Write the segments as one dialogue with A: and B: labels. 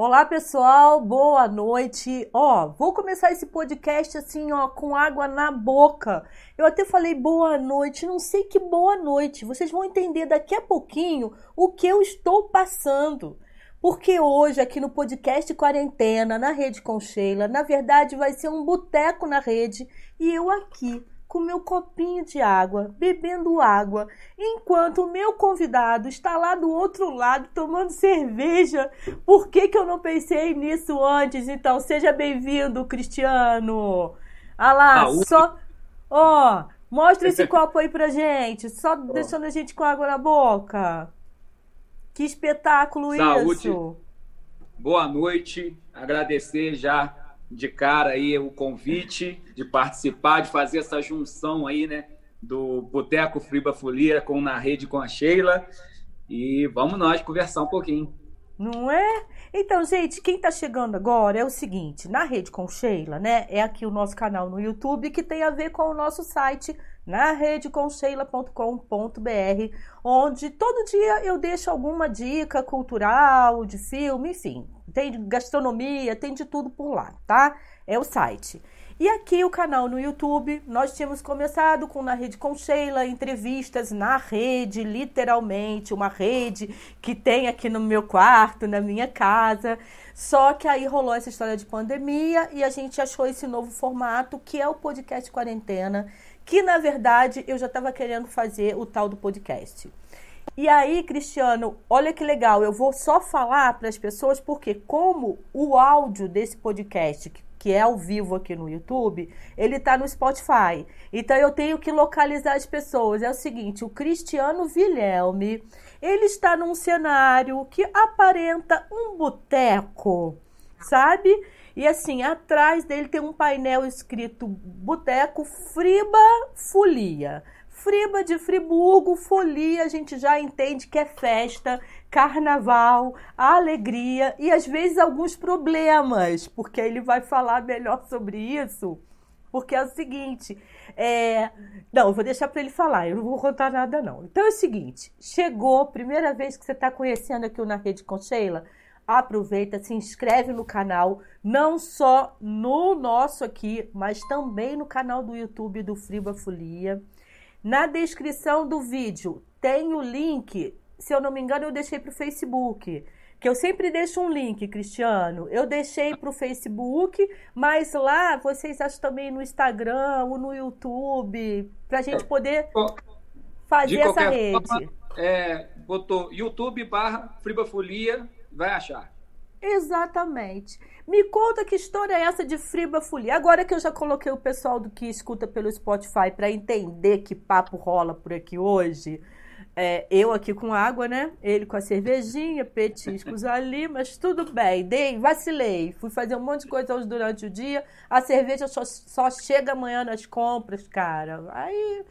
A: Olá, pessoal, boa noite. Ó, vou começar esse podcast assim, ó, com água na boca. Eu até falei boa noite, não sei que boa noite. Vocês vão entender daqui a pouquinho o que eu estou passando. Porque hoje, aqui no podcast Quarentena, na Rede com Sheila, na verdade vai ser um boteco na rede e eu aqui com meu copinho de água, bebendo água, enquanto o meu convidado está lá do outro lado tomando cerveja. Por que, que eu não pensei nisso antes? Então, seja bem-vindo, Cristiano. Ah lá, só. Ó, oh, mostra esse copo aí pra gente, só oh. deixando a gente com água na boca. Que espetáculo Saúde. isso!
B: Boa noite, agradecer já de cara aí o convite de participar, de fazer essa junção aí, né? Do Boteco Friba Folia com Na Rede com a Sheila. E vamos nós conversar um pouquinho.
A: Não é? Então, gente, quem está chegando agora é o seguinte: na Rede com Sheila, né? É aqui o nosso canal no YouTube que tem a ver com o nosso site na redecomsheila.com.br, onde todo dia eu deixo alguma dica cultural, de filme, enfim. Tem gastronomia, tem de tudo por lá, tá? É o site. E aqui o canal no YouTube, nós tínhamos começado com Na Rede com Sheila, entrevistas na rede, literalmente, uma rede que tem aqui no meu quarto, na minha casa. Só que aí rolou essa história de pandemia e a gente achou esse novo formato, que é o podcast quarentena, que na verdade eu já estava querendo fazer o tal do podcast. E aí, Cristiano, olha que legal, eu vou só falar para as pessoas porque como o áudio desse podcast, que é ao vivo aqui no YouTube, ele está no Spotify. Então eu tenho que localizar as pessoas. É o seguinte, o Cristiano Vilhelme, ele está num cenário que aparenta um boteco, sabe? E assim, atrás dele tem um painel escrito Boteco Friba Folia. Friba de Friburgo, folia, a gente já entende que é festa, carnaval, alegria e às vezes alguns problemas, porque ele vai falar melhor sobre isso. Porque é o seguinte, é... não, eu vou deixar para ele falar, eu não vou contar nada não. Então é o seguinte, chegou, primeira vez que você está conhecendo aqui o Na Rede com Sheila, aproveita, se inscreve no canal, não só no nosso aqui, mas também no canal do YouTube do Friba Folia. Na descrição do vídeo tem o link, se eu não me engano, eu deixei para o Facebook. Que eu sempre deixo um link, Cristiano. Eu deixei para o Facebook, mas lá vocês acham também no Instagram ou no YouTube, para a gente poder fazer essa rede. Forma,
B: é, botou YouTube barra Fribafolia, vai achar.
A: Exatamente. Me conta que história é essa de Friba Folia. Agora que eu já coloquei o pessoal do que escuta pelo Spotify para entender que papo rola por aqui hoje. É, eu aqui com água, né? Ele com a cervejinha, petiscos ali, mas tudo bem. Dei, vacilei. Fui fazer um monte de coisa hoje durante o dia. A cerveja só, só chega amanhã nas compras, cara. Aí,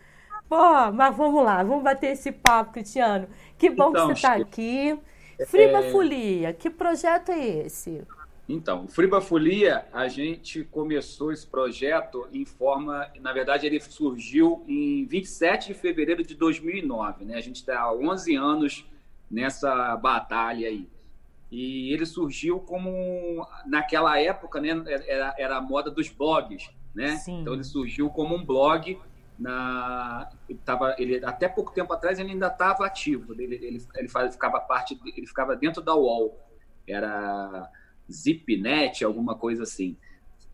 A: pô, mas vamos lá, vamos bater esse papo, Cristiano. Que bom então, que você está aqui. Friba é... Folia, que projeto é esse?
B: Então, o Friba Folia, a gente começou esse projeto em forma, na verdade, ele surgiu em 27 de fevereiro de 2009, né? A gente está há 11 anos nessa batalha aí. E ele surgiu como, naquela época, né, era, era a moda dos blogs, né? Sim. Então ele surgiu como um blog na tava ele até pouco tempo atrás ele ainda estava ativo ele, ele, ele ficava parte ele ficava dentro da UOL era Zipnet alguma coisa assim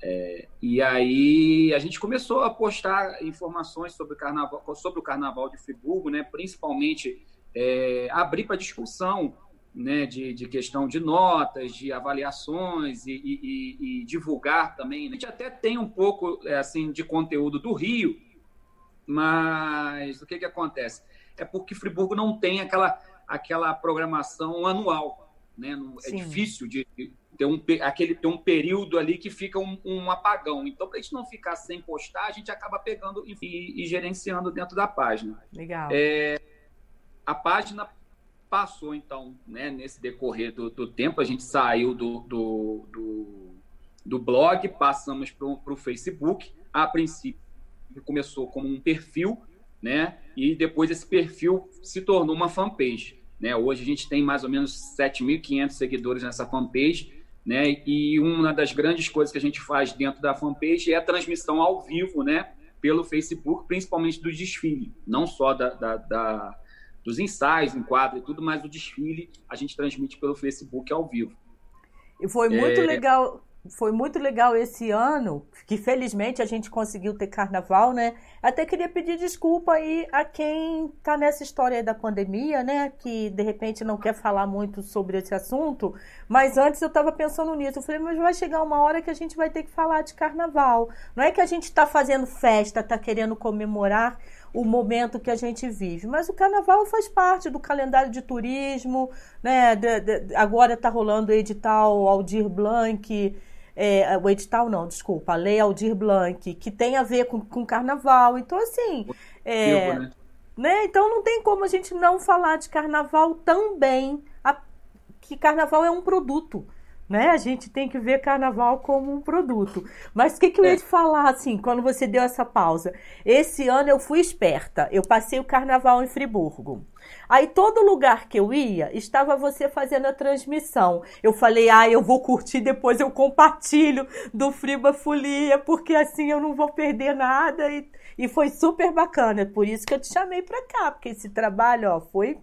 B: é, e aí a gente começou a postar informações sobre o carnaval sobre o carnaval de Friburgo né principalmente é, abrir para discussão né, de, de, questão de notas, de avaliações e, e, e, divulgar também. A gente até tem um pouco é, assim de conteúdo do Rio, mas o que, que acontece? É porque Friburgo não tem aquela, aquela programação anual. Né? É difícil de ter um, aquele, ter um período ali que fica um, um apagão. Então, para a gente não ficar sem postar, a gente acaba pegando e, e, e gerenciando dentro da página.
A: Legal.
B: É, a página passou, então, né, nesse decorrer do, do tempo, a gente saiu do, do, do, do blog, passamos para o Facebook. A princípio, começou como um perfil, né? E depois esse perfil se tornou uma fanpage. Né? Hoje a gente tem mais ou menos 7.500 seguidores nessa fanpage né? E uma das grandes coisas que a gente faz dentro da fanpage é a transmissão ao vivo, né? Pelo Facebook, principalmente do desfile, não só da, da, da dos ensaios, enquadro e tudo, mas o desfile a gente transmite pelo Facebook ao vivo.
A: E foi muito é... legal foi muito legal esse ano, que felizmente a gente conseguiu ter carnaval, né? Até queria pedir desculpa aí a quem tá nessa história da pandemia, né? Que de repente não quer falar muito sobre esse assunto, mas antes eu estava pensando nisso. Eu falei, mas vai chegar uma hora que a gente vai ter que falar de carnaval. Não é que a gente está fazendo festa, está querendo comemorar o momento que a gente vive. Mas o carnaval faz parte do calendário de turismo, né? De, de, agora está rolando o edital Aldir Blanc é, o edital não, desculpa, a Lei Aldir Blanc, que tem a ver com, com carnaval. Então, assim. É, né? né? Então não tem como a gente não falar de carnaval também. A, que carnaval é um produto né? A gente tem que ver carnaval como um produto. Mas o que, que eu ia é. te falar, assim, quando você deu essa pausa? Esse ano eu fui esperta. Eu passei o carnaval em Friburgo. Aí todo lugar que eu ia, estava você fazendo a transmissão. Eu falei, ah, eu vou curtir, depois eu compartilho do Friba Folia, porque assim eu não vou perder nada. E, e foi super bacana. Por isso que eu te chamei para cá, porque esse trabalho, ó, foi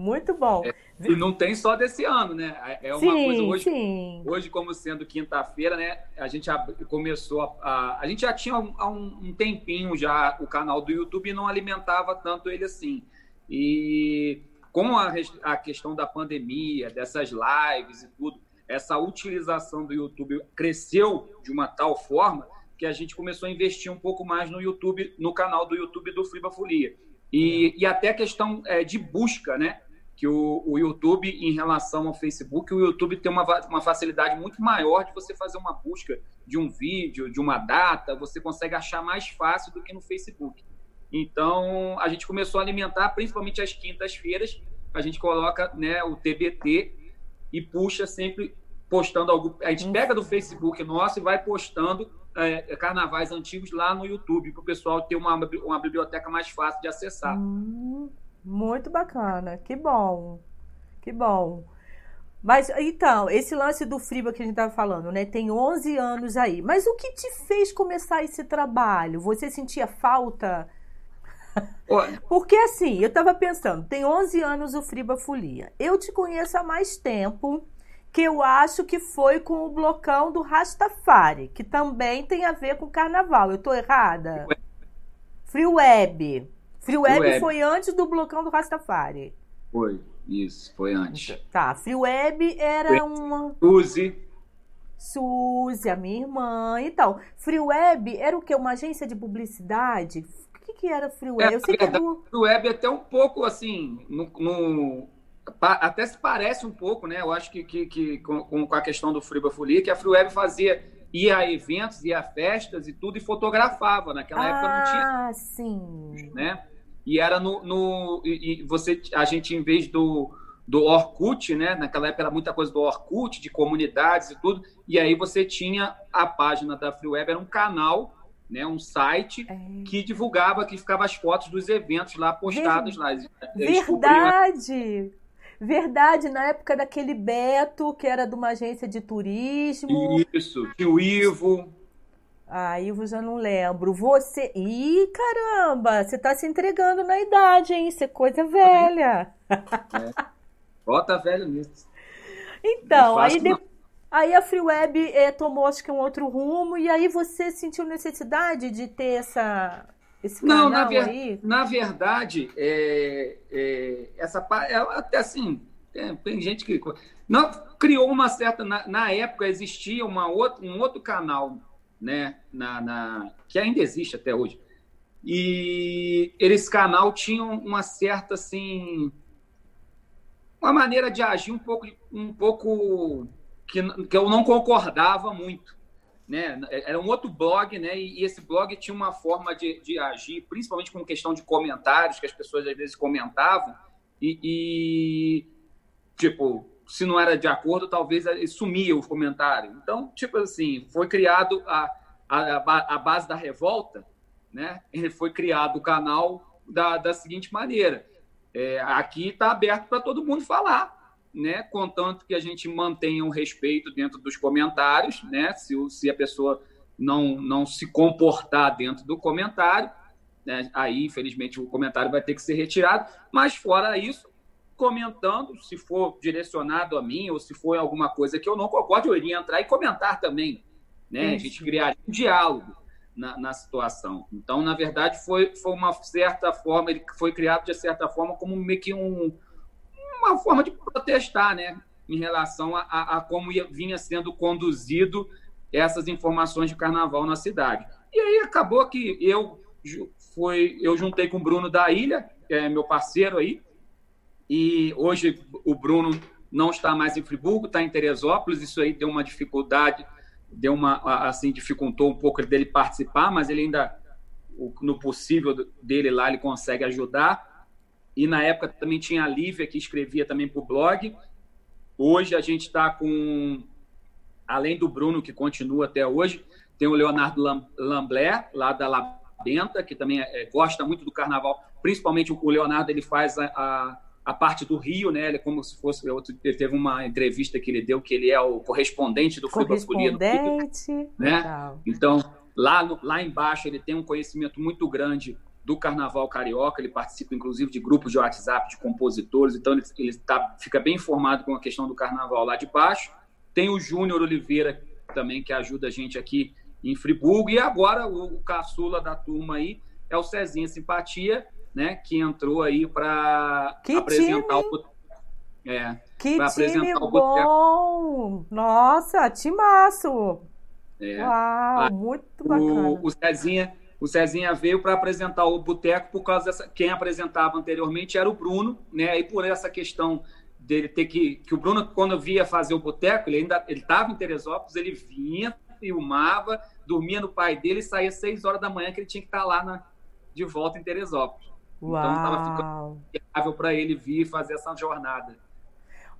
A: muito bom.
B: É, e não tem só desse ano, né? É, é uma sim, coisa hoje, sim. hoje como sendo quinta-feira, né? A gente começou a, a, a gente já tinha há um, um, tempinho já o canal do YouTube e não alimentava tanto ele assim. E com a, a questão da pandemia, dessas lives e tudo, essa utilização do YouTube cresceu de uma tal forma que a gente começou a investir um pouco mais no YouTube, no canal do YouTube do Friba Folia. E, e até a questão é, de busca, né? que o, o, YouTube, em relação ao Facebook, o YouTube tem uma, uma facilidade muito maior de você fazer uma busca de um vídeo, de uma data, você consegue achar mais fácil do que no Facebook. Então, a gente começou a alimentar, principalmente às quintas-feiras, a gente coloca né, o TBT e puxa sempre postando algo. A gente pega do Facebook nosso e vai postando é, carnavais antigos lá no YouTube, para o pessoal ter uma, uma biblioteca mais fácil de acessar.
A: Hum. Muito bacana, que bom, que bom. Mas então, esse lance do Friba que a gente estava falando, né? Tem 11 anos aí. Mas o que te fez começar esse trabalho? Você sentia falta? Porque assim, eu estava pensando, tem 11 anos o Friba Folia. Eu te conheço há mais tempo, que eu acho que foi com o blocão do Rastafari, que também tem a ver com carnaval. Eu estou errada? Free Web. Free Web, Web foi antes do blocão do Rastafari.
B: Foi, isso, foi antes.
A: Tá, Free Web era uma.
B: Suzy.
A: Suzy, a minha irmã. Então, Free Web era o quê? Uma agência de publicidade? O que, que era Free Web?
B: É, Eu sei que é do... Free Web é até um pouco assim, no, no, até se parece um pouco, né? Eu acho que, que, que com, com, a questão do Friba Folia, que a Free Web fazia ia a eventos, ia a festas e tudo e fotografava. Naquela
A: ah,
B: época não tinha.
A: Ah, sim.
B: Né? E era no. no e, você, a gente, em vez do, do Orkut, né? Naquela época era muita coisa do Orkut, de comunidades e tudo. E aí você tinha a página da Free Web, era um canal, né? Um site é. que divulgava, que ficava as fotos dos eventos lá postados Ver... lá.
A: Eles Verdade! Verdade, na época daquele Beto, que era de uma agência de turismo.
B: Isso, o Ivo.
A: Ah, Ivo já não lembro. Você. Ih, caramba! Você tá se entregando na idade, hein? Você é coisa velha.
B: É. Bota velho nisso.
A: Então, aí, de... aí a Free Web é, tomou acho que um outro rumo, e aí você sentiu necessidade de ter essa, esse canal Não,
B: na,
A: ver... aí?
B: na verdade, é, é, essa é, até assim, tem, tem, gente que não criou uma certa na, na época existia uma outra, um outro canal, né, na, na, que ainda existe até hoje. E esse canal tinha uma certa assim uma maneira de agir um pouco um pouco que, que eu não concordava muito né? Era um outro blog, né? E, esse blog tinha uma forma de, de agir, principalmente com questão de comentários, que as pessoas às vezes comentavam, e, e tipo, se não era de acordo, talvez sumia o comentário. Então, tipo assim, foi criado a, a, a base da revolta, né? Ele foi criado o canal da, da seguinte maneira: é, aqui está aberto para todo mundo falar. Né? Contanto que a gente mantenha o um respeito dentro dos comentários, né? Se, se a pessoa não, não se comportar dentro do comentário, né? aí, infelizmente, o comentário vai ter que ser retirado. Mas, fora isso, comentando, se for direcionado a mim ou se for alguma coisa que eu não concordo, eu iria entrar e comentar também. Né? A gente criaria um diálogo na, na, situação. Então, na verdade, foi, foi uma certa forma, ele foi criado de certa forma como meio que um, uma forma de protestar, né? Em relação a, a, a como ia, vinha sendo conduzido essas informações de carnaval na cidade. E aí acabou que eu foi, eu juntei com o Bruno da Ilha, é meu parceiro aí, e hoje o Bruno não está mais em Friburgo, está em Teresópolis, isso aí deu uma dificuldade, deu uma, assim, dificultou um pouco dele participar, mas ele ainda, no possível dele lá, ele consegue ajudar. E na época também tinha a Lívia, que escrevia também para o blog. Hoje a gente está com além do Bruno, que continua até hoje, tem o Leonardo Lamblé, lá da Labenta, que também é, gosta muito do carnaval. Principalmente o Leonardo, ele faz a, a, a parte do Rio, né? Ele é como se fosse... Ele teve uma entrevista que ele deu, que ele é o correspondente do
A: Correspondente, Folia
B: né? Então, lá, no, lá embaixo, ele tem um conhecimento muito grande do Carnaval Carioca, ele participa inclusive de grupos de WhatsApp de compositores, então ele, ele tá, fica bem informado com a questão do Carnaval lá de baixo. Tem o Júnior Oliveira também, que ajuda a gente aqui em Friburgo. E agora o, o caçula da turma aí é o Cezinha Simpatia, né? Que entrou aí para apresentar
A: time, o. É, que time bom! Nossa, timaço! É. Uau, muito bacana.
B: O, o Cezinha, o Cezinha veio para apresentar o boteco por causa dessa. Quem apresentava anteriormente era o Bruno, né? E por essa questão dele ter que. Que o Bruno, quando via fazer o boteco, ele ainda ele estava em Teresópolis, ele vinha, filmava, dormia no pai dele e saía seis horas da manhã que ele tinha que estar tá lá na, de volta em Teresópolis. Uau. Então estava ficando viável para ele vir fazer essa jornada.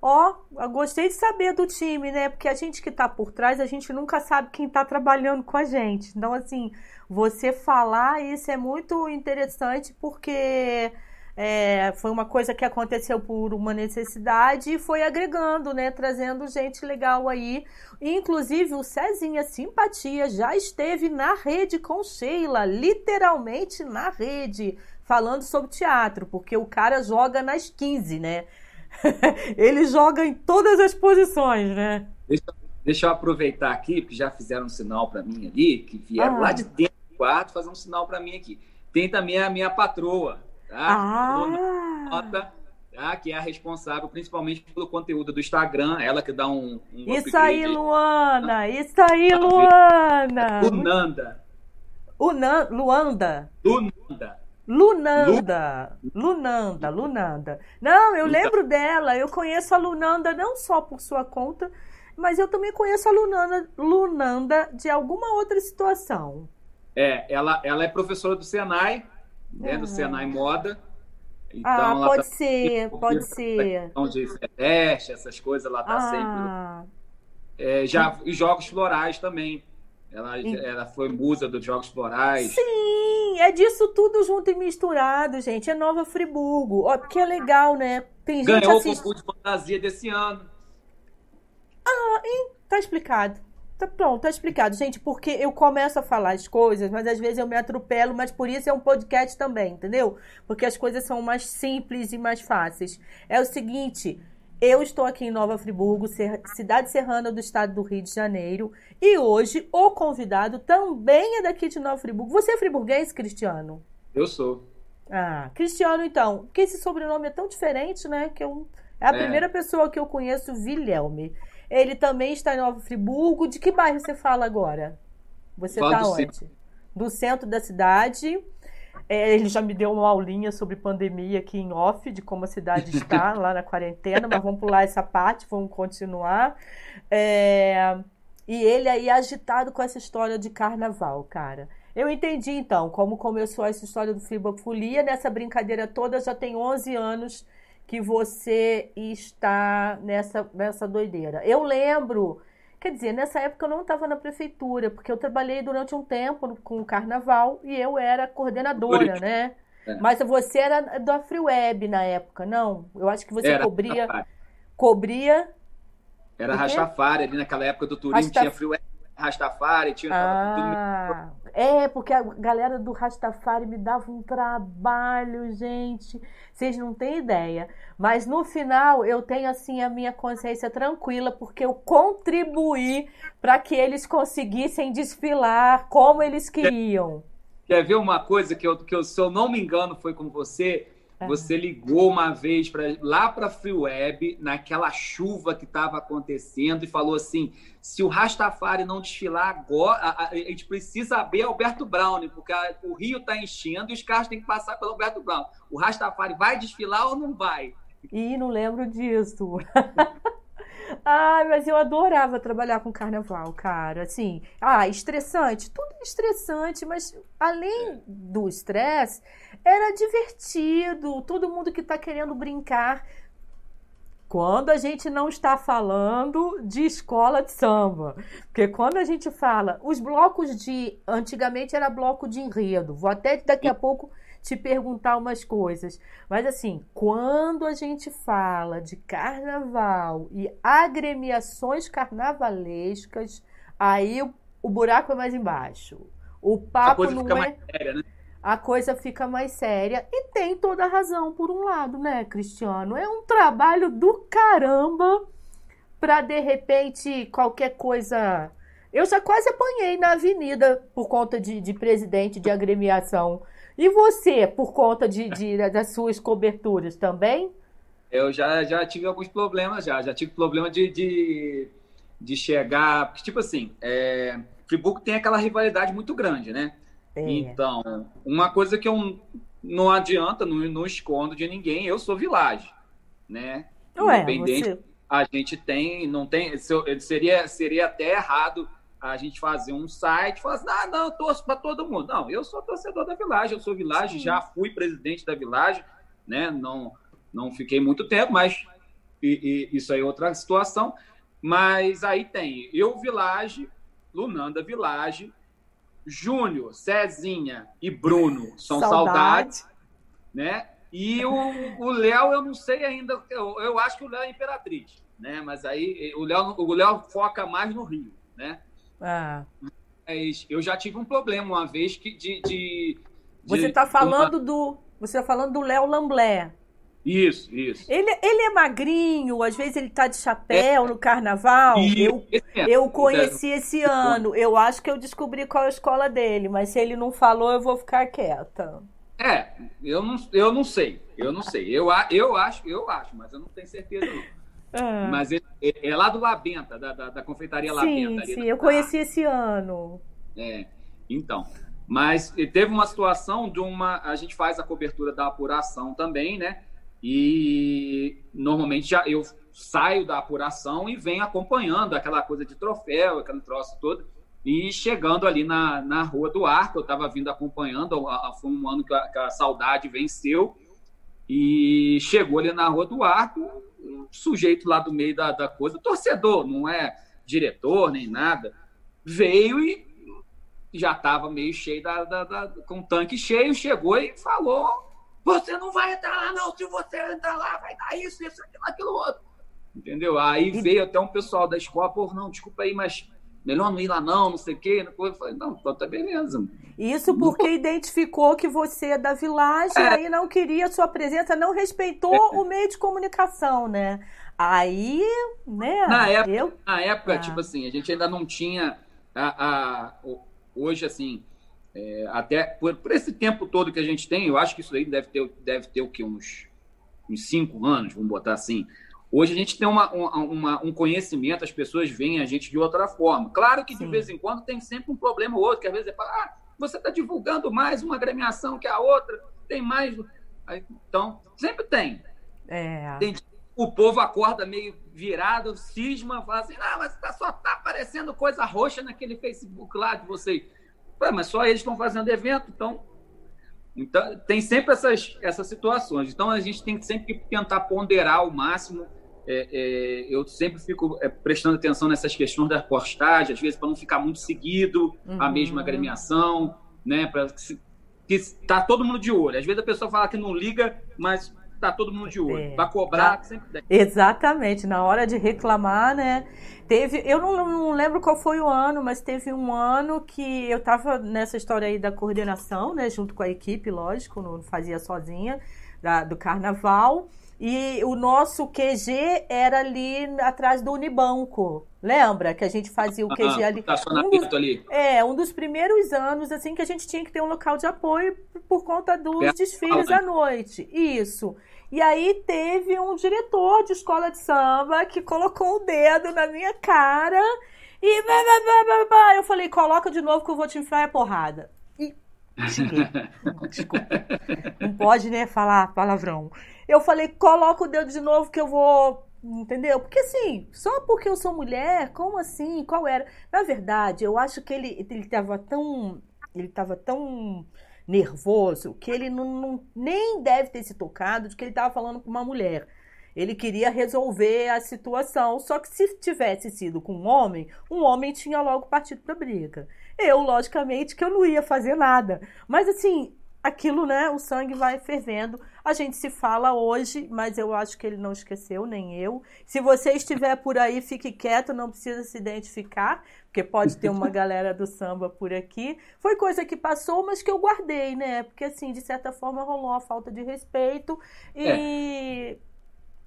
A: Ó, oh, gostei de saber do time, né? Porque a gente que está por trás, a gente nunca sabe quem está trabalhando com a gente. Então, assim, você falar isso é muito interessante porque é, foi uma coisa que aconteceu por uma necessidade e foi agregando, né? Trazendo gente legal aí. Inclusive, o Cezinha Simpatia já esteve na rede com Sheila, literalmente na rede, falando sobre teatro, porque o cara joga nas 15, né? Ele joga em todas as posições, né?
B: Deixa, deixa eu aproveitar aqui, porque já fizeram um sinal para mim ali, que vieram ah. lá de dentro do quarto fazer um sinal para mim aqui. Tem também a minha patroa, tá? Ah. Nota, tá? Que é a responsável principalmente pelo conteúdo do Instagram, ela que dá um.
A: um isso aí, Luana! Isso aí, Luana!
B: Lunanda.
A: Unan, Luanda.
B: Lunanda.
A: Lunanda, Lunanda, Lunanda. Não, eu lembro dela. Eu conheço a Lunanda não só por sua conta, mas eu também conheço a Lunanda, Lunanda de alguma outra situação.
B: É, ela, ela é professora do Senai, né, do Senai Moda.
A: Então, ah, pode tá ser, pode ser.
B: De teste, essas coisas, ela tá ah. sempre. É, já, e jogos florais também. Ela, ela foi musa dos Jogos Florais.
A: Sim, é disso tudo junto e misturado, gente. É Nova Friburgo. Ó, que é legal, né?
B: Tem Ganhou assist... o concurso de fantasia desse ano.
A: Ah, hein? tá explicado. Tá pronto, tá explicado, gente, porque eu começo a falar as coisas, mas às vezes eu me atropelo, mas por isso é um podcast também, entendeu? Porque as coisas são mais simples e mais fáceis. É o seguinte, eu estou aqui em Nova Friburgo, cidade serrana do estado do Rio de Janeiro, e hoje o convidado também é daqui de Nova Friburgo. Você é friburguês, Cristiano?
B: Eu sou.
A: Ah, Cristiano, então, porque esse sobrenome é tão diferente, né? Que eu, é a é. primeira pessoa que eu conheço, Vilhelme. Ele também está em Nova Friburgo. De que bairro você fala agora? Você está onde? Centro. Do centro da cidade. É, ele já me deu uma aulinha sobre pandemia aqui em off, de como a cidade está lá na quarentena, mas vamos pular essa parte, vamos continuar. É, e ele aí agitado com essa história de carnaval, cara. Eu entendi então como começou essa história do Fribofolia. Nessa brincadeira toda já tem 11 anos que você está nessa, nessa doideira. Eu lembro, quer dizer, nessa época eu não estava na prefeitura, porque eu trabalhei durante um tempo com o carnaval e eu era coordenadora, né? É. Mas você era da Free Web na época, não? Eu acho que você era, cobria. cobria.
B: Era Rastafari, ali naquela época do turismo Rastaf... tinha frio Rastafari, tinha.
A: Ah, tudo... É, porque a galera do Rastafari me dava um trabalho, gente. Vocês não têm ideia. Mas no final eu tenho assim a minha consciência tranquila, porque eu contribuí para que eles conseguissem desfilar como eles queriam.
B: Quer ver uma coisa que eu, que eu, se eu não me engano, foi com você? Você ligou uma vez pra, lá para a Free Web, naquela chuva que estava acontecendo, e falou assim: se o Rastafari não desfilar agora, a, a, gente precisa abrir Alberto Brown, porque a, o rio está enchendo e os carros têm que passar pelo Alberto Brown. O Rastafari vai desfilar ou não vai?
A: Ih, não lembro disso. Ai, mas eu adorava trabalhar com carnaval, cara. Assim, ah, estressante, tudo estressante, mas além do estresse, era divertido. Todo mundo que tá querendo brincar. Quando a gente não está falando de escola de samba. Porque quando a gente fala, os blocos de. Antigamente era bloco de enredo. Vou até daqui a pouco te perguntar umas coisas. Mas assim, quando a gente fala de carnaval e agremiações carnavalescas, aí o, o buraco é mais embaixo. O papo não é. Séria, né? A coisa fica mais séria e tem toda a razão por um lado, né, Cristiano? É um trabalho do caramba para de repente qualquer coisa. Eu já quase apanhei na avenida por conta de, de presidente de agremiação e você, por conta de, de, das suas coberturas também?
B: Eu já, já tive alguns problemas, já. Já tive problema de, de, de chegar. Porque, tipo assim, é, Friburgo tem aquela rivalidade muito grande, né? É. Então, uma coisa que eu não adianta, não, não escondo de ninguém, eu sou vilagem, né?
A: Ué, Independente, você...
B: a gente tem, não tem, seria, seria até errado a gente fazer um site e falar assim, ah, não, eu torço para todo mundo. Não, eu sou torcedor da Village, eu sou Village, já fui presidente da Village, né? Não, não fiquei muito tempo, mas e, e, isso aí é outra situação. Mas aí tem eu, Village, Lunanda Village, Júnior, Cezinha e Bruno são saudade, saudade né? E o Léo, eu não sei ainda, eu, eu acho que o Léo é Imperatriz, né? Mas aí o Léo, o Léo foca mais no Rio, né?
A: Ah.
B: Mas eu já tive um problema uma vez que de. de,
A: você está falando uma... do. Você está falando do Léo Lamblé.
B: Isso, isso.
A: Ele, ele é magrinho, às vezes ele tá de chapéu é. no carnaval. eu, eu conheci esse ano. Eu acho que eu descobri qual é a escola dele, mas se ele não falou, eu vou ficar quieta.
B: É, eu não, eu não sei. Eu não sei. Eu, eu acho, eu acho, mas eu não tenho certeza não. Ah. Mas ele, é lá do Labenta, da, da, da confeitaria Labenta.
A: Sim, sim, eu conheci esse ano.
B: É, então. Mas teve uma situação de uma. A gente faz a cobertura da apuração também, né? E normalmente já eu saio da apuração e venho acompanhando aquela coisa de troféu, aquele troço todo. E chegando ali na, na Rua do Arco, eu estava vindo acompanhando, foi um ano que a, que a Saudade venceu, e chegou ali na Rua do Arco, um sujeito lá do meio da, da coisa, torcedor, não é diretor nem nada, veio e já estava meio cheio da, da, da, com o tanque cheio, chegou e falou: Você não vai entrar lá, não. Se você entrar lá, vai dar isso, isso, aquilo, aquilo outro. Entendeu? Aí veio até um pessoal da escola, pô, não, desculpa aí, mas melhor não ir lá não, não sei o quê. Eu falei, não, então tá beleza.
A: Isso porque identificou que você é da vilagem é. e não queria sua presença, não respeitou é. o meio de comunicação, né? Aí, né?
B: Na época, eu... na época ah. tipo assim, a gente ainda não tinha a, a hoje, assim, é, até por, por, esse tempo todo que a gente tem, eu acho que isso aí deve ter, deve ter o quê? Uns, uns cinco anos, vamos botar assim. Hoje a gente tem uma, uma, um conhecimento, as pessoas veem a gente de outra forma. Claro que de Sim. vez em quando tem sempre um problema ou outro, que às vezes é fala, ah, você está divulgando mais uma agremiação que a outra, tem mais. Então, sempre tem.
A: É.
B: tem o povo acorda meio virado, cisma, fala assim, ah, mas tá, só tá aparecendo coisa roxa naquele Facebook lá de vocês. mas só eles estão fazendo evento, então então, tem sempre essas, essas situações. Então, a gente tem que sempre tentar ponderar ao máximo é, é, eu sempre fico é, prestando atenção nessas questões da postagem, às vezes para não ficar muito seguido uhum. a mesma agremiação, né? Para que está todo mundo de olho. Às vezes a pessoa fala que não liga, mas tá todo mundo de olho. É, Para cobrar, tá. sempre.
A: Exatamente, na hora de reclamar, né? Teve, eu não, não, lembro qual foi o ano, mas teve um ano que eu estava nessa história aí da coordenação, né? Junto com a equipe, lógico, não fazia sozinha, da, do carnaval. E o nosso QG era ali atrás do Unibanco. Lembra que a gente fazia o QG ah, ali?
B: Um dos, ali.
A: É, um dos primeiros anos assim que a gente tinha que ter um local de apoio por conta dos é, desfiles à noite. Isso. E aí teve um diretor de escola de samba que colocou o dedo na minha cara e eu falei, coloca de novo que eu vou te enfiar a porrada. E Desculpa. Não pode, né, falar palavrão. Eu falei, coloca o dedo de novo que eu vou. Entendeu? Porque assim, só porque eu sou mulher, como assim? Qual era? Na verdade, eu acho que ele, ele tava tão. Ele tava tão nervoso que ele não, não, nem deve ter se tocado de que ele estava falando com uma mulher. Ele queria resolver a situação, só que se tivesse sido com um homem, um homem tinha logo partido para briga. Eu, logicamente, que eu não ia fazer nada. Mas assim, aquilo, né? O sangue vai fervendo. A gente se fala hoje, mas eu acho que ele não esqueceu, nem eu. Se você estiver por aí, fique quieto, não precisa se identificar, porque pode ter uma galera do samba por aqui. Foi coisa que passou, mas que eu guardei, né? Porque, assim, de certa forma rolou a falta de respeito e. É.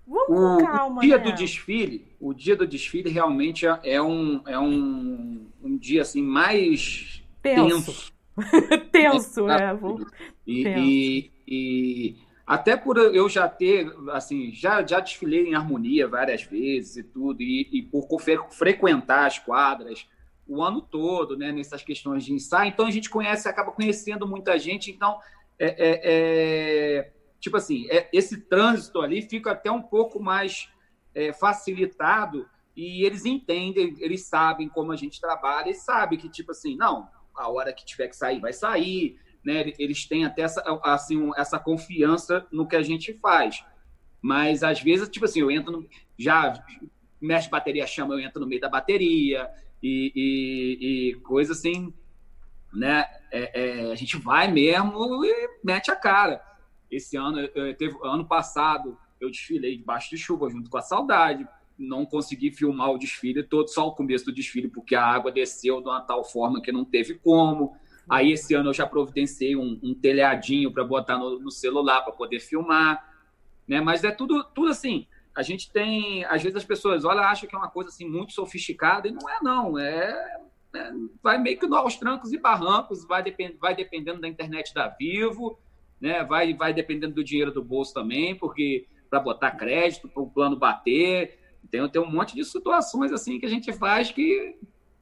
A: Vamos com calma.
B: O dia
A: né?
B: do desfile, o dia do desfile realmente é um, é um, um dia assim mais tenso Tenso,
A: é. Vou...
B: E, Tenso. E, e, até por eu já ter, assim, já, já desfilei em harmonia várias vezes e tudo, e, e por frequentar as quadras o ano todo, né, nessas questões de ensaio, então a gente conhece, acaba conhecendo muita gente, então, é, é, é tipo assim, é, esse trânsito ali fica até um pouco mais é, facilitado e eles entendem, eles sabem como a gente trabalha e sabem que, tipo assim, não, a hora que tiver que sair, vai sair, né? Eles têm até essa, assim, essa confiança no que a gente faz. Mas às vezes, tipo assim, eu entro no, já mexe bateria chama, eu entro no meio da bateria e, e, e coisa assim, né? É, é, a gente vai mesmo e mete a cara. Esse ano, eu, teve, ano passado, eu desfilei debaixo de chuva junto com a Saudade, não consegui filmar o desfile todo, só o começo do desfile, porque a água desceu de uma tal forma que não teve como. Aí esse ano eu já providenciei um, um telhadinho para botar no, no celular para poder filmar, né? Mas é tudo, tudo assim. A gente tem, às vezes as pessoas olham, acham que é uma coisa assim muito sofisticada e não é não. É, é vai meio que aos trancos e barrancos, vai, depend, vai dependendo da internet da Vivo, né? Vai, vai dependendo do dinheiro do bolso também, porque para botar crédito, para o plano bater, tem, tem um monte de situações assim que a gente faz que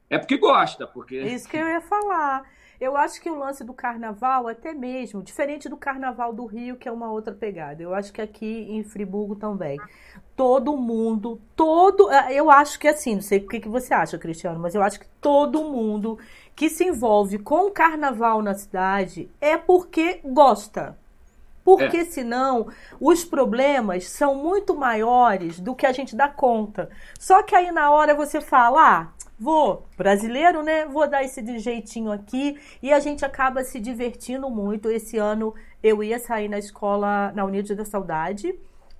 B: é porque gosta, porque
A: isso que eu ia falar. Eu acho que o lance do carnaval, até mesmo, diferente do carnaval do Rio, que é uma outra pegada. Eu acho que aqui em Friburgo também. Todo mundo, todo. Ah, eu acho que assim, não sei o que, que você acha, Cristiano, mas eu acho que todo mundo que se envolve com o carnaval na cidade é porque gosta. Porque é. senão os problemas são muito maiores do que a gente dá conta. Só que aí na hora você fala, ah, vou, brasileiro, né? Vou dar esse jeitinho aqui e a gente acaba se divertindo muito. Esse ano eu ia sair na escola na Unidos da Saudade,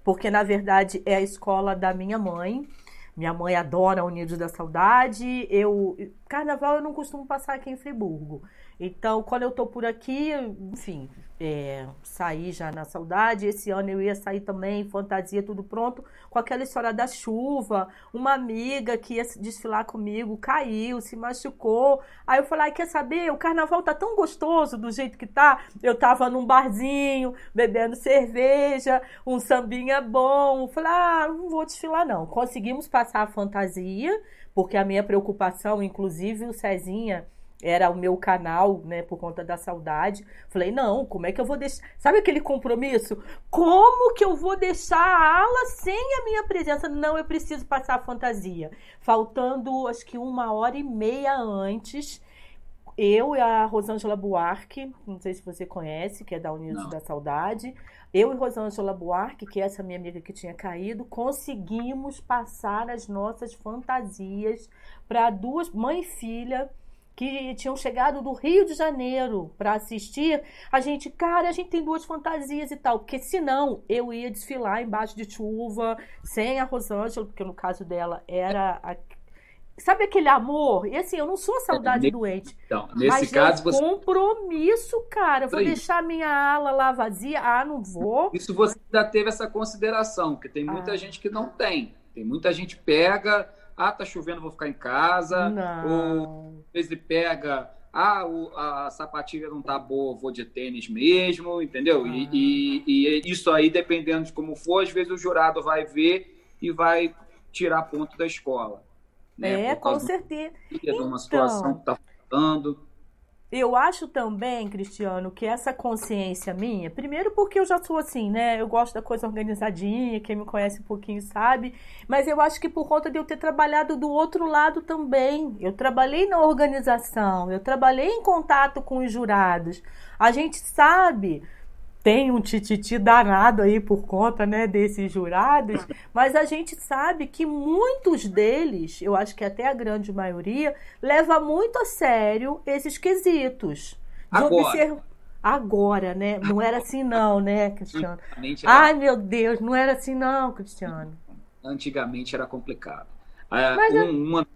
A: porque na verdade é a escola da minha mãe. Minha mãe adora Unidos da Saudade. Eu carnaval eu não costumo passar aqui em Friburgo. Então, quando eu tô por aqui, enfim, é, saí já na saudade. Esse ano eu ia sair também, fantasia, tudo pronto, com aquela história da chuva. Uma amiga que ia desfilar comigo caiu, se machucou. Aí eu falei: ah, quer saber? O carnaval tá tão gostoso do jeito que tá. Eu tava num barzinho, bebendo cerveja, um sambinha bom. falei: ah, não vou desfilar não. Conseguimos passar a fantasia, porque a minha preocupação, inclusive o Cezinha era o meu canal, né, por conta da saudade. Falei, não, como é que eu vou deixar? Sabe aquele compromisso? Como que eu vou deixar a ala sem a minha presença? Não, eu preciso passar a fantasia. Faltando, acho que uma hora e meia antes, eu e a Rosângela Buarque, não sei se você conhece, que é da Unidos da Saudade, eu e Rosângela Buarque, que é essa minha amiga que tinha caído, conseguimos passar as nossas fantasias para duas, mãe e filha, que tinham chegado do Rio de Janeiro para assistir, a gente, cara, a gente tem duas fantasias e tal, porque senão eu ia desfilar embaixo de chuva, sem a Rosângela, porque no caso dela era a Sabe aquele amor? E assim, eu não sou saudade
B: é,
A: doente.
B: Então, nesse
A: mas
B: caso você.
A: compromisso, cara. Vou deixar minha ala lá vazia. Ah, não vou.
B: Isso você ainda teve essa consideração, porque tem muita
A: Ah.
B: gente que não tem. Tem muita gente que pega, ah, tá chovendo, vou ficar em casa. Ou
A: Não.
B: às vezes pega, ah, o- a sapatilha não tá boa, vou de tênis mesmo, entendeu? E,
A: Ah.
B: e- e isso aí, dependendo de como for, às vezes o jurado vai ver e vai tirar ponto da escola. Né?
A: É, com certeza.
B: de uma
A: Então.
B: situação que tá faltando.
A: Eu acho também, Cristiano, que essa consciência minha, primeiro porque eu já sou assim, né? Eu gosto da coisa organizadinha, quem me conhece um pouquinho sabe, mas eu acho que por conta de eu ter trabalhado do outro lado também. Eu trabalhei na organização, eu trabalhei em contato com os jurados. A gente sabe, tem um tititi danado aí por conta, né, desses jurados, mas a gente sabe que muitos deles, eu acho que até a grande maioria, leva muito a sério esses quesitos. De
B: Agora.
A: observ- Agora, né? Não era assim não, né, Cristiano? Ai, meu Deus, não era assim não, Cristiano.
B: antigamente era complicado. Ah,
A: Mas é-
B: um, uma-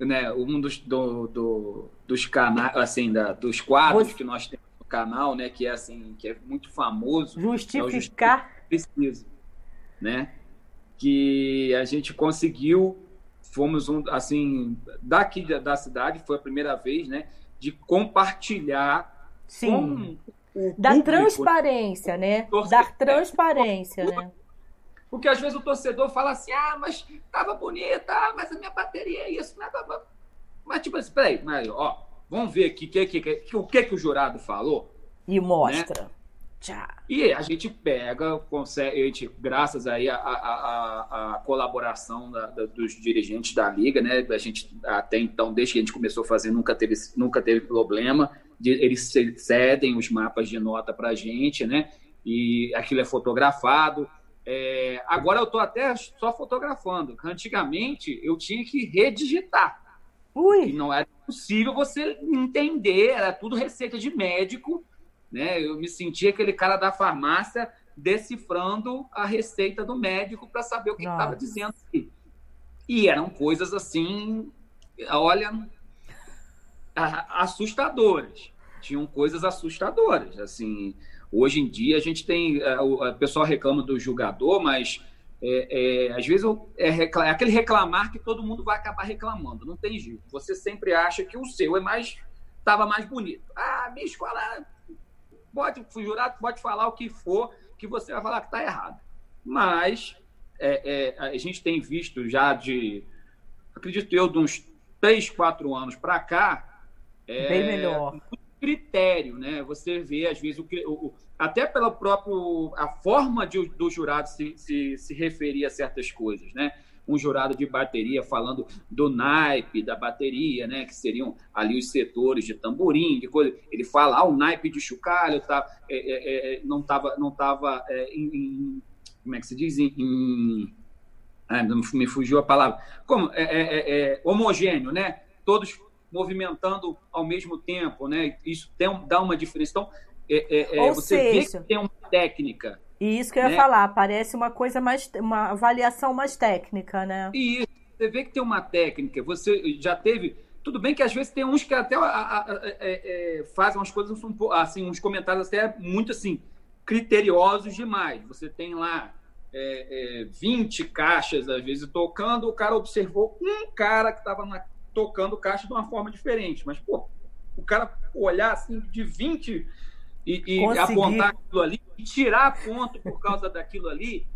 B: né, um dos, do, do- dos canais, assim, da- dos quadros
A: Você-
B: que nós temos canal, né, que é assim, que é muito famoso,
A: Justificar.
B: preciso, né? Que a gente conseguiu, fomos um, assim, daqui da, da cidade, foi a primeira vez, né, de compartilhar
A: Sim.
B: com o
A: Da
B: público,
A: transparência, né?
B: Torcedor.
A: Da transparência, né?
B: Porque às vezes o torcedor fala assim, ah, mas tava bonita, ah, mas a minha bateria é isso, né? Mas tipo assim, peraí, mas, ó, vamos ver aqui que, que, que, o que, que o jurado falou.
A: E mostra. Tchau.
B: E a gente pega, consegue, a gente, graças aí à, à, à- à colaboração da- da- dos dirigentes da liga, né? A gente até então, desde que a gente começou a fazer, nunca teve, nunca teve problema. De, eles ce- cedem os mapas de nota para a gente, né? E aquilo é fotografado. É, agora eu estou até só fotografando. Antigamente eu tinha que redigitar. E
A: Ui,
B: não era possível você entender, era tudo receita de médico, né? Eu me sentia aquele cara da farmácia decifrando a receita do médico para saber o que estava dizendo. E eram coisas assim, olha, assustadoras. Tinham coisas assustadoras. Assim, hoje em dia a gente tem, é, o o pessoal reclama do julgador, mas é, é, às vezes eu- é, é aquele reclamar que todo mundo vai acabar reclamando. Não tem jeito. Você sempre acha que o seu é mais estava mais bonito. Ah, minha escola pode o jurado pode falar o que for que você vai falar que está errado. Mas é, é, a gente tem visto já de, acredito eu, de uns três, quatro anos para cá, é,
A: bem melhor.
B: critério, né? Você vê, às vezes, o, que- o- o- até pela própria a forma de, do jurado se, se, se referir a certas coisas, né? Um jurado de bateria falando do naipe da bateria, né? Que seriam ali os setores de tamborim, de coisa. Ele fala, ah, o naipe de chocalho tá, é, é, é, não estava não tava, é, em, em- como é que se diz? Em, em- ah, me fugiu a palavra. Como? É, é, é, é homogêneo, né? Todos movimentando ao mesmo tempo, né? Isso tem, dá uma diferença. Então, é, é, é, você
A: seja-
B: vê que tem uma técnica.
A: E isso que eu ia
B: né?
A: falar, parece uma coisa mais, uma avaliação mais técnica, né?
B: E isso, você vê que tem uma técnica. Você já teve. Tudo bem que às vezes tem uns que até a- a- a- é, é, fazem umas coisas, um assim, uns comentários até muito assim, criteriosos demais. Você tem lá é, é, 20 caixas, às vezes, tocando, o cara observou um cara que estava tocando caixa de uma forma diferente. Mas, pô, o cara olhar assim de 20 e, e apontar aquilo ali e tirar ponto por causa daquilo ali,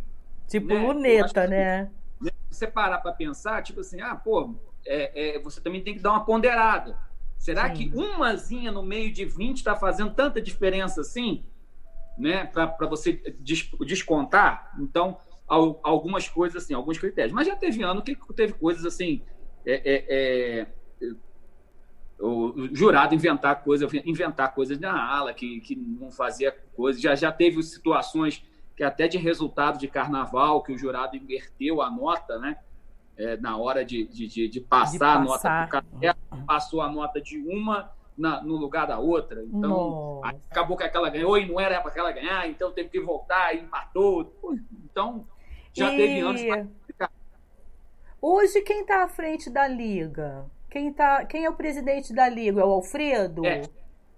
A: Tipo
B: Né?
A: Luneta,
B: que-
A: né?
B: você parar para pensar, tipo assim, ah, pô, é, é, você também tem que dar uma ponderada. Será
A: Sim.
B: que umazinha no meio de 20 está fazendo tanta diferença assim? Né? Para você des- descontar? Então, al- algumas coisas assim, alguns critérios. Mas já teve ano que teve coisas assim. é, é, é, o jurado inventar coisas, inventar coisas na ala que, que não fazia coisas. Já, já teve situações que até de resultado de carnaval, que o jurado inverteu a nota, né? É, na hora de, de, de, de passar,
A: De passar.
B: a nota para o passou a nota de uma na, no lugar da outra. Então, acabou que aquela ganhou e não era para aquela ganhar, então teve que voltar e empatou. Então, já e... teve anos
A: para Hoje, quem está à frente da liga? Quem, tá, quem é o presidente da liga? É o Alfredo?
B: É.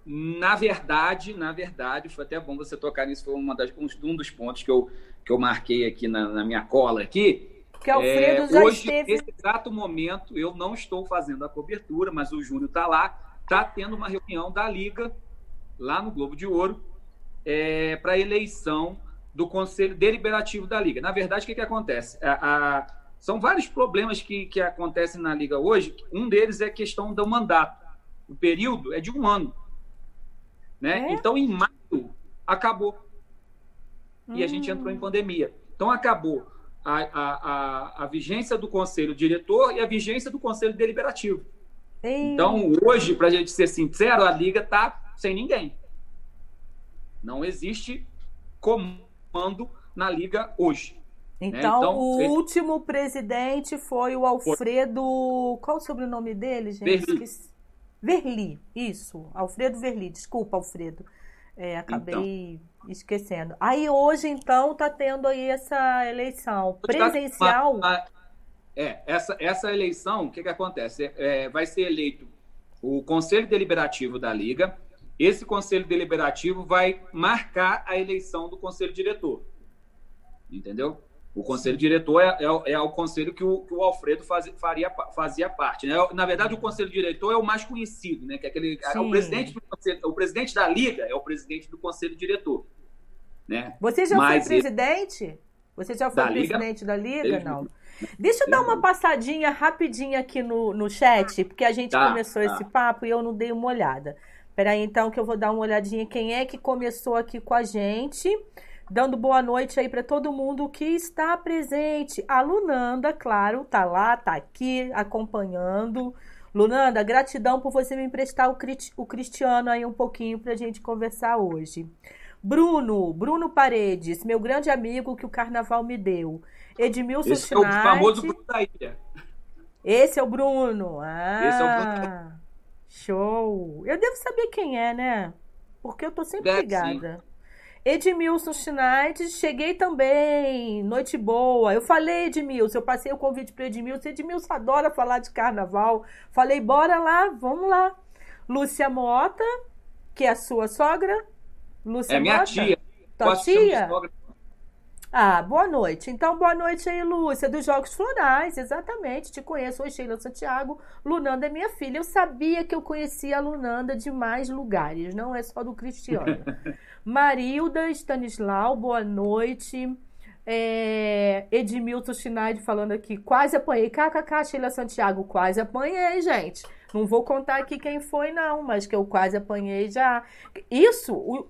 B: Na verdade, na verdade, foi até bom você tocar nisso, foi uma das, um dos pontos que eu, que eu marquei aqui na, na minha cola aqui.
A: Que Alfredo é, já
B: hoje,
A: esteve...
B: nesse exato momento, eu não estou fazendo a cobertura, mas o Júnior está lá, está tendo uma reunião da Liga, lá no Globo de Ouro, é, para eleição do Conselho Deliberativo da Liga. Na verdade, o que, que acontece? A, a, são vários problemas que, que acontecem na Liga hoje. Um deles é a questão do mandato. O período é de um ano. Né? É? Então, em maio, acabou. Hum. E a gente entrou em hum. pandemia. Então, acabou a, a, a, a, vigência do conselho diretor e a vigência do conselho deliberativo. Ei. Então, hoje, para a gente ser sincero, a liga está sem ninguém. Não existe comando na liga hoje.
A: Então, né? então o ele... último presidente foi o Alfredo. Foi. Qual o sobrenome dele, gente? Verli. Verli, isso. Alfredo Verli. Desculpa, Alfredo. É, acabei então. esquecendo. Aí hoje, então, tá tendo aí essa eleição presencial.
B: É, essa, essa eleição, o que, que acontece? É, vai ser eleito o Conselho Deliberativo da Liga. Esse Conselho Deliberativo vai marcar a eleição do Conselho Diretor. Entendeu? O conselho diretor é, é, é o conselho que o, que o Alfredo faz, faria, fazia parte. Né? Na verdade, o conselho diretor é o mais conhecido, né? Que é aquele, é o, presidente do conselho, o presidente da liga é o presidente do conselho diretor. Né?
A: Você já Mas foi presidente? Você já foi presidente liga? da liga? Não. Deixa eu dar uma passadinha rapidinha aqui no, no chat, porque a gente tá, começou tá. esse papo e eu não dei uma olhada. Peraí, então, que eu vou dar uma olhadinha quem é que começou aqui com a gente dando boa noite aí para todo mundo que está presente. A Lunanda, claro, tá lá, tá aqui acompanhando. Lunanda, gratidão por você me emprestar o, o Cristiano aí um pouquinho para a gente conversar hoje. Bruno, Bruno Paredes, meu grande amigo que o carnaval me deu. Edmilson Esse é o famoso Bruno da ilha. Esse é o Bruno. Ah, Esse é o Bruno. Show. Eu devo saber quem é, né? Porque eu tô sempre Deve, ligada. Sim. Edmilson Schneider, cheguei também, noite boa. Eu falei, Edmilson, eu passei o convite para Edmilson. Edmilson adora falar de carnaval. Falei, bora lá, vamos lá. Lúcia Mota, que é a sua sogra.
B: Lúcia é minha Mota? tia.
A: Tua tia? Ah, boa noite. Então, boa noite aí, Lúcia, dos Jogos Florais, exatamente. Te conheço, oi, Sheila Santiago. Lunanda é minha filha. Eu sabia que eu conhecia a Lunanda de mais lugares, não é só do Cristiano. Marilda Stanislau, boa noite. É, Edmilton Schneider falando aqui, quase apanhei. KKK, Sheila Santiago, quase apanhei, gente. Não vou contar aqui quem foi, não, mas que eu quase apanhei já. Isso, o,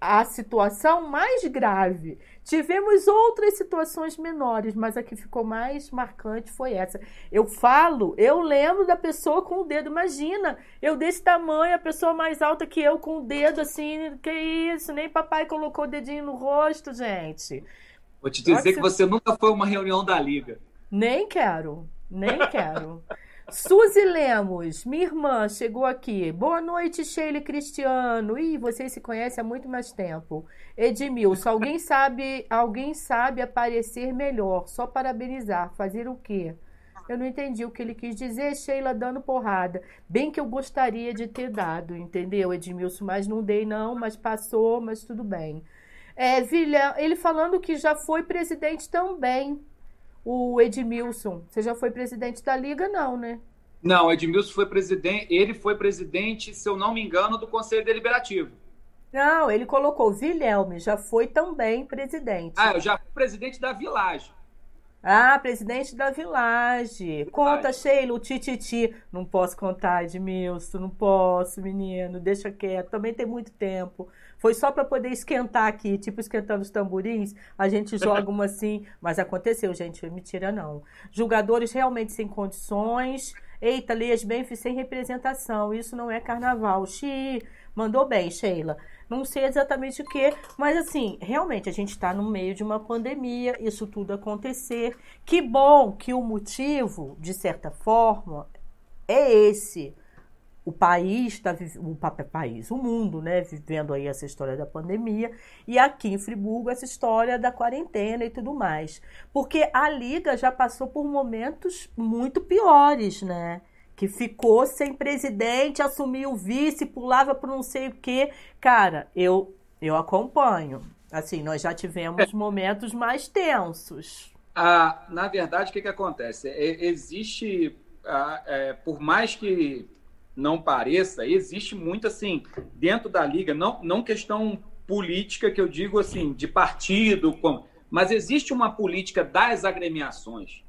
A: a situação mais grave. Tivemos outras situações menores, mas a que ficou mais marcante foi essa. Eu falo, eu lembro da pessoa com o dedo. Imagina, eu desse tamanho, a pessoa mais alta que eu com o dedo assim, que isso, nem papai colocou o dedinho no rosto, gente.
B: Vou te dizer Nossa. que você nunca foi uma reunião da liga.
A: Nem quero, nem quero. Suzy Lemos, minha irmã, chegou aqui. Boa noite, Sheila Cristiano. Ih, vocês se conhecem há muito mais tempo. Edmilson, alguém sabe, alguém sabe aparecer melhor, só parabenizar. Fazer o quê? Eu não entendi o que ele quis dizer, Sheila dando porrada. Bem que eu gostaria de ter dado, entendeu, Edmilson? Mas não dei, não, mas passou, mas tudo bem. É, Vilha, ele falando que já foi presidente também o Edmilson. Você já foi presidente da liga, não, né?
B: Não, Edmilson foi presidente, ele foi presidente, se eu não me engano, do Conselho Deliberativo.
A: Não, ele colocou Vilhelme, já foi também presidente.
B: Ah, eu já fui presidente da Village.
A: Ah, presidente da Village. Conta, Sheila, o tititi. Não posso contar, Edmilson, não posso, menino, deixa quieto. Também tem muito tempo. Foi só para poder esquentar aqui, tipo esquentando os tamborins. A gente joga uma assim, mas aconteceu, gente, mentira não. Julgadores realmente sem condições. Eita, Leias Benf sem representação. Isso não é carnaval. Xi, mandou bem, Sheila. Não sei exatamente o que, mas assim, realmente a gente está no meio de uma pandemia, isso tudo acontecer. Que bom que o motivo, de certa forma, é esse o país está o país, o mundo, né, vivendo aí essa história da pandemia e aqui em Friburgo essa história da quarentena e tudo mais, porque a liga já passou por momentos muito piores, né? Que ficou sem presidente, assumiu o vice, pulava por não sei o quê. Cara, eu eu acompanho. Assim, nós já tivemos momentos mais tensos.
B: Ah, na verdade, o que, que acontece? É, existe, ah, é, por mais que não pareça, existe muito assim, dentro da liga, não, não questão política que eu digo assim, de partido, mas existe uma política das agremiações,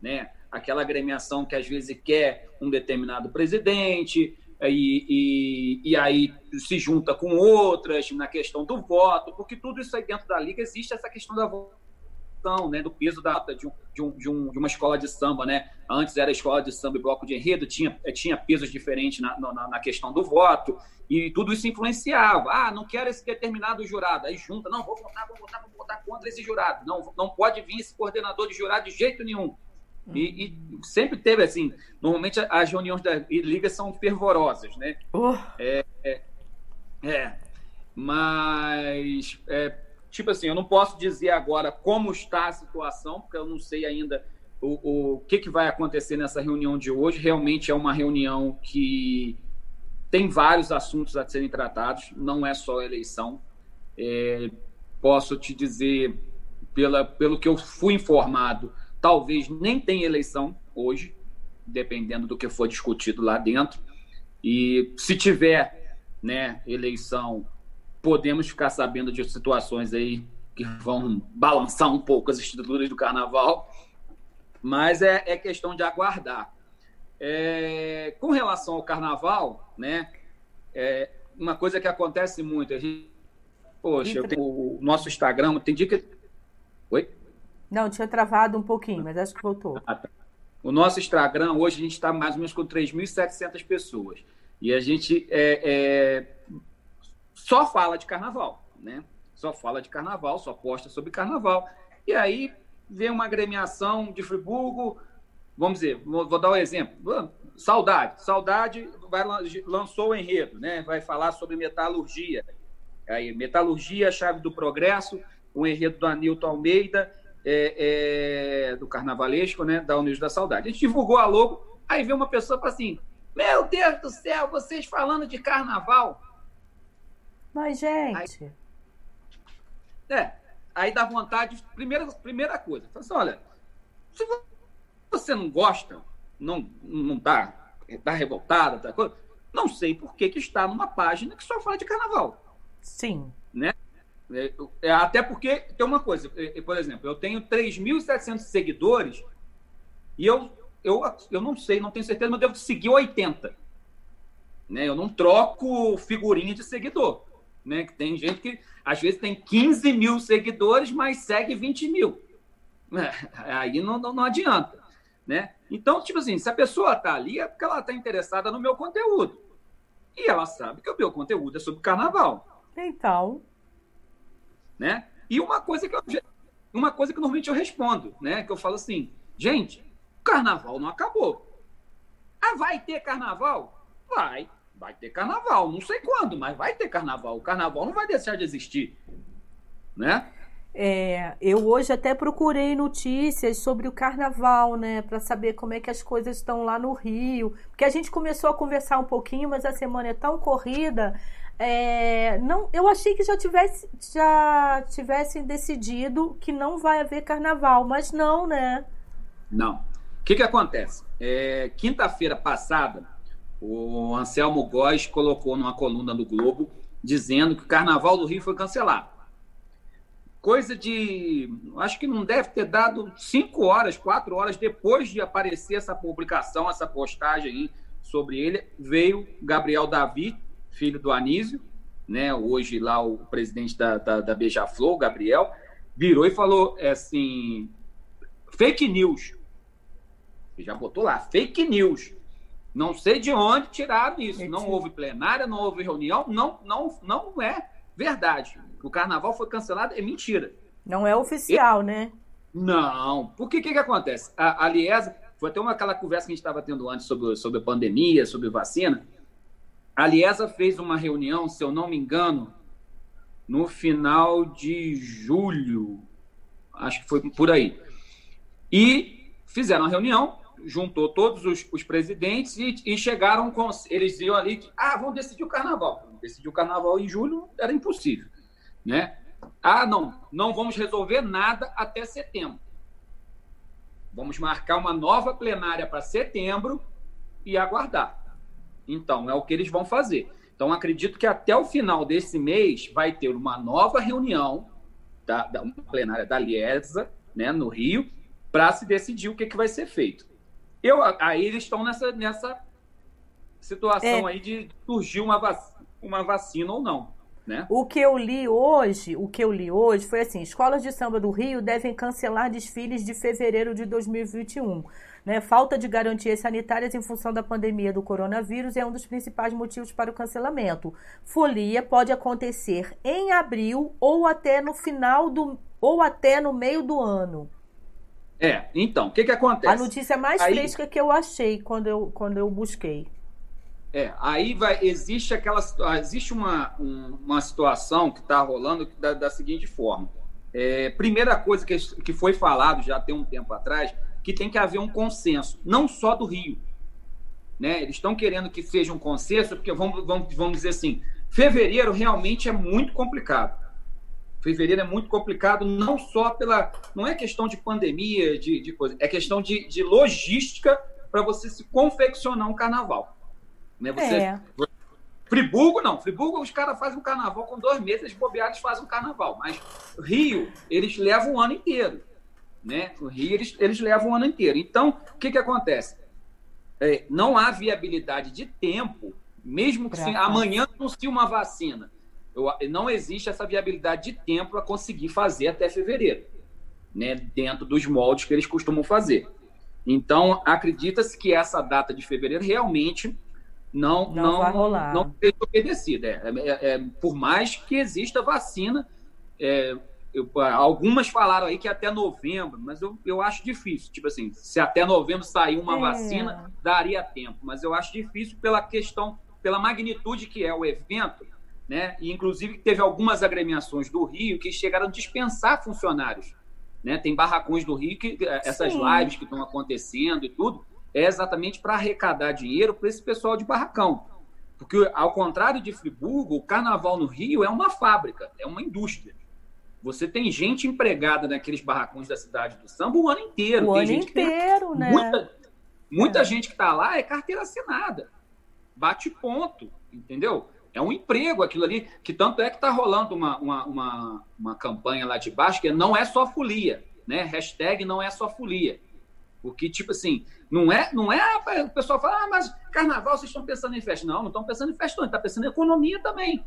B: né? Aquela agremiação que às vezes quer um determinado presidente e, e, e aí se junta com outras na questão do voto, porque tudo isso aí dentro da liga existe essa questão da questão né, do peso da, de, um, de, um, de, um, de, uma escola de samba. Né? Antes era escola de samba e bloco de enredo, tinha, eh, tinha pesos diferentes na, na, na, questão do voto, e tudo isso influenciava. Ah, não quero esse determinado jurado. Aí junta, não, vou votar, vou votar, vou votar contra esse jurado. Não, não pode vir esse coordenador de jurado de jeito nenhum. E, e, sempre teve assim. Normalmente as reuniões da liga são fervorosas, né? Uh. É, é, é, mas é, tipo assim, eu não posso dizer agora como está a situação, porque eu não sei ainda o, o que, que vai acontecer nessa reunião de hoje. Realmente é uma reunião que tem vários assuntos a serem tratados, não é só eleição. É, posso te dizer, pela, pelo que eu fui informado, talvez nem tenha eleição hoje, dependendo do que for discutido lá dentro. E se tiver né, eleição podemos ficar sabendo de situações aí que vão balançar um pouco as estruturas do carnaval, mas é, é questão de aguardar. É, com relação ao carnaval, né, é, uma coisa que acontece muito, a gente, poxa, eu tenho o nosso Instagram, tem dia que... Oi?
A: Não, tinha travado um pouquinho, mas acho que voltou.
B: Ah, tá. O nosso Instagram, hoje a gente está mais ou menos com 3.700 pessoas. E a gente é, é só fala de carnaval, né? Só fala de carnaval, só posta sobre carnaval. E aí vem uma agremiação de Friburgo, vamos dizer, vou, vou dar um exemplo. Saudade. Saudade vai, lançou o enredo, né? Vai falar sobre metalurgia. Aí, metalurgia, chave do progresso, o enredo do Anilton Almeida, é, é, do carnavalesco, né? Da Unidos da Saudade. A gente divulgou a logo, aí vem uma pessoa e fala assim: Meu Deus do céu, vocês falando de carnaval.
A: Mas, gente.
B: Aí, é, aí dá vontade. Primeira, primeira coisa, assim, olha, se você não gosta, não, não tá, tá revoltada, tá coisa, não sei por que, que está numa página que só fala de carnaval.
A: Sim.
B: Né? É, é, até porque tem uma coisa, é, por exemplo, eu tenho 3.700 seguidores e eu, eu, eu não sei, não tenho certeza, mas eu devo seguir 80. Né? Eu não troco figurinha de seguidor né? Que tem gente que às vezes tem 15 mil seguidores, mas segue 20 mil. É, aí não, não, não, adianta, né? Então, tipo assim, se a pessoa tá ali é porque ela está interessada no meu conteúdo. E ela sabe que o meu conteúdo é sobre carnaval.
A: Então.
B: Né? E uma coisa que eu, uma coisa que normalmente eu respondo, né? Que eu falo assim, gente, carnaval não acabou. Ah, vai ter carnaval? Vai. Vai ter carnaval, não sei quando, mas vai ter carnaval. O carnaval não vai deixar de existir, né?
A: É, eu hoje até procurei notícias sobre o carnaval, né, para saber como é que as coisas estão lá no Rio, porque a gente começou a conversar um pouquinho, mas a semana é tão corrida. É, não, eu achei que já tivesse já tivessem decidido que não vai haver carnaval, mas não, né?
B: Não. O que que acontece? É, Quinta-feira passada o Anselmo Góes colocou numa coluna do Globo dizendo que o Carnaval do Rio foi cancelado. Coisa de. Acho que não deve ter dado cinco horas, quatro horas depois de aparecer essa publicação, essa postagem aí sobre ele, veio Gabriel Davi, filho do Anísio, né, hoje lá o presidente da, da, da Beija-Flor, Gabriel, virou e falou assim: fake news. Ele já botou lá, fake news. Não sei de onde tiraram isso. Não houve plenária, não houve reunião, não, não, não é verdade. O carnaval foi cancelado, é mentira.
A: Não é oficial, né?
B: Não. Por que que, que acontece? A, a Liesa foi até uma, aquela conversa que a gente estava tendo antes sobre, sobre a pandemia, sobre vacina. A Liesa fez uma reunião, se eu não me engano, no final de julho, acho que foi por aí. E fizeram a reunião, juntou todos os, os presidentes e, e, chegaram com. Eles iam ali, ah, vamos decidir o carnaval. Decidir o carnaval em julho era impossível. Né? Ah, não, não vamos resolver nada até setembro. Vamos marcar uma nova plenária para setembro e aguardar. Então, é o que eles vão fazer. Então, acredito que até o final desse mês vai ter uma nova reunião da, da plenária da Liesa, né, no Rio, para se decidir o que, que vai ser feito. Eu, aí eles estão nessa, nessa situação é. aí de surgir uma, vac, uma vacina ou não. Né?
A: O que eu li hoje, o que eu li hoje foi assim: escolas de samba do Rio devem cancelar desfiles de fevereiro de 2021. Né? Falta de garantias sanitárias em função da pandemia do coronavírus é um dos principais motivos para o cancelamento. Folia pode acontecer em abril ou até no final do ou até no meio do ano.
B: É, então, o que, que acontece?
A: A notícia mais Aí... fresca que eu achei quando eu, quando eu busquei.
B: É, aí vai, existe aquela existe uma, um, uma situação que está rolando da, da, seguinte forma. É, primeira coisa que, que foi falado já tem um tempo atrás, que tem que haver um consenso, não só do Rio. Né? Eles estão querendo que seja um consenso, porque vamos, vamos, vamos dizer assim, fevereiro realmente é muito complicado. Fevereiro é muito complicado, não só pela. Não é questão de pandemia, de, de coisa, é questão de, de logística para você se confeccionar um carnaval. Né? Você, é. Friburgo, não. Friburgo, os caras fazem um carnaval com dois meses, bobeados fazem um carnaval. Mas Rio, eles levam o ano inteiro. Né? O Rio, eles, eles levam o ano inteiro. Então, o que, que acontece? É, não há viabilidade de tempo, mesmo que se, amanhã anuncie uma vacina. Eu, não existe essa viabilidade de tempo para conseguir fazer até fevereiro, né? dentro dos moldes que eles costumam fazer. Então, acredita-se que essa data de fevereiro realmente não não não, vai rolar. não seja obedecida. É, é, é, por mais que exista vacina, é, eu, algumas falaram aí que até novembro, mas eu, eu acho difícil. Tipo assim, se até novembro sair uma é. vacina, daria tempo. Mas eu acho difícil pela questão, pela magnitude que é o evento, né? E inclusive teve algumas agremiações do Rio que chegaram a dispensar funcionários. Né? Tem barracões do Rio que essas Sim. lives que estão acontecendo e tudo, é exatamente para arrecadar dinheiro para esse pessoal de barracão. Porque, ao contrário de Friburgo, o carnaval no Rio é uma fábrica, é uma indústria. Você tem gente empregada naqueles barracões da cidade do samba o ano inteiro.
A: O tem ano inteiro, né?
B: Muita, muita é. gente que está lá é carteira assinada. Bate ponto, entendeu? É um emprego aquilo ali, que tanto é que está rolando uma, uma, uma, uma, campanha lá de baixo, que não é só folia, né? Hashtag não é só folia. Porque, tipo assim, não é, não é o pessoal fala, ah, mas carnaval vocês estão pensando em festa. Não, não estão pensando em festa, não, está pensando em economia também.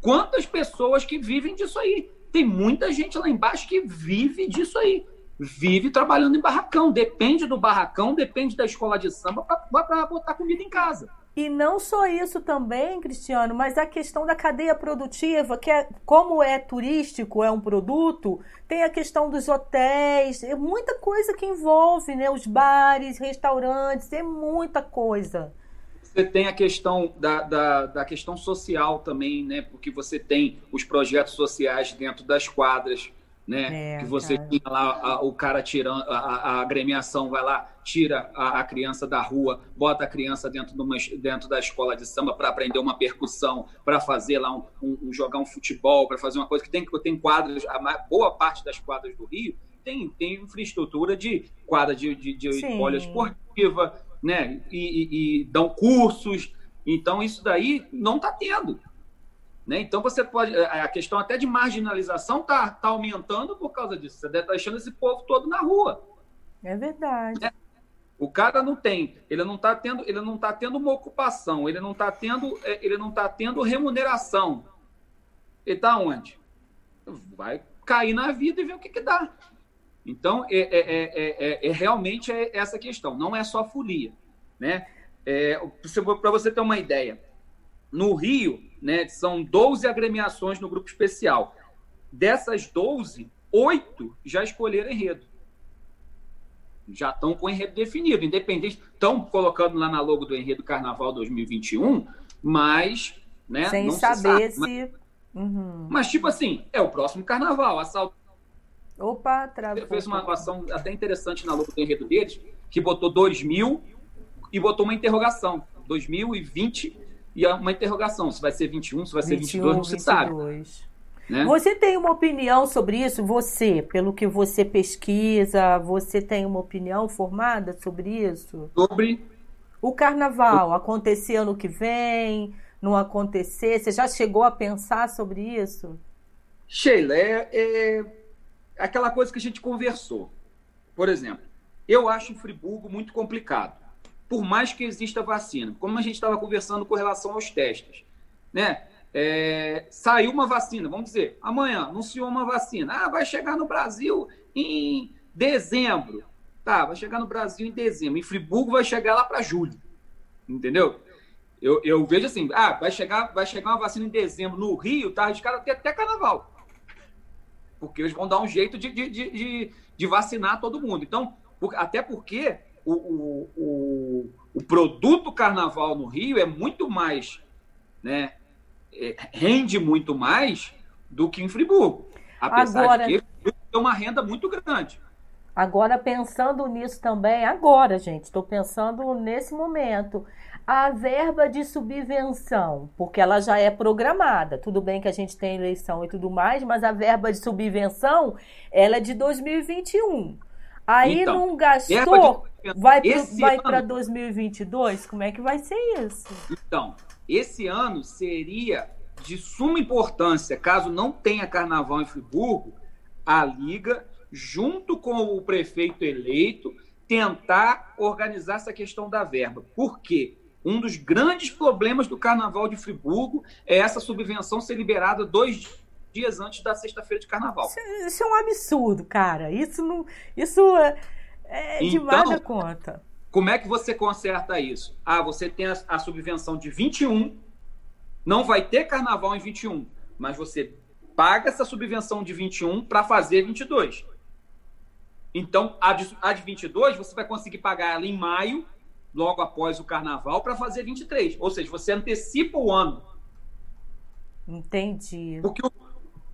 B: Quantas pessoas que vivem disso aí? Tem muita gente lá embaixo que vive disso aí. Vive trabalhando em barracão. Depende do barracão, depende da escola de samba para botar comida em casa.
A: E não só isso também, Cristiano, mas a questão da cadeia produtiva, que é como é turístico, é um produto, tem a questão dos hotéis, é muita coisa que envolve, né? Os bares, restaurantes, é muita coisa.
B: Você tem a questão da, da, da questão social também, né? Porque você tem os projetos sociais dentro das quadras né? É, que você cara. tinha lá a, o cara tirando, a, a, agremiação vai lá, tira a, a, criança da rua, bota a criança dentro, de uma, dentro da escola de samba para aprender uma percussão, para fazer lá um, um, um, jogar um futebol, para fazer uma coisa que tem, tem quadras, a boa parte das quadras do Rio tem, tem infraestrutura de quadra de, de, de poliesportiva, né? E, e, e dão cursos. Então, isso daí não está tendo. Né? Então você pode. A questão até de marginalização está tá aumentando por causa disso. Você deve estar tá deixando esse povo todo na rua.
A: É verdade. Né?
B: O cara não tem, ele não está tendo, ele não tá tendo uma ocupação, ele não está tendo, é, ele não tá tendo remuneração. Ele está onde? Vai cair na vida e ver o que, que dá. Então, é, é, é, é realmente é essa questão, não é só folia. Né? Para você ter uma ideia, no Rio, né, são 12 agremiações no grupo especial. Dessas 12, oito já escolheram enredo. Já estão com o enredo definido, independente. Estão colocando lá na logo do enredo Carnaval 2021, mas. Né,
A: Sem saber se. se... Mas,
B: uhum. mas, tipo assim, é o próximo carnaval. A Sal...
A: Opa, travou.
B: Fez uma ação até interessante na logo do enredo deles, que botou 2000 e botou uma interrogação. 2020 e uma interrogação. Se vai ser 21, se vai ser 21, 22, não se 22. sabe.
A: Né? Você tem uma opinião sobre isso? Você, pelo que você pesquisa, você tem uma opinião formada sobre isso?
B: Sobre
A: o carnaval, acontecer ano que vem, não acontecer? Você já chegou a pensar sobre isso?
B: Sheila, é, é aquela coisa que a gente conversou. Por exemplo, eu acho o Friburgo muito complicado, por mais que exista vacina. Como a gente estava conversando com relação aos testes, né? É, saiu uma vacina, vamos dizer, amanhã anunciou uma vacina. Ah, vai chegar no Brasil em dezembro. Tá, vai chegar no Brasil em dezembro. Em Friburgo vai chegar lá para julho. Entendeu? Eu, eu, vejo assim, ah, vai chegar, vai chegar uma vacina em dezembro no Rio, tá arriscado até, até carnaval. Porque eles vão dar um jeito de, de, de, de vacinar todo mundo. Então, por, até porque o, o, o, o produto carnaval no Rio é muito mais né, é, rende muito mais do que em Friburgo. Apesar agora, de que tem uma renda muito grande.
A: Agora, pensando nisso também, agora, gente, estou pensando nesse momento. A verba de subvenção, porque ela já é programada. Tudo bem que a gente tem eleição e tudo mais, mas a verba de subvenção, ela é de 2021. Aí então, não gastou. Vai para ano... 2022? Como é que vai ser isso?
B: Então, esse ano seria de suma importância, caso não tenha carnaval em Friburgo, a Liga, junto com o prefeito eleito, tentar organizar essa questão da verba. Por quê? Um dos grandes problemas do carnaval de Friburgo é essa subvenção ser liberada dois dias antes da sexta-feira de carnaval.
A: Isso, isso, é um absurdo, cara. Isso não. Isso é, é então, demais da conta.
B: Como é que você conserta isso? Ah, você tem a, a subvenção de 21, não vai ter carnaval em 21, mas você paga essa subvenção de 21 para fazer 22. Então, a de, a de 22, você vai conseguir pagar ela em maio, logo após o carnaval, para fazer 23. Ou seja, você antecipa o ano.
A: Entendi.
B: Porque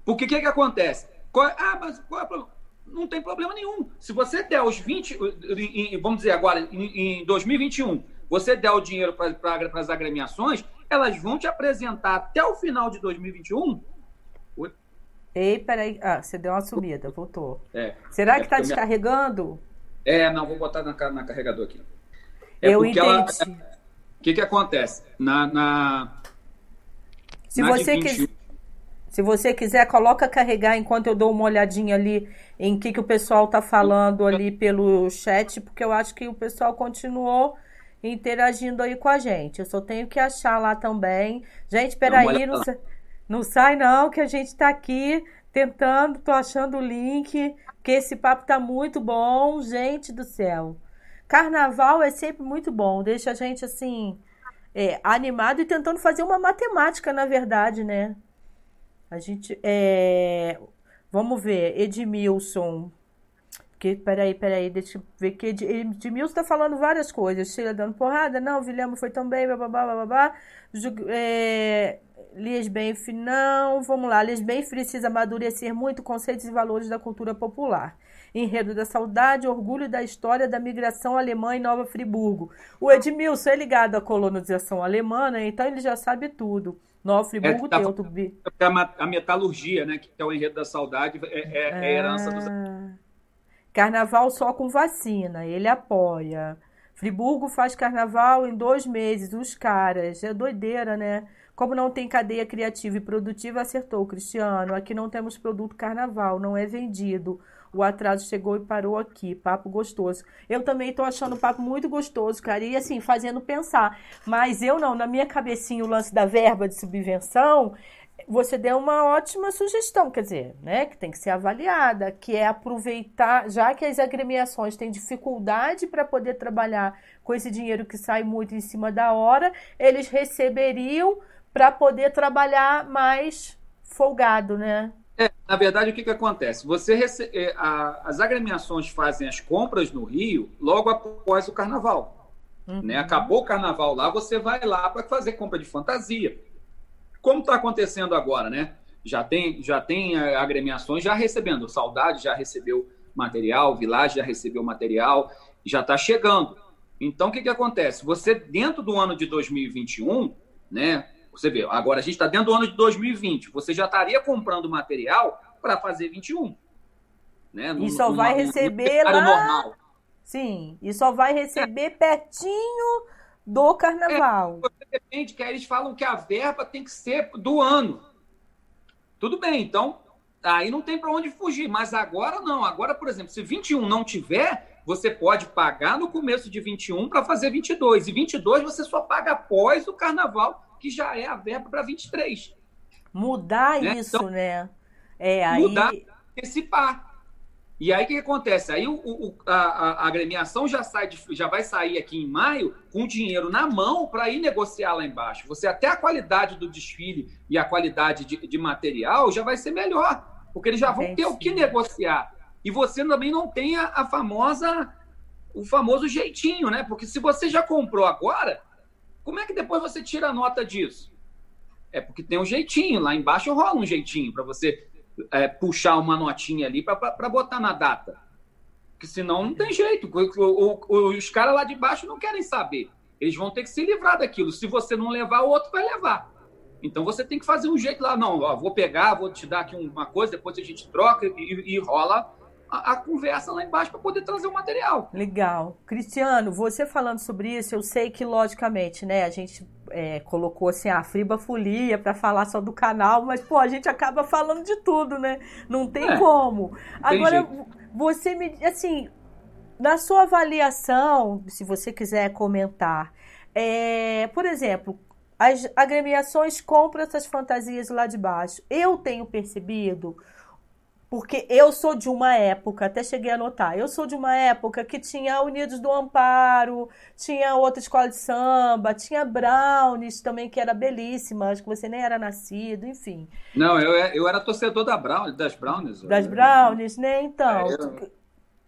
B: o que, que, que acontece? Qual, ah, mas qual é o problema? Não tem problema nenhum. Se você der os 20, vamos dizer agora, em 2021, você der o dinheiro para as agremiações, elas vão te apresentar até o final de 2021.
A: Ei, peraí. Ah, você deu uma sumida, voltou. É, Será que está é descarregando?
B: É, não, vou botar na, na carregador aqui.
A: É Eu entendi.
B: O que, que acontece? Na, na,
A: se, na você se você quiser, coloca carregar enquanto eu dou uma olhadinha ali em que, que o pessoal está falando ali pelo chat, porque eu acho que o pessoal continuou interagindo aí com a gente. Eu só tenho que achar lá também. Gente, peraí, não, não sai não, que a gente está aqui tentando, tô achando o link, que esse papo tá muito bom, gente do céu. Carnaval é sempre muito bom, deixa a gente assim é, animado e tentando fazer uma matemática, na verdade, né? A gente é, Vamos ver, Edmilson. Que, peraí, peraí, deixa eu ver que Ed, Edmilson tá falando várias coisas. Sheila dando porrada, não, Vilhamo foi também, bababá, bababá. É, Lies Benf, não. Vamos lá, Lies Benf precisa amadurecer muito conceitos e valores da cultura popular. Enredo da Saudade, Orgulho da História da Migração Alemã em Nova Friburgo. O Edmilson é ligado à colonização alemã, né? então ele já sabe tudo. Nova Friburgo é, tá.
B: A metalurgia, né? Que é o enredo da saudade, é, é, é a herança dos... Ah.
A: Carnaval só com vacina, ele apoia. Friburgo faz carnaval em dois meses, os caras. É doideira, né? Como não tem cadeia criativa e produtiva, acertou, Cristiano. Aqui não temos produto carnaval, não é vendido. O atraso chegou e parou aqui. Papo gostoso. Eu também tô achando o papo muito gostoso, cara. E assim, fazendo pensar. Mas eu não, na minha cabecinha, o lance da verba de subvenção, você deu uma ótima sugestão, quer dizer, né, que tem que ser avaliada, que é aproveitar, já que as agremiações têm dificuldade para poder trabalhar com esse dinheiro que sai muito em cima da hora, eles receberiam para poder trabalhar mais folgado, né?
B: É, na verdade, o que, que acontece? Você rece... É, a, as agremiações fazem as compras no Rio logo após o carnaval. Uhum. Né? Acabou o carnaval lá, você vai lá para fazer compra de fantasia. Como está acontecendo agora, né? Já tem, já tem é, agremiações já recebendo. Saudade já recebeu material, Village já recebeu material, já está chegando. Então, o que, que acontece? Você, dentro do ano de 2021, né? Você vê, agora a gente está dentro do ano de 2020, você já estaria comprando material para fazer 21. Né?
A: No, e só vai receber lá. Normal. Sim, e só vai receber é. pertinho do carnaval.
B: É, depende, que eles falam que a verba tem que ser do ano. Tudo bem, então aí não tem para onde fugir, mas agora não. Agora, por exemplo, se 21 não tiver, você pode pagar no começo de 21 para fazer 22. E 22 você só paga após o carnaval, que já é a verba para 23.
A: Mudar né? isso, então, né? É, aí...
B: Mudar, antecipar. E aí o que, que, acontece? Aí o, o, a, a, agremiação já, sai de, já vai sair aqui em maio com dinheiro na mão para ir negociar lá embaixo. Você até a qualidade do desfile e a qualidade de, de material já vai ser melhor, porque eles já vão ter o que negociar. E você também não tem a, a famosa, o famoso jeitinho, né? Porque se você já comprou agora, como é que depois você tira a nota disso? É porque tem um jeitinho, lá embaixo rola um jeitinho para você é, puxar uma notinha ali para botar na data. Porque senão não tem jeito. O, o, os caras lá de baixo não querem saber. Eles vão ter que se livrar daquilo. Se você não levar, o outro vai levar. Então você tem que fazer um jeito lá. Não, ó, vou pegar, vou te dar aqui uma coisa, depois a gente troca e, e rola a, a, conversa lá embaixo para poder trazer o material.
A: Legal. Cristiano, você falando sobre isso, eu sei que, logicamente, né, a gente é, colocou assim a Friba Folia para falar só do canal, mas pô, a gente acaba falando de tudo, né? Não tem é, como. Agora, tem você me assim, na sua avaliação, se você quiser comentar, é, por exemplo, as agremiações compram essas fantasias lá de baixo. Eu tenho percebido porque eu sou de uma época, até cheguei a notar, eu sou de uma época que tinha Unidos do Amparo, tinha outra escola de samba, tinha Brownies também, que era belíssima, acho que você nem era nascido, enfim.
B: Não, eu, eu era torcedor da Brown, das Brownies.
A: Das Brownies, né? Então.
B: É, eu,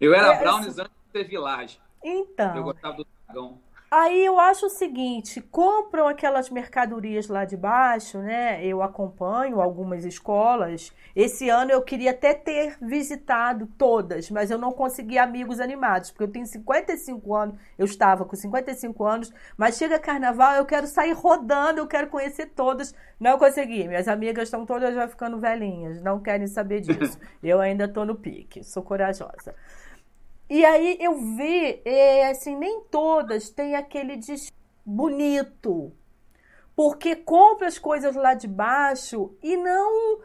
B: eu, era é, Brownies antes de ter Village.
A: Então.
B: Eu gostava do dragão.
A: Aí eu acho o seguinte, compram aquelas mercadorias lá de baixo, né? Eu acompanho algumas escolas. Esse ano eu queria até ter visitado todas, mas eu não consegui amigos animados, porque eu tenho 55 anos, eu estava com 55 anos, mas chega carnaval, eu quero sair rodando, eu quero conhecer todas. Não consegui. Minhas amigas estão todas já ficando velhinhas, não querem saber disso. Eu ainda estou no pique, sou corajosa. E aí eu vi, é, assim, nem todas têm aquele bonito. Porque compra as coisas lá de baixo e não.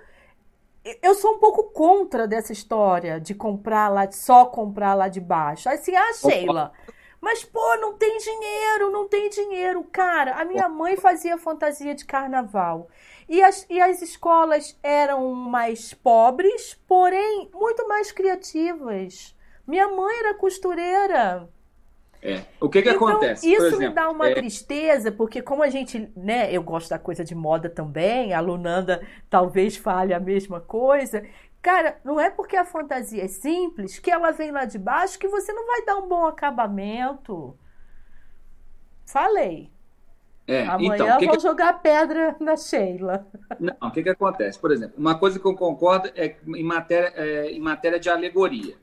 A: Eu sou um pouco contra dessa história de comprar lá, só comprar lá de baixo. Assim, ah, Sheila. Mas, pô, não tem dinheiro, não tem dinheiro. Cara, a minha mãe fazia fantasia de carnaval. E as, e as escolas eram mais pobres, porém muito mais criativas. Minha mãe era costureira.
B: É. O que que então, acontece?
A: Isso exemplo, me dá uma é... tristeza, porque como a gente, né, eu gosto da coisa de moda também, a Lunanda talvez fale a mesma coisa. Cara, não é porque a fantasia é simples que ela vem lá de baixo que você não vai dar um bom acabamento. Falei. É, Amanhã então, que vou que... jogar pedra na Sheila.
B: Não, o que, que acontece? Por exemplo, uma coisa que eu concordo é em matéria, é, em matéria de alegoria.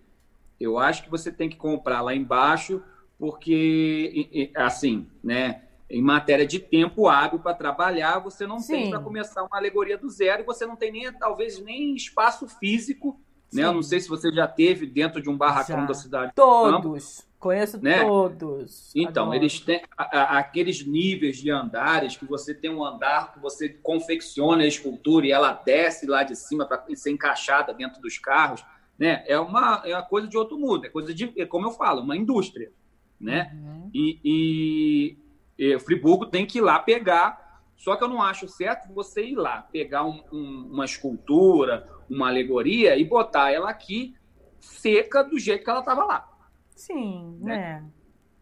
B: Eu acho que você tem que comprar lá embaixo, porque, assim, né? Em matéria de tempo hábil para trabalhar, você não Sim. tem para começar uma alegoria do zero e você não tem nem, talvez, nem espaço físico. Né? Eu não sei se você já teve dentro de um barracão já. da cidade.
A: Todos. Conheço né? todos.
B: Então, Adoro. eles têm a, a, aqueles níveis de andares que você tem um andar que você confecciona a escultura e ela desce lá de cima para ser encaixada dentro dos carros né? É uma, é uma coisa de outro mundo, é coisa de, é como eu falo, uma indústria, né? Uhum. E, e, e, Friburgo tem que ir lá pegar, só que eu não acho certo você ir lá pegar um, um, uma escultura, uma alegoria e botar ela aqui seca do jeito que ela estava lá.
A: Sim, né? né?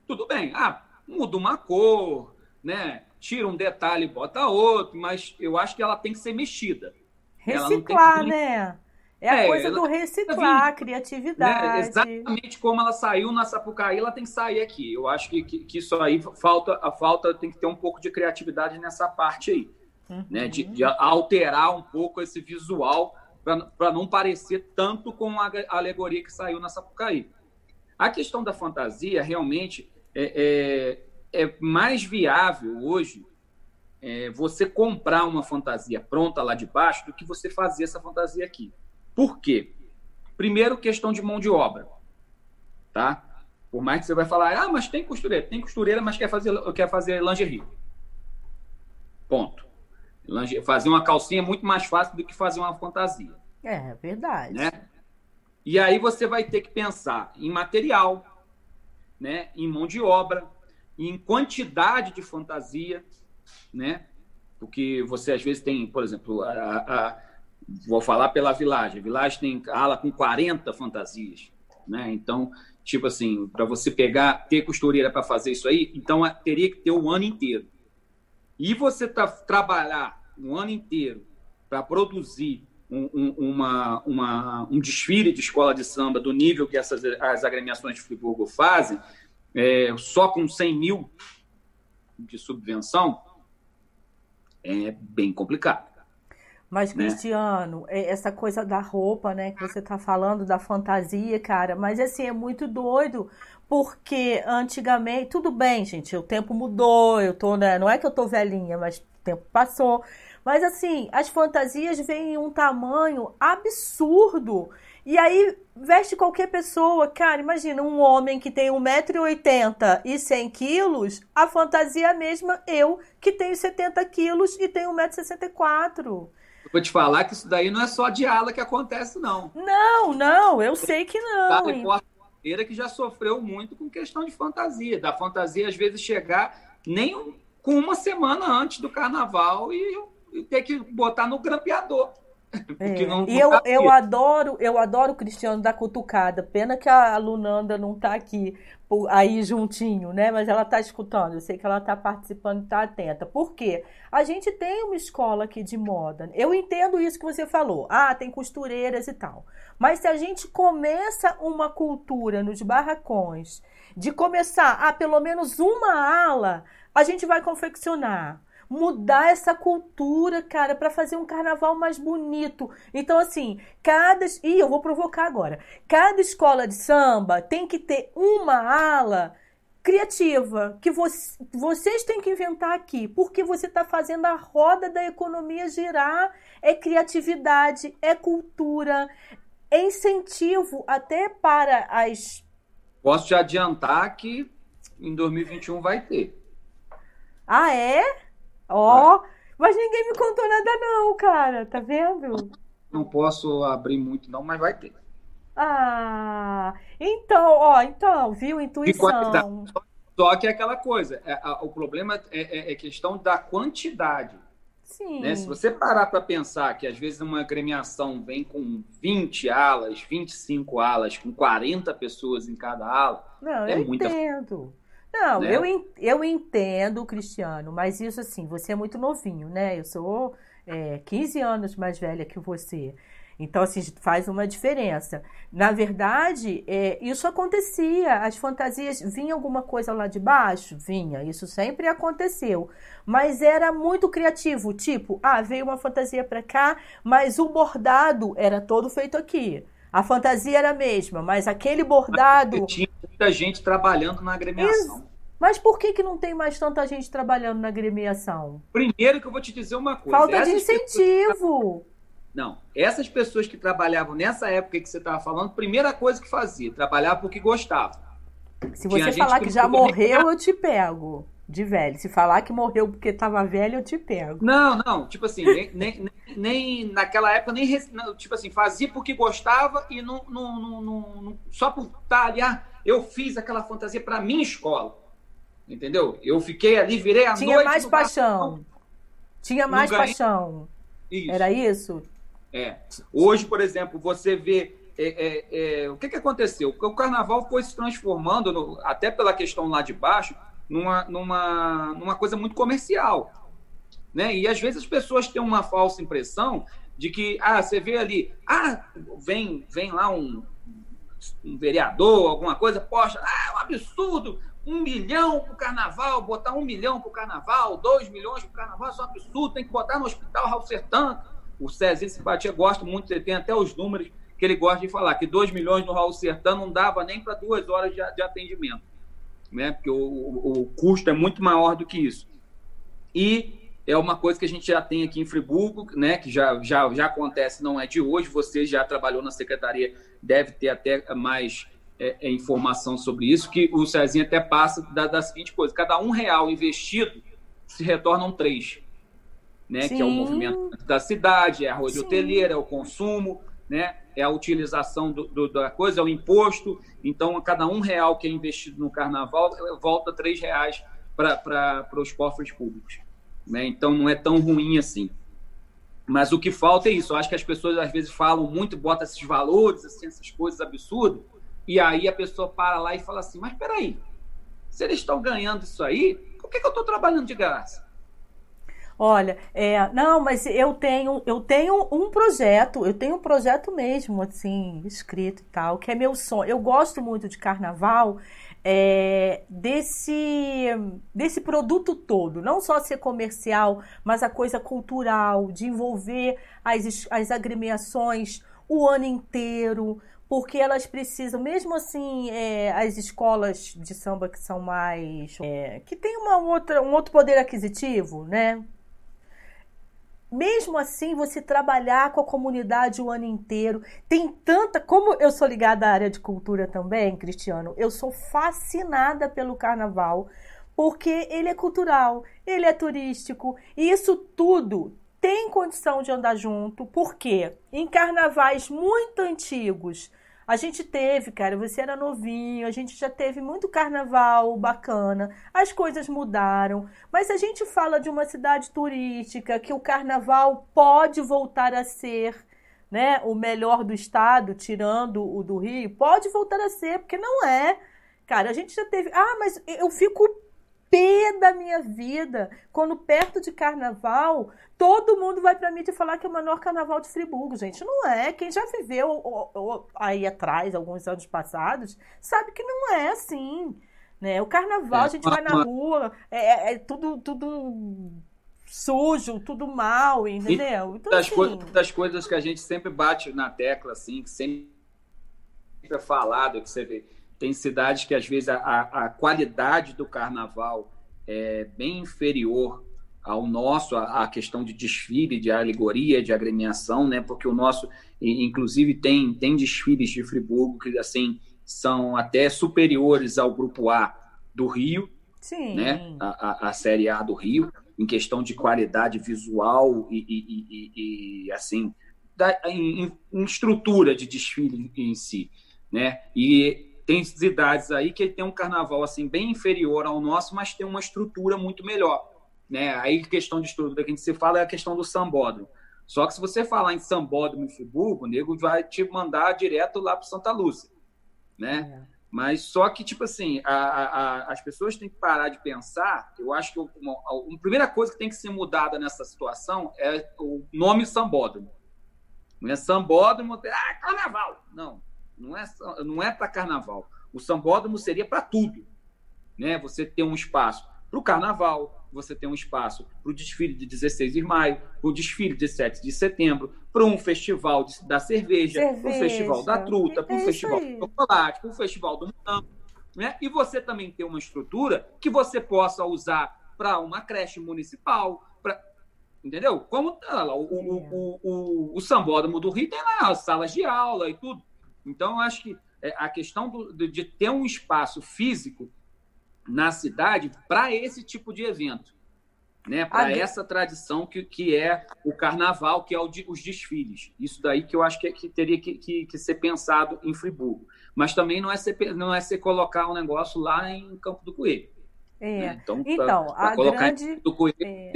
B: Tudo bem, ah, muda uma cor, né? Tira um detalhe e bota outro, mas eu acho que ela tem que ser mexida.
A: Reciclar, né? É a é, coisa do reciclar, criatividade. Né?
B: Exatamente como ela saiu na Sapucaí, ela tem que sair aqui. Eu acho que, que, que, isso aí falta, a falta tem que ter um pouco de criatividade nessa parte aí. Uhum. Né? De, de, alterar um pouco esse visual para não parecer tanto com a alegoria que saiu na Sapucaí. A questão da fantasia realmente é, é, é mais viável hoje é, você comprar uma fantasia pronta lá de baixo do que você fazer essa fantasia aqui. Por quê? Primeiro, questão de mão de obra. Tá? Por mais que você vai falar, ah, mas tem costureira. Tem costureira, mas quer fazer, quer fazer lingerie. Ponto. Fazer uma calcinha é muito mais fácil do que fazer uma fantasia.
A: É, verdade.
B: Né? E aí você vai ter que pensar em material, né? em mão de obra, em quantidade de fantasia, né? Porque você às vezes tem, por exemplo, a, a vou falar pela Village. A tem ala com 40 fantasias, né? Então, tipo assim, para você pegar, ter costureira para fazer isso aí, então teria que ter o um ano inteiro. E você tá, trabalhar um ano inteiro para produzir um, um, uma, uma, um desfile de escola de samba do nível que essas as agremiações de Friburgo fazem, é, só com 100 mil de subvenção, é bem complicado.
A: Mas, né? Cristiano, né? essa coisa da roupa, né, que você tá falando, da fantasia, cara, mas assim, é muito doido, porque antigamente, tudo bem, gente, o tempo mudou, eu tô, né, não é que eu tô velhinha, mas o tempo passou. Mas assim, as fantasias vêm em um tamanho absurdo. E aí veste qualquer pessoa. Cara, imagina um homem que tem 1,80m e 100 quilos, a fantasia é a mesma eu, que tenho 70 quilos e tenho 1,64m.
B: Vou te falar que isso daí não é só de ala que acontece, não.
A: Não, não, eu sei que não. Tá,
B: repórter que já sofreu muito com questão de fantasia. Da fantasia, às vezes, chegar nem com uma semana antes do carnaval e, e ter que botar no grampeador.
A: É. Não, e eu, eu adoro, eu adoro o Cristiano da Cutucada. Pena que a Lunanda não está aqui aí juntinho, né? Mas ela está escutando. Eu sei que ela está participando e está atenta. Por quê? A gente tem uma escola aqui de moda. Eu entendo isso que você falou. Ah, tem costureiras e tal. Mas se a gente começa uma cultura nos barracões de começar a ah, pelo menos uma ala, a gente vai confeccionar mudar essa cultura, cara, para fazer um carnaval mais bonito. Então, assim, cada. Ih, eu vou provocar agora. Cada escola de samba tem que ter uma ala criativa que vocês têm que inventar aqui, porque você está fazendo a roda da economia girar. É criatividade, é cultura, é incentivo até para as.
B: Posso te adiantar que em 2021 vai ter.
A: Ah, é? Ó, oh, mas ninguém me contou nada não, cara, tá vendo?
B: Não posso abrir muito não, mas vai ter.
A: Ah, então, ó, então, viu, intuição.
B: Só que é aquela coisa, é, a, o problema é, é, é, questão da quantidade.
A: Sim.
B: Né? Se você parar para pensar que às vezes uma agremiação vem com 20 alas, 25 alas, com 40 pessoas em cada ala,
A: Não, é eu muita... entendo. Não, né? eu, eu entendo, Cristiano, mas isso assim, você é muito novinho, né? Eu sou é, 15 anos mais velha que você. Então, assim, faz uma diferença. Na verdade, é, isso acontecia. As fantasias, vinha alguma coisa lá de baixo? Vinha. Isso sempre aconteceu. Mas era muito criativo. Tipo, ah, veio uma fantasia para cá, mas o bordado era todo feito aqui. A fantasia era a mesma, mas aquele bordado.
B: Tinha muita gente trabalhando na agremiação.
A: Mas por que, que não tem mais tanta gente trabalhando na agremiação?
B: Primeiro que eu vou te dizer uma coisa.
A: Falta de incentivo.
B: Não, essas pessoas que trabalhavam nessa época que você estava falando, primeira coisa que fazia, trabalhar porque gostava.
A: Se você falar que, que já morreu, eu te pego de velho. Se falar que morreu porque estava velho, eu te pego.
B: Não, não. Tipo assim, nem, nem, nem, naquela época, nem tipo assim, fazia porque gostava e não, não, não, não só por estar ali, ah, eu fiz aquela fantasia para minha escola. Entendeu? Eu fiquei ali, virei a
A: Tinha
B: noite.
A: Mais paixão. Tinha mais paixão. Isso. Era isso?
B: É. Hoje, por exemplo, você vê. É, é, é, o que, que aconteceu? O carnaval foi se transformando, no, até pela questão lá de baixo, numa, numa, numa coisa muito comercial. Né? E às vezes as pessoas têm uma falsa impressão de que, ah, você vê ali, ah, vem, vem lá um, um vereador, alguma coisa, poxa, ah, é um absurdo, um milhão para o carnaval, botar um milhão para o carnaval, dois milhões para o carnaval, isso é um absurdo, tem que botar no hospital Raul Sertã. O Cezinho Simpatia gosta muito, ele tem até os números que ele gosta de falar, que dois milhões no Raul Sertã não dava nem para duas horas de, de, atendimento, né? porque o, o, o custo é muito maior do que isso. E é uma coisa que a gente já tem aqui em Friburgo, né, que já, já, já acontece, não é de hoje, você já trabalhou na secretaria, deve ter até mais é, é, informação sobre isso, que o Cezinho até passa da, da seguinte coisa, cada um real investido se retornam três, né, que é o movimento da cidade, é a rede hoteleira, é o consumo, né, é a utilização do, do, da coisa, é o imposto, então cada um real que é investido no carnaval volta três reais para os cofres públicos. Né? Então não é tão ruim assim. Mas o que falta é isso. Eu acho que as pessoas às vezes falam muito, botam esses valores, assim, essas coisas absurdas, e aí a pessoa para lá e fala assim: Mas peraí, se eles estão ganhando isso aí, por que, que eu estou trabalhando de graça?
A: Olha, é, não, mas eu tenho, eu tenho um projeto, eu tenho um projeto mesmo, assim, escrito e tal, que é meu sonho. Eu gosto muito de carnaval é, desse, desse produto todo, não só ser comercial, mas a coisa cultural, de envolver as, as agremiações o ano inteiro, porque elas precisam, mesmo assim, é, as escolas de samba que são mais. É, que tem uma outra, um outro poder aquisitivo, né? Mesmo assim, você trabalhar com a comunidade o ano inteiro. Tem tanta. Como eu sou ligada à área de cultura também, Cristiano, eu sou fascinada pelo carnaval, porque ele é cultural, ele é turístico, e isso tudo tem condição de andar junto, porque em carnavais muito antigos a gente teve, cara, você era novinho, a gente já teve muito carnaval bacana, as coisas mudaram, mas a gente fala de uma cidade turística que o carnaval pode voltar a ser, né, o melhor do estado, tirando o do Rio, pode voltar a ser, porque não é. Cara, a gente já teve. Ah, mas eu fico pé da minha vida quando perto de carnaval todo mundo vai para mim te falar que é o menor carnaval de Friburgo, gente. Não é. Quem já viveu ou, ou, aí atrás, alguns anos passados, sabe que não é assim. Né? O carnaval, é, a gente vai na rua, é, é, é, tudo, tudo sujo, tudo mal, entendeu?
B: Então, das, assim... das coisas que a gente sempre bate na tecla, assim, que sempre é falado, que você vê tem cidades que, às vezes, a, a qualidade do carnaval é bem inferior ao nosso, a, a, questão de desfile, de alegoria, de agremiação, né? Porque o nosso, inclusive, tem, tem desfiles de Friburgo que, assim, são até superiores ao Grupo A do Rio, Sim. né? A, a, a Série A do Rio, em questão de qualidade visual e, e, e, e assim, da, em, em, estrutura de desfile em si, né? E tem cidades aí que tem um carnaval assim bem inferior ao nosso, mas tem uma estrutura muito melhor. Né? Aí questão de estrutura que a gente se fala é a questão do sambódromo. Só que se você falar em sambódromo em Friburgo, o nego vai te mandar direto lá para Santa Lúcia, né? É. Mas só que, tipo assim, a, a, as pessoas têm que parar de pensar. Eu acho que uma, a, primeira coisa que tem que ser mudada nessa situação é o nome sambódromo. Não é sambódromo, ah, carnaval. Não, não é, não é para carnaval. O sambódromo seria para tudo. Né? Você tem um espaço para o carnaval, você tem um espaço para o desfile de 16 de maio, para o desfile de 7 de setembro, para um festival de, da cerveja, para o festival da truta, para o é festival do chocolate, para o festival do morango. Né? E você também tem uma estrutura que você possa usar para uma creche municipal, pra... entendeu? Como tá lá, o, o, o, o, o Sambódromo do Rio tem lá as salas de aula e tudo. Então, eu acho que é, a questão do, de ter um espaço físico na cidade para esse tipo de evento, né? para essa tradição que, que é o carnaval, que é o de, os desfiles. Isso daí que eu acho que, que teria que, que, que, ser pensado em Friburgo. Mas também não é ser, não é ser colocar um negócio lá em Campo do Coelho.
A: É. Né? Então, então pra, pra a colocar grande... em Campo do Coelho, é...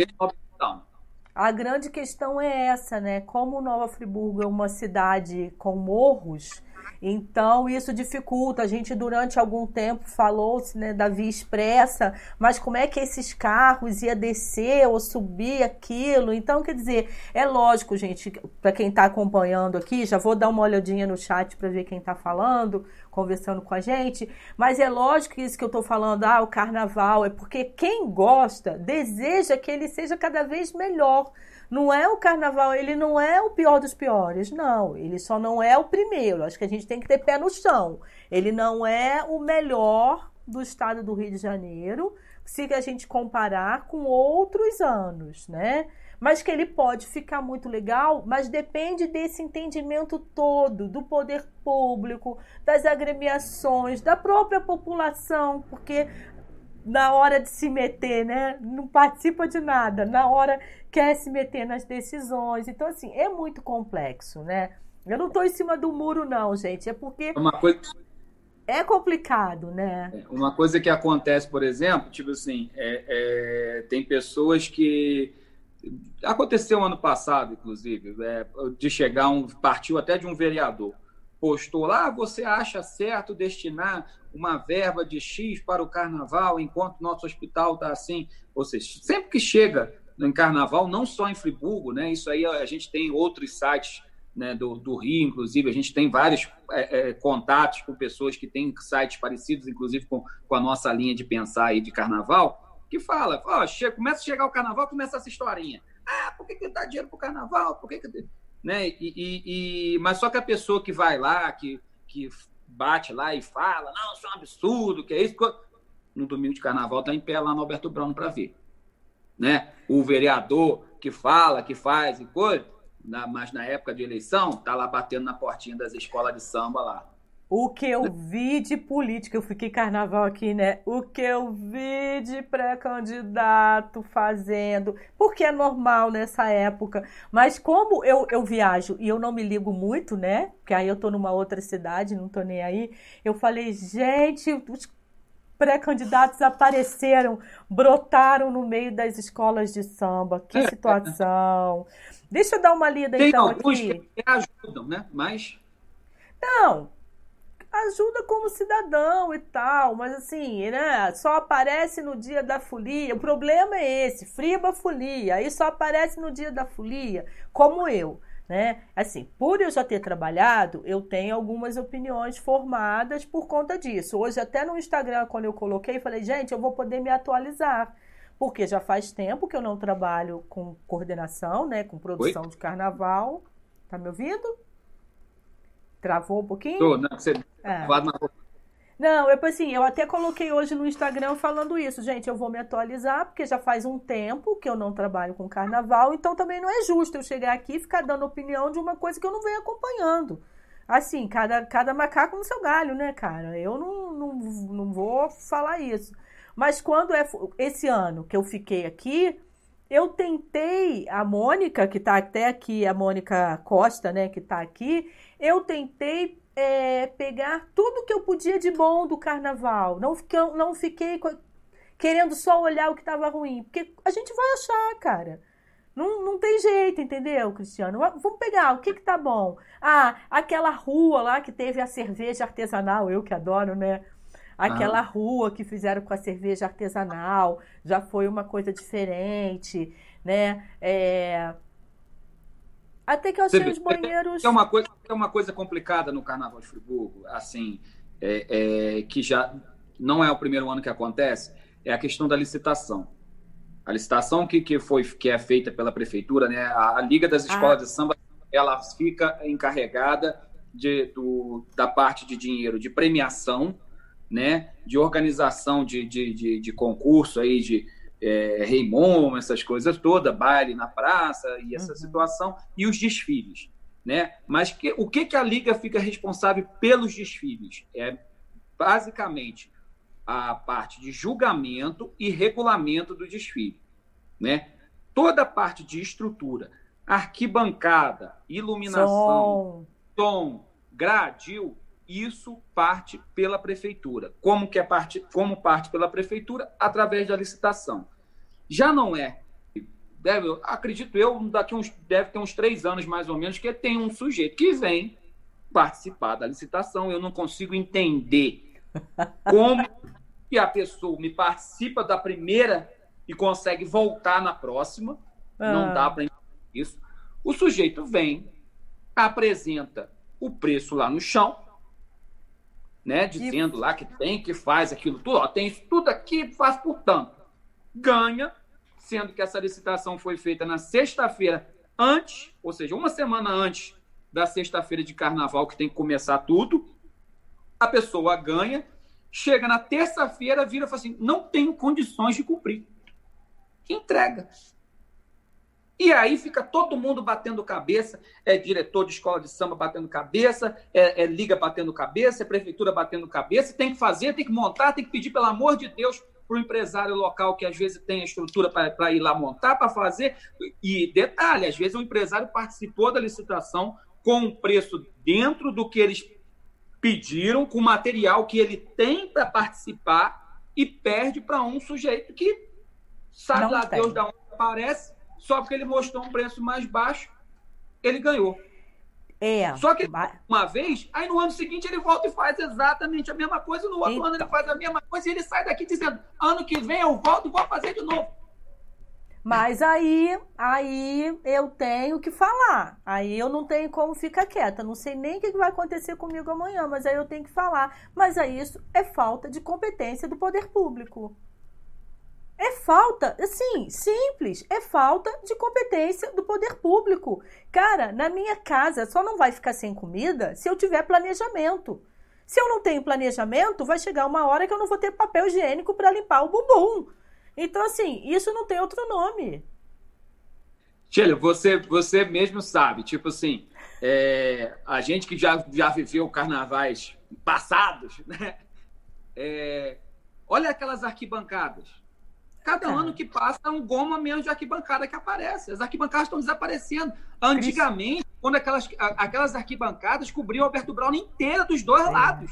A: A grande questão é essa, né? Como Nova Friburgo é uma cidade com morros, Então, isso dificulta. A gente, durante algum tempo, falou-se né, da via expressa, mas como é que esses carros ia descer ou subir aquilo? Então, quer dizer, é lógico, gente, para quem está acompanhando aqui, já vou dar uma olhadinha no chat para ver quem está falando, conversando com a gente, mas é lógico que isso que eu estou falando, ah, o carnaval, é porque quem gosta deseja que ele seja cada vez melhor. Não é o carnaval, ele não é o pior dos piores, não. Ele só não é o primeiro. Acho que a gente tem que ter pé no chão. Ele não é o melhor do estado do Rio de Janeiro, se a gente comparar com outros anos, né? Mas que ele pode ficar muito legal, mas depende desse entendimento todo do poder público, das agremiações, da própria população, porque na hora de se meter, né? Não participa de nada, na hora quer se meter nas decisões. Então, assim, é muito complexo, né? Eu não estou em cima do muro, não, gente. É porque.
B: Uma coisa...
A: É complicado, né?
B: É, uma coisa que acontece, por exemplo, tipo assim, é, é, tem pessoas que. Aconteceu ano passado, inclusive, é, de chegar um. Partiu até de um vereador postou lá, ah, você acha certo destinar uma verba de X para o carnaval, enquanto nosso hospital está assim? Ou seja, sempre que chega em carnaval, não só em Friburgo, né? Isso aí a gente tem outros sites né, do, do Rio, inclusive, a gente tem vários é, é, contatos com pessoas que têm sites parecidos, inclusive com, com a nossa linha de pensar aí de carnaval, que fala, ó, chega, começa a chegar o carnaval, começa essa historinha. Ah, por que, que dá dinheiro para o carnaval? Por que, que né? E, e, e, mas só que a pessoa que vai lá, que, que bate lá e fala, não, isso é um absurdo, que é isso. No domingo de carnaval tá em pé lá no Alberto Brown para ver. Né? O vereador que fala, que faz e coisa, na, mas na época de eleição, tá lá batendo na portinha das escolas de samba lá.
A: O que eu vi de política, eu fiquei carnaval aqui, né? O que eu vi de pré-candidato fazendo, porque é normal nessa época. Mas como eu, eu viajo e eu não me ligo muito, né? Porque aí eu tô numa outra cidade, não tô nem aí. Eu falei, gente, os pré-candidatos apareceram, brotaram no meio das escolas de samba. Que situação. Deixa eu dar uma lida
B: Tem
A: então
B: alguns aqui. que ajudam, né? Mas
A: não, ajuda como cidadão e tal, mas assim, né, só aparece no dia da folia. O problema é esse, friba folia, aí só aparece no dia da folia, como eu, né? Assim, por eu já ter trabalhado, eu tenho algumas opiniões formadas por conta disso. Hoje até no Instagram, quando eu coloquei, falei, gente, eu vou poder me atualizar. Porque já faz tempo que eu não trabalho com coordenação, né, com produção Oi? de carnaval. Tá me ouvindo? Travou um pouquinho?
B: Tô, não, você é.
A: Não, eu assim, eu até coloquei hoje no Instagram falando isso, gente, eu vou me atualizar, porque já faz um tempo que eu não trabalho com carnaval, então também não é justo eu chegar aqui e ficar dando opinião de uma coisa que eu não venho acompanhando. Assim, cada, cada macaco no seu galho, né, cara? Eu não, não, não vou falar isso. Mas quando é esse ano que eu fiquei aqui, eu tentei, a Mônica, que está até aqui, a Mônica Costa, né, que está aqui, eu tentei é, pegar tudo que eu podia de bom do carnaval. Não, fiquei, não fiquei querendo só olhar o que estava ruim, porque a gente vai achar, cara. Não, não tem jeito, entendeu, Cristiano? Vamos pegar, o que que tá bom? Ah, aquela rua lá que teve a cerveja artesanal, eu que adoro, né? Aquela ah. rua que fizeram com a cerveja artesanal já foi uma coisa diferente, né? É... Até que eu achei os banheiros.
B: É uma coisa, é uma coisa complicada no Carnaval de Friburgo, assim, é, é, que já não é o primeiro ano que acontece, é a questão da licitação. A licitação que, que, foi, que é feita pela prefeitura, né? A, a Liga das Escolas ah. de Samba, ela fica encarregada de, do, da parte de dinheiro de premiação né, de organização de, de, de, de concurso aí, de é, Reimon, essas coisas todas, baile na praça e essa uhum. situação, e os desfiles. Né? Mas que, o que, que a Liga fica responsável pelos desfiles? É basicamente a parte de julgamento e regulamento do desfile. Né? Toda a parte de estrutura, arquibancada, iluminação, som, tom gradil, isso parte pela prefeitura. Como que é parte, como parte pela prefeitura através da licitação. Já não é. Deve, acredito eu, daqui uns deve ter uns três anos mais ou menos que tem um sujeito que vem participar da licitação. Eu não consigo entender como que a pessoa me participa da primeira e consegue voltar na próxima. Ah. Não dá para isso. O sujeito vem, apresenta o preço lá no chão, né, dizendo e... lá que tem, que faz aquilo tudo, ó, tem isso tudo aqui, faz por tanto. Ganha, sendo que essa licitação foi feita na sexta-feira antes, ou seja, uma semana antes da sexta-feira de carnaval, que tem que começar tudo. A pessoa ganha, chega na terça-feira, vira e fala assim: não tenho condições de cumprir. Entrega. E aí fica todo mundo batendo cabeça, é diretor de escola de samba batendo cabeça, é, é, liga batendo cabeça, é prefeitura batendo cabeça, tem que fazer, tem que montar, tem que pedir, pelo amor de Deus, para o empresário local que às vezes tem a estrutura para ir lá montar, para fazer. E detalhe, às vezes o empresário participou da licitação com um preço dentro do que eles pediram, com material que ele tem para participar e perde para um sujeito que sabe Não lá tem. Deus da onde aparece só porque ele mostrou um preço mais baixo, ele ganhou.
A: É.
B: Só que uma vez, aí no ano seguinte ele volta e faz exatamente a mesma coisa, no outro então. ano ele faz a mesma coisa e ele sai daqui dizendo: ano que vem eu volto e vou fazer de novo.
A: Mas aí, aí eu tenho que falar. Aí eu não tenho como ficar quieta. Não sei nem o que vai acontecer comigo amanhã, mas aí eu tenho que falar. Mas aí isso é falta de competência do poder público. É falta, assim, simples, é falta de competência do poder público. Cara, na minha casa só não vai ficar sem comida se eu tiver planejamento. Se eu não tenho planejamento, vai chegar uma hora que eu não vou ter papel higiênico para limpar o bumbum. Então, assim, isso não tem outro nome.
B: Tchela, você, você mesmo sabe, tipo assim, é, a gente que já, já viveu carnavais passados, né? É, olha aquelas arquibancadas Cada ano que passa é um goma menos de arquibancada que aparece. As arquibancadas estão desaparecendo. Antigamente, quando aquelas, aquelas arquibancadas cobriam o Alberto Brown inteira dos dois é. lados.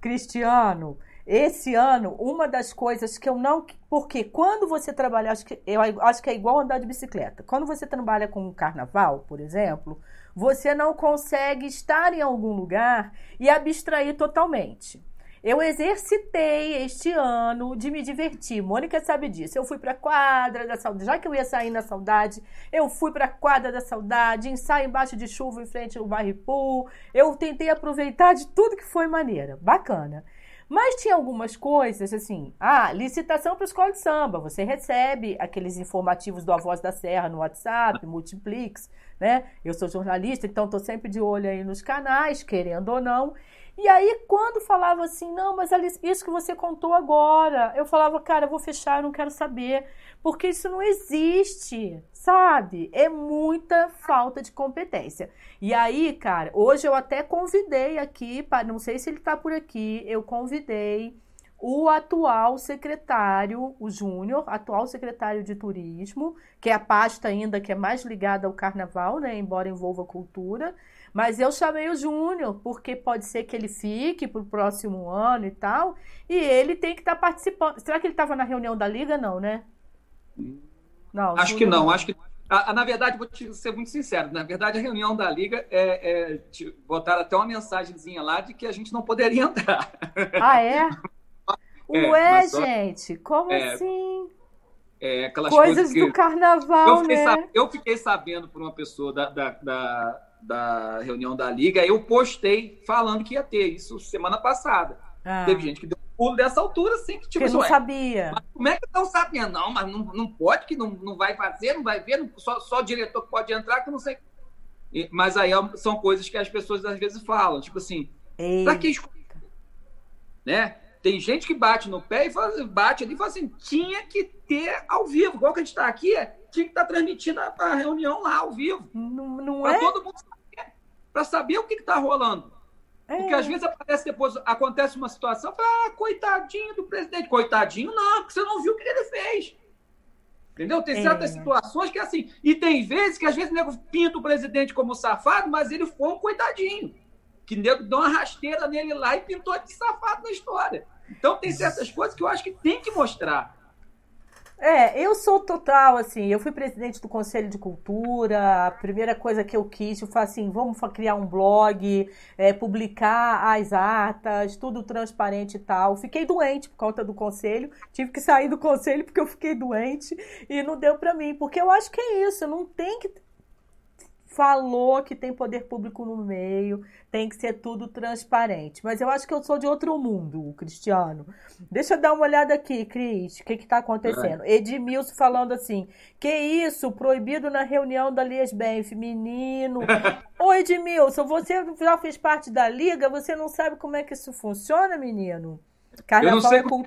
A: Cristiano, esse ano, uma das coisas que eu não. Porque quando você trabalha, acho que, eu acho que é igual andar de bicicleta. Quando você trabalha com um carnaval, por exemplo, você não consegue estar em algum lugar e abstrair totalmente. Eu exercitei este ano de me divertir. Mônica sabe disso. Eu fui para a quadra da saudade, já que eu ia sair na saudade, eu fui para a quadra da saudade, ensaio embaixo de chuva em frente ao Barripool. Eu tentei aproveitar de tudo que foi maneira. Bacana. Mas tinha algumas coisas assim, ah, licitação para escola de samba. Você recebe aqueles informativos do A Voz da Serra no WhatsApp, Multiplix, né? Eu sou jornalista, então estou sempre de olho aí nos canais, querendo ou não. E aí, quando falava assim, não, mas isso que você contou agora, eu falava, cara, eu vou fechar, eu não quero saber, porque isso não existe, sabe? É muita falta de competência. E aí, cara, hoje eu até convidei aqui, não sei se ele está por aqui, eu convidei o atual secretário, o Júnior, atual secretário de turismo, que é a pasta ainda que é mais ligada ao carnaval, né, embora envolva cultura. Mas eu chamei o Júnior, porque pode ser que ele fique para o próximo ano e tal. E ele tem que estar tá participando. Será que ele estava na reunião da Liga? Não, né?
B: Não. Acho que não, acho que. na verdade, vou te ser muito sincero. Na verdade, a reunião da Liga é, é botaram até uma mensagenzinha lá de que a gente não poderia entrar.
A: Ah, é? é Ué, só... gente, como é, assim?
B: É, aquelas
A: coisas,
B: coisas
A: que... do carnaval,
B: eu
A: né?
B: Sab... Eu fiquei sabendo por uma pessoa da, da, da da reunião da Liga, eu postei falando que ia ter isso semana passada. Ah. Teve gente que deu um pulo dessa altura, assim, que
A: tipo, não sabia.
B: como é que estão sabendo? Não, mas não, não pode, que não, não vai fazer, não vai ver, não, só, só o diretor que pode entrar, que não sei. E, mas aí é são coisas que as pessoas às vezes falam, tipo assim, Ei. pra que escolher? Né? Tem gente que bate no pé e fala, bate ali e fala assim, tinha que ter ao vivo, igual que a gente está aqui, tinha que estar tá transmitindo a, a, reunião lá ao vivo.
A: Não, não é?
B: todo mundo saber, para saber o que está rolando. É. Porque às vezes aparece depois, acontece uma situação, fala, ah, coitadinho do presidente. Coitadinho não, porque você não viu o que ele fez. Entendeu? Tem certas é. situações que é assim. E tem vezes que às vezes o nego pinta o presidente como safado, mas ele foi um coitadinho. Que nego deu uma rasteira nele lá e pintou de safado na história. Então tem certas coisas que eu acho que tem que mostrar.
A: É, eu sou total, assim, eu fui presidente do Conselho de Cultura, a primeira coisa que eu quis, eu falei assim, vamos criar um blog, é, publicar as atas, tudo transparente e tal. Fiquei doente por conta do conselho, tive que sair do conselho porque eu fiquei doente e não deu para mim, porque eu acho que é isso, não tem que falou que tem poder público no meio, tem que ser tudo transparente. Mas eu acho que eu sou de outro mundo, Cristiano. Deixa eu dar uma olhada aqui, Cris, o que está acontecendo? É. Edmilson falando assim: que isso, proibido na reunião da Liesbenf, menino. Ô Edmilson, você já fez parte da liga, você não sabe como é que isso funciona, menino?
B: Carnaval eu não sei é como...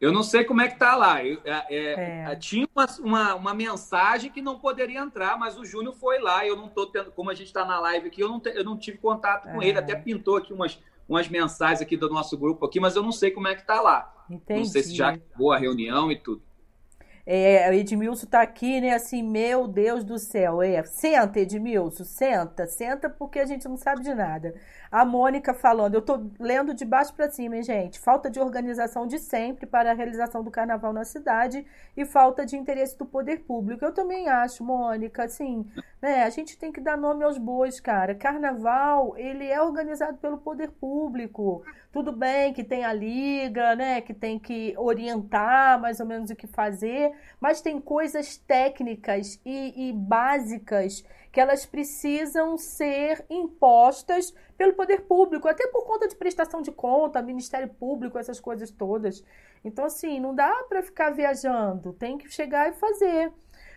B: Eu não sei como é que tá lá. Eu, é, é, é. Tinha uma, uma, uma, mensagem que não poderia entrar, mas o Júnior foi lá. Eu não tô tendo, como a gente está na live aqui, eu não, te, eu não tive contato com ele. É. Até pintou aqui umas, umas mensagens aqui do nosso grupo aqui, mas eu não sei como é que tá lá. Entendi. Não sei se já acabou a reunião e tudo.
A: É, Edmilson tá aqui, né? Assim, meu Deus do céu. É, senta, Edmilson, senta, senta, porque a gente não sabe de nada. A Mônica falando, eu tô lendo de baixo para cima, hein, gente? Falta de organização de sempre para a realização do carnaval na cidade e falta de interesse do poder público. Eu também acho, Mônica, assim, né? A gente tem que dar nome aos bois, cara. Carnaval, ele é organizado pelo poder público. Tudo bem que tem a liga, né? Que tem que orientar mais ou menos o que fazer, mas tem coisas técnicas e, e básicas que elas precisam ser impostas pelo poder público, até por conta de prestação de conta, Ministério Público, essas coisas todas. Então, assim, não dá para ficar viajando, tem que chegar e fazer.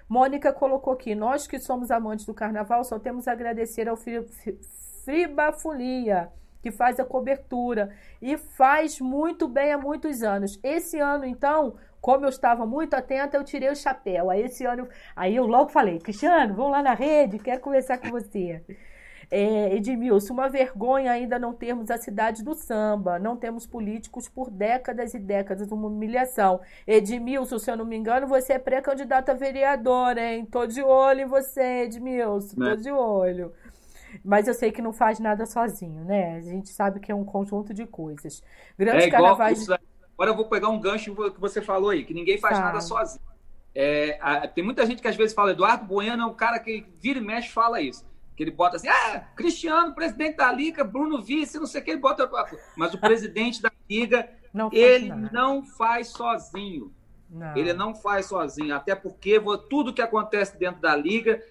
A: Mônica colocou aqui: nós que somos amantes do carnaval só temos a agradecer ao Friba Folia, que faz a cobertura e faz muito bem há muitos anos. Esse ano, então, como eu estava muito atenta, eu tirei o chapéu. Aí esse ano, aí eu logo falei, Cristiano, vamos lá na rede, quero conversar com você. É, Edmilson, uma vergonha ainda não termos a cidade do samba, não temos políticos por décadas e décadas, uma humilhação. Edmilson, se eu não me engano, você é pré-candidato a vereador, hein? Tô de olho em você, Edmilson, tô né? de olho. Mas eu sei que não faz nada sozinho, né? A gente sabe que é um conjunto de coisas.
B: Grandes é carnavais... Agora eu vou pegar um gancho que você falou aí, que ninguém faz tá. nada sozinho. É, a, tem muita gente que às vezes fala, Eduardo Bueno é um cara que vira e mexe fala isso. Que ele bota assim, ah, Cristiano, presidente da Liga, Bruno Vice, não sei o que, ele bota. Mas o presidente da Liga, não ele nada. não faz sozinho. Não. Ele não faz sozinho, até porque tudo que acontece dentro da Liga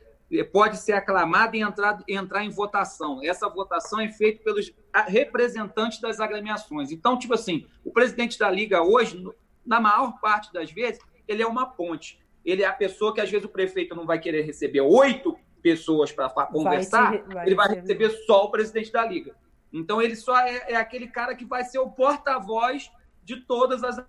B: pode ser aclamado e entrar, entrar em votação. Essa votação é feita pelos representantes das agremiações. Então, tipo assim, o presidente da liga hoje, na maior parte das vezes, ele é uma ponte. Ele é a pessoa que às vezes o prefeito não vai querer receber oito pessoas para conversar, vai vai ele vai receber só o presidente da liga. Então ele só é, é aquele cara que vai ser o porta-voz de todas as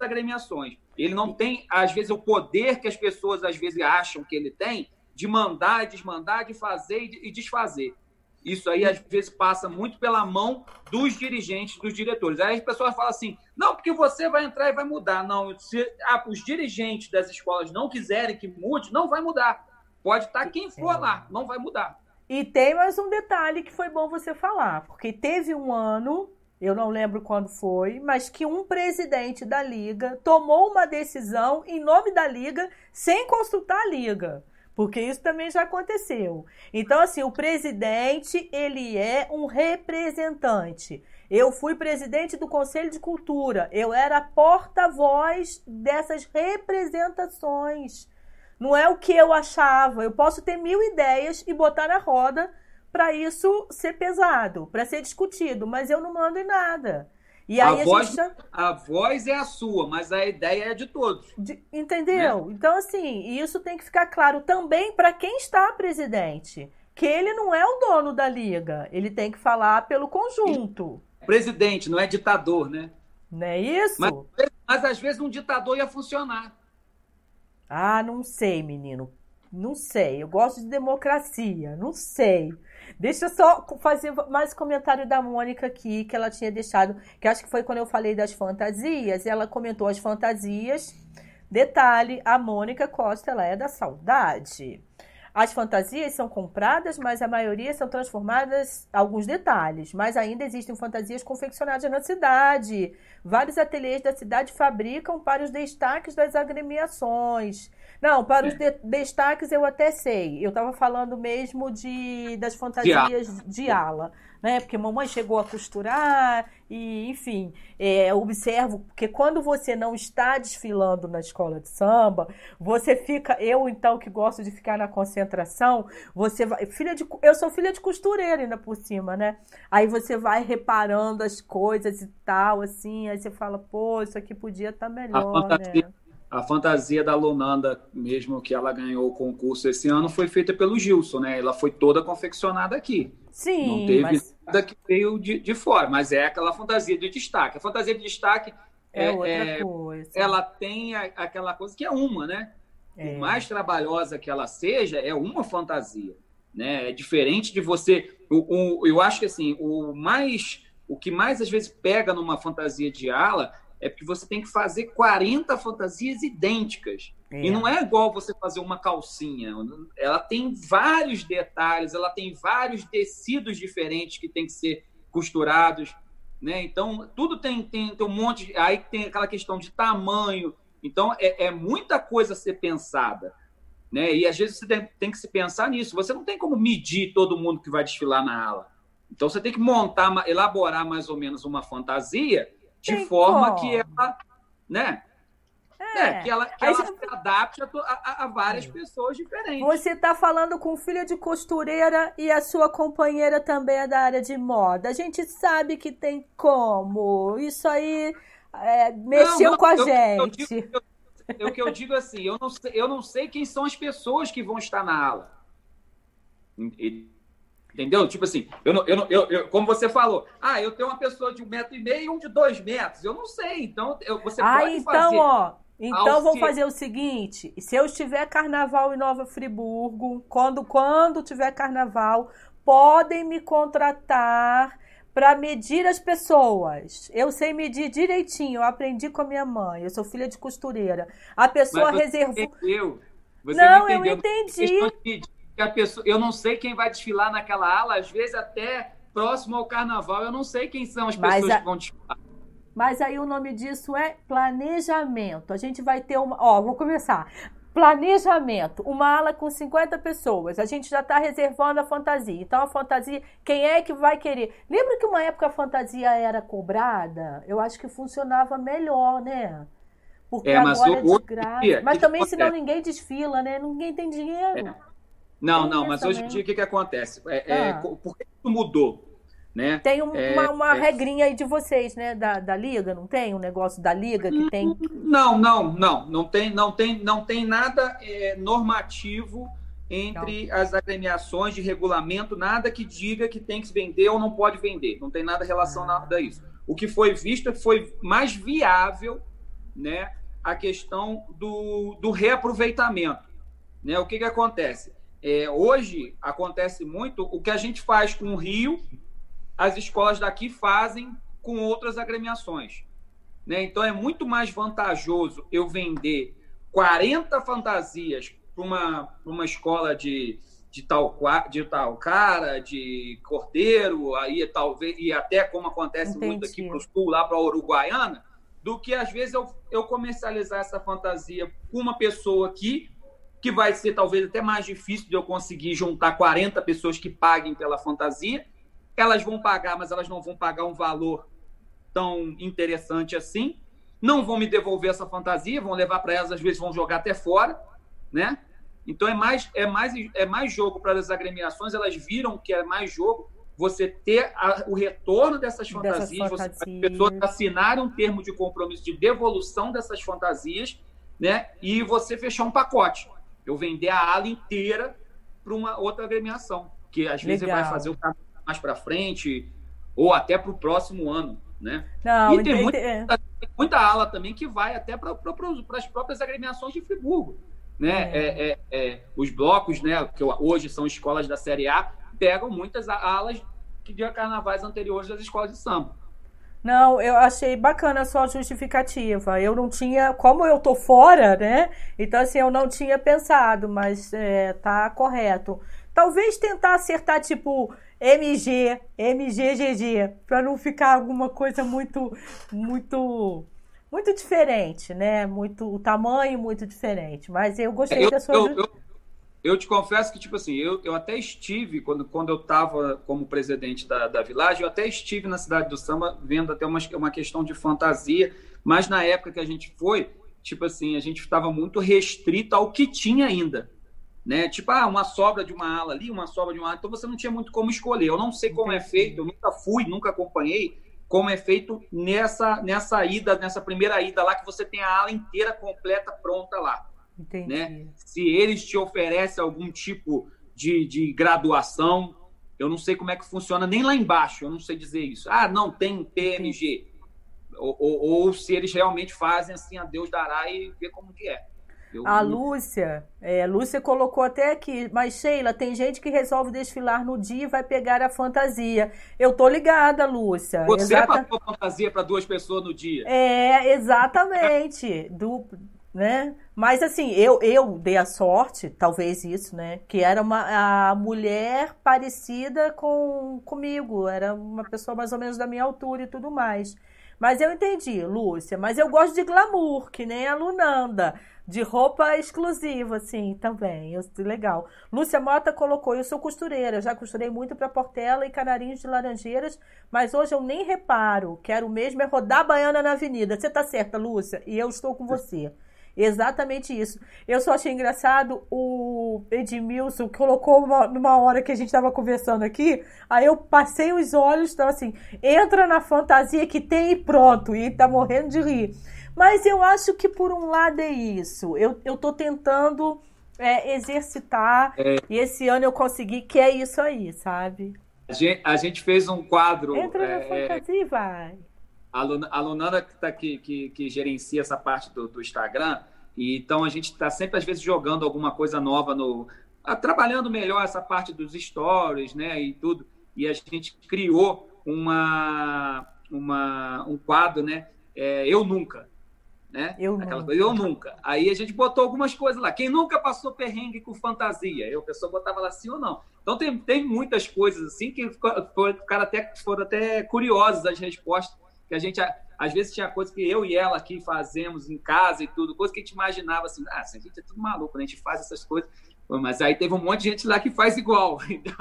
B: agremiações. Ele não tem, às vezes, o poder que as pessoas às vezes acham que ele tem, de mandar, desmandar, de fazer e desfazer. Isso aí, às vezes, passa muito pela mão dos dirigentes, dos diretores. Aí as pessoas falam assim: não, porque você vai entrar e vai mudar. Não, se ah, os dirigentes das escolas não quiserem que mude, não vai mudar. Pode estar quem for lá, não vai mudar.
A: E tem mais um detalhe que foi bom você falar, porque teve um ano, eu não lembro quando foi, mas que um presidente da liga tomou uma decisão em nome da liga sem consultar a liga porque isso também já aconteceu. Então, assim, o presidente, ele é um representante. Eu fui presidente do Conselho de Cultura, eu era porta-voz dessas representações. Não é o que eu achava. Eu posso ter mil ideias e botar na roda para isso ser pesado, para ser discutido, mas eu não mando em nada.
B: E aí a, a voz, gente... a voz é a sua, mas a ideia é de todos. De,
A: entendeu? Né? Então, assim, isso tem que ficar claro também para quem está presidente. Que ele não é o dono da liga. Ele tem que falar pelo conjunto.
B: Presidente, não é ditador, né?
A: Não é isso?
B: Mas, mas às vezes um ditador ia funcionar.
A: Ah, não sei, menino. Não sei. Eu gosto de democracia. Não sei. Deixa eu só fazer mais comentário da Mônica aqui, que ela tinha deixado, que acho que foi quando eu falei das fantasias, ela comentou as fantasias. Detalhe, a Mônica Costa, ela é da saudade. As fantasias são compradas, mas a maioria são transformadas alguns detalhes. Mas ainda existem fantasias confeccionadas na cidade. Vários ateliês da cidade fabricam para os destaques das agremiações. Não, para os de destaques eu até sei. Eu estava falando mesmo de das fantasias de, de ala né? Porque mamãe chegou a costurar e, enfim, é, observo que quando você não está desfilando na escola de samba, você fica, eu então que gosto de ficar na concentração, você vai, filha de, eu sou filha de costureira ainda por cima, né? Aí você vai reparando as coisas e tal, assim, aí você fala, pô, isso aqui podia estar tá melhor, né?
B: A fantasia da Lunanda, mesmo que ela ganhou o concurso esse ano, foi feita pelo Gilson, né? Ela foi toda confeccionada aqui.
A: Sim.
B: Não teve mas... nada que veio de, de fora, mas é aquela fantasia de destaque. A fantasia de destaque
A: é, é outra é, coisa.
B: Ela tem a, aquela coisa que é uma, né? É. Por mais trabalhosa que ela seja, é uma fantasia. Né? É diferente de você. O, o, eu acho que assim, o mais. O que mais às vezes pega numa fantasia de ala é porque você tem que fazer 40 fantasias idênticas. É. E não é igual você fazer uma calcinha. Ela tem vários detalhes, ela tem vários tecidos diferentes que tem que ser costurados. Né? Então, tudo tem, tem, tem um monte. De, aí tem aquela questão de tamanho. Então, é, é muita coisa a ser pensada. Né? E às vezes você tem, tem que se pensar nisso. Você não tem como medir todo mundo que vai desfilar na ala. Então, você tem que montar, elaborar mais ou menos uma fantasia de Tem forma como. que ela, né? É, é que ela, que ela você... se adapte a, a, a várias é. pessoas diferentes.
A: Você está falando com filha de costureira e a sua companheira também é da área de moda. A gente sabe que tem como. Isso aí é, mexeu não, com a eu, gente.
B: Eu digo, eu, o que eu digo assim, eu não, sei, eu não sei quem são as pessoas que vão estar na ala. Entendeu? Tipo assim, eu não, eu não, eu, eu, como você falou, ah, eu tenho uma pessoa de um metro e meio e um de dois metros. Eu não sei. Então, eu, você ah, pode
A: então,
B: fazer.
A: Ó, então vamos fazer o seguinte: se eu estiver carnaval em Nova Friburgo, quando, quando tiver carnaval, podem me contratar para medir as pessoas. Eu sei medir direitinho, eu aprendi com a minha mãe, eu sou filha de costureira. A pessoa reservou.
B: Entendeu?
A: Você não, não eu entendi
B: que a pessoa, eu não sei quem vai desfilar naquela ala, às vezes até próximo ao carnaval, eu não sei quem são as pessoas a... que vão desfilar.
A: Mas aí o nome disso é planejamento. A gente vai ter uma. Ó, vou começar. Planejamento. Uma ala com 50 pessoas. A gente já está reservando a fantasia. Então, a fantasia, quem é que vai querer? Lembra que uma época a fantasia era cobrada? Eu acho que funcionava melhor, né? Porque é, agora é de graça. Mas também, senão ninguém desfila, né? Ninguém tem dinheiro. É.
B: Não, não, mas hoje em dia o que, que acontece? É, é ah. é, por que isso mudou? Né?
A: Tem é, uma, uma é... regrinha aí de vocês, né? Da, da liga, não tem um negócio da liga que tem?
B: Não, não, não, não tem, não tem, não tem nada é, normativo entre não. as agremiações de regulamento, nada que diga que tem que vender ou não pode vender. Não tem nada relacionado ah. a isso. O que foi visto foi mais viável, né? A questão do, do reaproveitamento, né? O que que acontece? É, hoje acontece muito o que a gente faz com o Rio, as escolas daqui fazem com outras agremiações. Né? Então é muito mais vantajoso eu vender 40 fantasias para uma, uma escola de, de, tal, de tal cara, de cordeiro, aí talvez, e até como acontece Entendi. muito aqui para o sul, lá para a Uruguaiana, do que às vezes eu, eu comercializar essa fantasia com uma pessoa aqui que vai ser talvez até mais difícil de eu conseguir juntar 40 pessoas que paguem pela fantasia. Elas vão pagar, mas elas não vão pagar um valor tão interessante assim. Não vão me devolver essa fantasia, vão levar para elas, às vezes vão jogar até fora, né? Então é mais é mais é mais jogo para as agremiações, elas viram que é mais jogo você ter a, o retorno dessas fantasias, dessas fantasias. Você, as pessoas assinarem um termo de compromisso de devolução dessas fantasias, né? E você fechar um pacote eu vender a ala inteira para uma outra agremiação, que às vezes vai fazer o mais para frente ou até para o próximo ano, né?
A: Não,
B: e tem muita, tem muita, ala também que vai até para as próprias agremiações de Friburgo, né? É. É, é, é, os blocos, né, que hoje são escolas da Série A, pegam muitas alas de carnavais anteriores das escolas de samba.
A: Não, eu achei bacana a sua justificativa. Eu não tinha, como eu tô fora, né? Então, assim, eu não tinha pensado, mas é, tá correto. Talvez tentar acertar, tipo, MG, MGGG, para não ficar alguma coisa muito, muito, muito diferente, né? Muito, o tamanho muito diferente. Mas eu gostei
B: eu,
A: da sua.
B: Eu, eu, eu, te confesso que, tipo assim, eu, eu até estive, quando, quando eu estava como presidente da, da Village, eu até estive na cidade do samba vendo até uma, uma questão de fantasia, mas na época que a gente foi, tipo assim, a gente estava muito restrito ao que tinha ainda né? Tipo, ah, uma sobra de uma ala ali, uma sobra de uma ala. Então você não tinha muito como escolher. Eu não sei como é feito, eu nunca fui, nunca acompanhei como é feito nessa nessa ida, nessa primeira ida lá que você tem a ala inteira completa pronta lá. Entendi. Né? Se eles te oferecem algum tipo de, de graduação, eu não sei como é que funciona nem lá embaixo, eu não sei dizer isso. Ah, não tem PMG. Ou, ou, ou, se eles realmente fazem assim, a Deus dará e vê como que é.
A: Eu... A Lúcia, é, a Lúcia colocou até aqui, mas Sheila, tem gente que resolve desfilar no dia e vai pegar a fantasia. Eu tô ligada, Lúcia.
B: Você Exata... passou fantasia para duas pessoas no dia.
A: É, exatamente. Do, né? Mas assim, eu, eu dei a sorte, talvez isso, né? Que era uma a mulher parecida com comigo, era uma pessoa mais ou menos da minha altura e tudo mais. Mas eu entendi, Lúcia. Mas eu gosto de glamour, que nem a Lunanda de roupa exclusiva, assim, também. Eu, legal. Lúcia Mota colocou, eu sou costureira, já costurei muito para Portela e Canarinhos de Laranjeiras, mas hoje eu nem reparo. Quero mesmo é rodar baiana na avenida. Você tá certa, Lúcia, e eu estou com você. Exatamente isso. Eu só achei engraçado o Edmilson colocou uma, numa hora que a gente estava conversando aqui. Aí eu passei os olhos, então assim, entra na fantasia que tem e pronto. E tá morrendo de rir. Mas eu acho que por um lado é isso. Eu, eu tô tentando é, exercitar é. e esse ano eu consegui, que é isso aí, sabe?
B: A gente, a gente fez um quadro.
A: Entra na é, fantasia e vai.
B: A, a Lunana que, tá, que, que, que gerencia essa parte do, do Instagram, e então a gente está sempre, às vezes, jogando alguma coisa nova no. trabalhando melhor essa parte dos stories, né? E tudo. E a gente criou uma, uma, um quadro, né? É, eu nunca né?
A: Eu
B: Aquela
A: nunca.
B: Coisa, eu nunca. Aí a gente botou algumas coisas lá. Quem nunca passou perrengue com fantasia? Eu, a pessoa botava lá sim ou não. Então tem, tem muitas coisas assim que o cara até foram até curiosos as respostas que a gente às vezes tinha coisas que eu e ela aqui fazemos em casa e tudo, coisa que a gente imaginava assim, ah, a gente é tudo maluco, né? a gente faz essas coisas. Mas aí teve um monte de gente lá que faz igual. Então,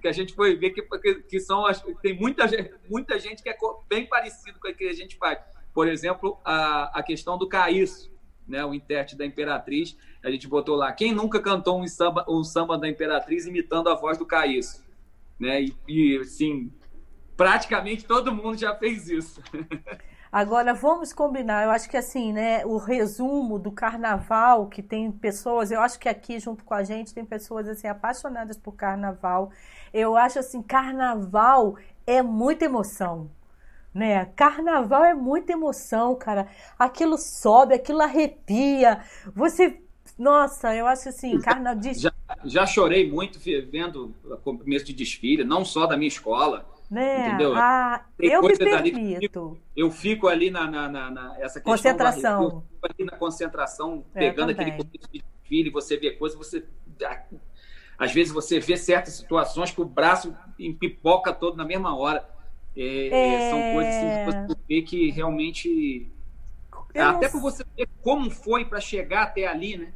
B: que a gente foi ver que, que são tem muita, muita gente que é bem parecido com o que a gente faz. Por exemplo, a, a questão do Caíço, né, o intérprete da Imperatriz. A gente botou lá, quem nunca cantou um samba, um samba da Imperatriz imitando a voz do Caíço? Né? E, e, sim, praticamente todo mundo já fez isso.
A: Agora, vamos combinar. Eu acho que assim, né? O resumo do carnaval, que tem pessoas, eu acho que aqui junto com a gente tem pessoas assim apaixonadas por carnaval. Eu acho assim, carnaval é muita emoção né? Carnaval é muita emoção, cara. Aquilo sobe, aquilo arrepia. Você, nossa, eu acho assim, carnaval.
B: Já, já chorei muito vendo o começo de desfile, não só da minha escola.
A: Né? Entendeu? Ah, eu me permito.
B: Eu fico ali na, na, na, na essa
A: concentração.
B: eu fico ali na concentração, é, pegando aquele de desfile, você vê coisas, você às vezes você vê certas situações que o braço empipoca todo na mesma hora. É, é... São coisas assim, que você vê que realmente. Eu até não... por você ver como foi para chegar até ali, né?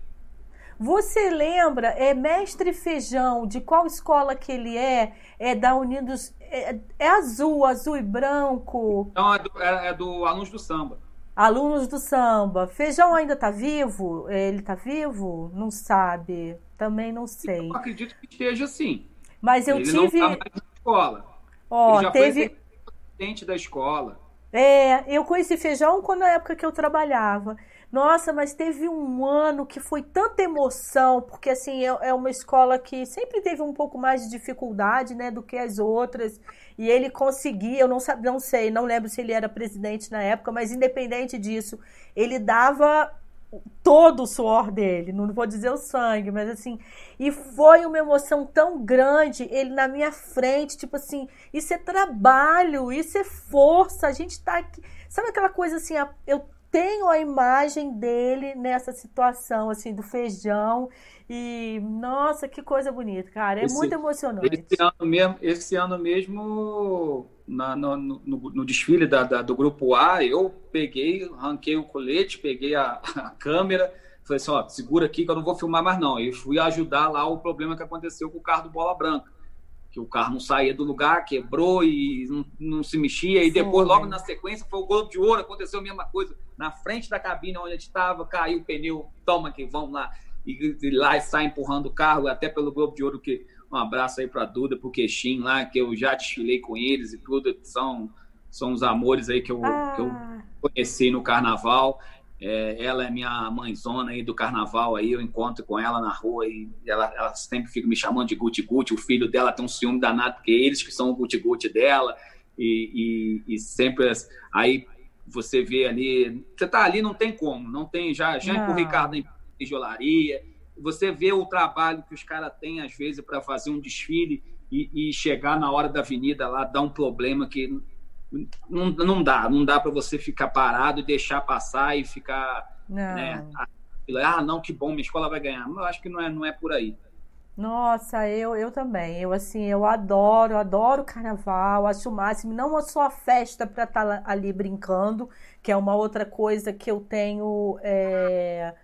A: Você lembra, é mestre feijão, de qual escola que ele é? É da Unidos. É, é azul, azul e branco.
B: Não, é do, é, é do Alunos do Samba.
A: Alunos do samba. Feijão ainda está vivo? Ele está vivo? Não sabe. Também não sei.
B: Eu acredito que esteja assim.
A: Mas eu
B: ele
A: tive.
B: Não tá mais na escola.
A: Ó, oh, teve. Foi
B: assistente da escola.
A: É, eu conheci feijão quando na época que eu trabalhava. Nossa, mas teve um ano que foi tanta emoção, porque assim, é, é uma escola que sempre teve um pouco mais de dificuldade, né, do que as outras. E ele conseguia, eu não, não sei, não lembro se ele era presidente na época, mas independente disso, ele dava todo o suor dele, não vou dizer o sangue, mas assim, e foi uma emoção tão grande, ele na minha frente, tipo assim, isso é trabalho, isso é força, a gente tá aqui, sabe aquela coisa assim, eu tenho a imagem dele nessa situação, assim, do feijão. E, nossa, que coisa bonita, cara. É esse, muito emocionante.
B: Esse ano mesmo, esse ano mesmo na, no, no, no, desfile da, da, do grupo A, eu peguei, ranquei o colete, peguei a, a câmera, falei assim, ó, segura aqui que eu não vou filmar mais não. E fui ajudar lá o problema que aconteceu com o carro do Bola Branca que o carro não saía do lugar, quebrou e não, não se mexia. E depois, logo na sequência, foi o Globo de Ouro, aconteceu a mesma coisa. Na frente da cabine onde a gente estava, caiu o pneu, toma que vamos lá. E, e lá e sai empurrando o carro, até pelo Globo de Ouro, que um abraço aí para Duda, para o Queixinho lá, que eu já desfilei com eles e tudo, são, são os amores aí que eu, ah. que eu conheci no carnaval. É, ela é minha mãezona aí do carnaval, aí eu encontro com ela na rua e ela, ela sempre fica me chamando de Guti Guti. O filho dela tem um ciúme danado, porque eles que são o Guti Guti dela. E, e, e, sempre aí você vê ali, você tá ali, não tem como, não tem, já, já o Ricardo em tijolaria. Você vê o trabalho que os caras têm, às vezes, para fazer um desfile e, e chegar na hora da avenida lá, dar um problema que não, não dá, não dá para você ficar parado e deixar passar e ficar. Não. Né, ah, não, que bom, minha escola vai ganhar. Eu acho que não é, não é por aí.
A: Nossa, eu, eu também. Eu assim, eu adoro, adoro carnaval, acho o máximo. Não só a festa para estar tá ali brincando, que é uma outra coisa que eu tenho. É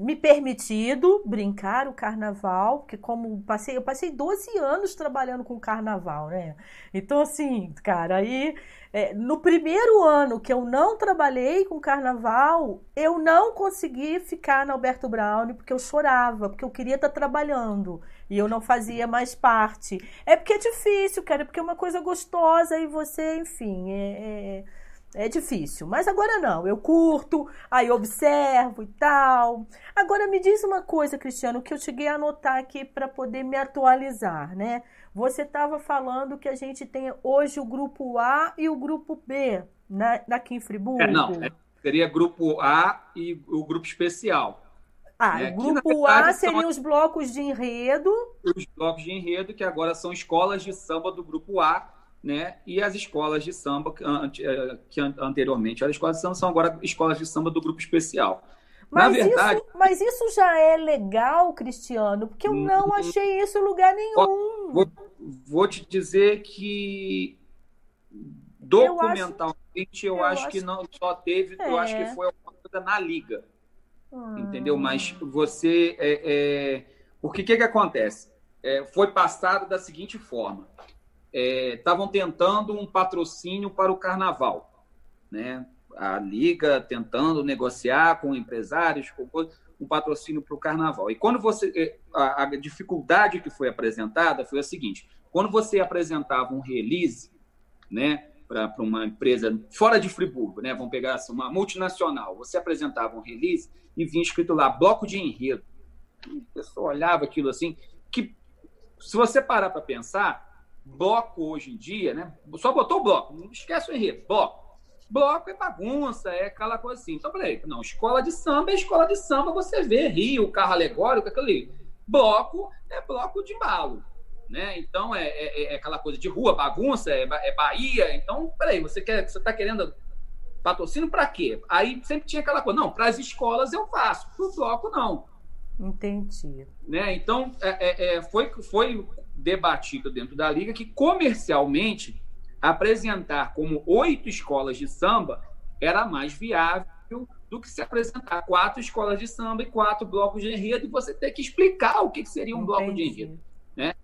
A: me permitido brincar o carnaval, porque como passei, eu passei 12 anos trabalhando com carnaval, né? Então, assim, cara, aí é, no primeiro ano que eu não trabalhei com carnaval, eu não consegui ficar na Alberto Brown porque eu chorava, porque eu queria estar trabalhando e eu não fazia mais parte. É porque é difícil, cara, porque é uma coisa gostosa e você, enfim, é, é é difícil, mas agora não. Eu curto, aí observo e tal. Agora me diz uma coisa, Cristiano, que eu cheguei a anotar aqui para poder me atualizar, né? Você estava falando que a gente tem hoje o grupo A e o grupo B na, aqui em Friburgo.
B: É, não, é, seria grupo A e o grupo especial.
A: Ah, é, o grupo A seriam os blocos de enredo.
B: Os blocos de enredo, que agora são escolas de samba do grupo A né? E as escolas de samba, que eh, anteriormente eram escolas de samba, são agora escolas de samba do grupo especial.
A: Mas, Na verdade, isso, mas isso já é legal, Cristiano, porque eu não uhum. achei isso em lugar nenhum.
B: Vou, vou te dizer que documentalmente eu acho, eu eu acho, acho que não só teve, é. eu acho que é. foi uma coisa na liga. Entendeu? Mas você. É, é... Porque o que, que acontece? É, foi passado da seguinte forma: estavam é, tentando um patrocínio para o carnaval, né? A liga tentando negociar com empresários, com um patrocínio para o carnaval. E quando você é, a, a, dificuldade que foi apresentada foi a seguinte: quando você apresentava um release, né, para uma empresa fora de Friburgo, né, vamos pegar assim, uma multinacional, você apresentava um release e vinha escrito lá bloco de enredo. E a pessoa olhava aquilo assim, que se você parar para pensar, bloco hoje em dia, né? Só botou bloco, não esquece o enredo, bloco. Bloco é bagunça, é aquela coisa assim. Então, peraí, não, escola de samba é escola de samba, você vê Rio, carro alegórico, aquilo ali. Bloco é bloco de malo, né? Então, é, é, é aquela coisa de rua, bagunça, é, é Bahia. Então, peraí, você quer, você está querendo patrocínio para quê? Aí sempre tinha aquela coisa, não, para as escolas eu faço, para o bloco não.
A: Entendi.
B: Né? Então, é, é, é foi, foi debatido dentro da liga que comercialmente apresentar como oito escolas de samba era mais viável do que se apresentar quatro escolas de samba e quatro blocos de enredo e você ter que explicar o que seria um Entendi. bloco de enredo. Né?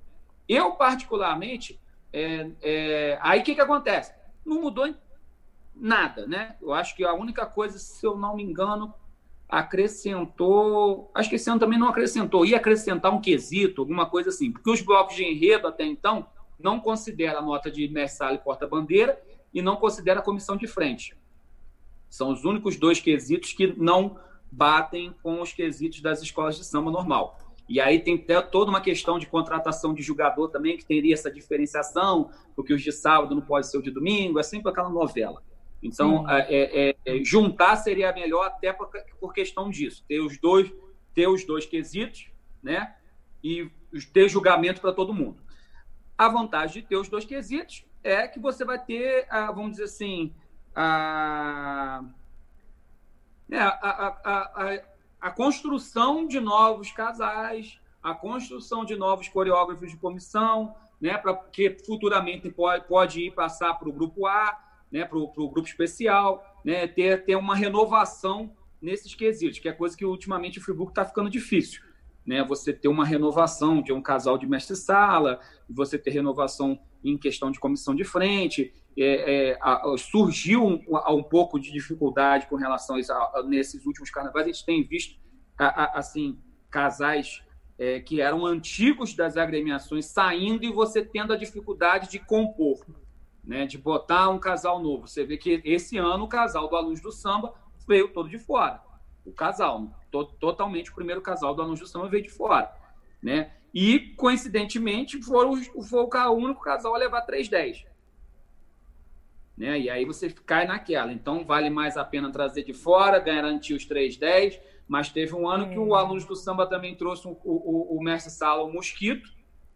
B: Eu, particularmente, é, é, aí o que, que acontece? Não mudou nada, né? Eu acho que a única coisa, se eu não me engano, acrescentou. Acho que esse ano também não acrescentou, ia acrescentar um quesito, alguma coisa assim, porque os blocos de enredo até então não considera a nota de mestre e porta-bandeira e não considera a comissão de frente. São os únicos dois quesitos que não batem com os quesitos das escolas de samba normal. E aí tem até toda uma questão de contratação de jogador também, que teria essa diferenciação, porque os de sábado não pode ser o de domingo, é sempre aquela novela. Então, é, é, é, juntar seria melhor até por, por, questão disso, ter os dois, ter os dois quesitos, né? E ter julgamento para todo mundo. A vantagem de ter os dois quesitos é que você vai ter, a, vamos dizer assim, a, né, a, a, a, a construção de novos casais, a construção de novos coreógrafos de comissão, né, para que futuramente pode, pode ir passar para o grupo A, né, para o grupo especial, né, ter, ter uma renovação nesses quesitos, que é coisa que ultimamente o Friburgo está ficando difícil. Né, você ter uma renovação de um casal de mestre-sala, você ter renovação em questão de comissão de frente. É, é, a, surgiu um, um, pouco de dificuldade com relação a isso a, a, nesses últimos carnavais. A gente tem visto assim casais é, que eram antigos das agremiações saindo e você tendo a dificuldade de compor, né, de botar um casal novo. Você vê que esse ano o casal do Alunos do Samba veio todo de fora. O casal, to totalmente o primeiro casal do Alunos do Samba veio de fora. Né? E, coincidentemente, foram, foi o único casal a levar 310. Né? E aí você cai naquela. Então, vale mais a pena trazer de fora, garantir os 310 mas teve um ano que o é. aluno do samba também trouxe o, o, o mestre Sala, o Mosquito,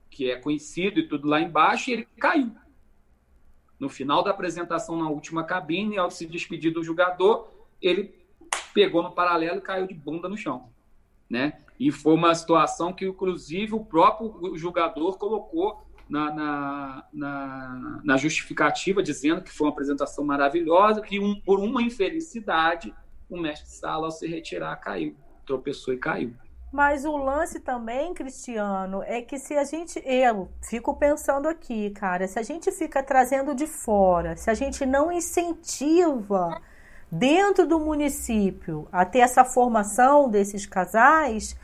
B: que é conhecido e tudo lá embaixo, e ele caiu. No final da apresentação, na última cabine, ao se despedir do jogador, ele pegou no paralelo e caiu de bunda no chão. Né? E foi uma situação que, inclusive, o próprio jogador colocou na, na, na, na justificativa, dizendo que foi uma apresentação maravilhosa, que um, por uma infelicidade o mestre Sala, ao se retirar, caiu. Tropeçou e caiu.
A: Mas o lance também, Cristiano, é que se a gente. Eu fico pensando aqui, cara, se a gente fica trazendo de fora, se a gente não incentiva dentro do município a ter essa formação desses casais,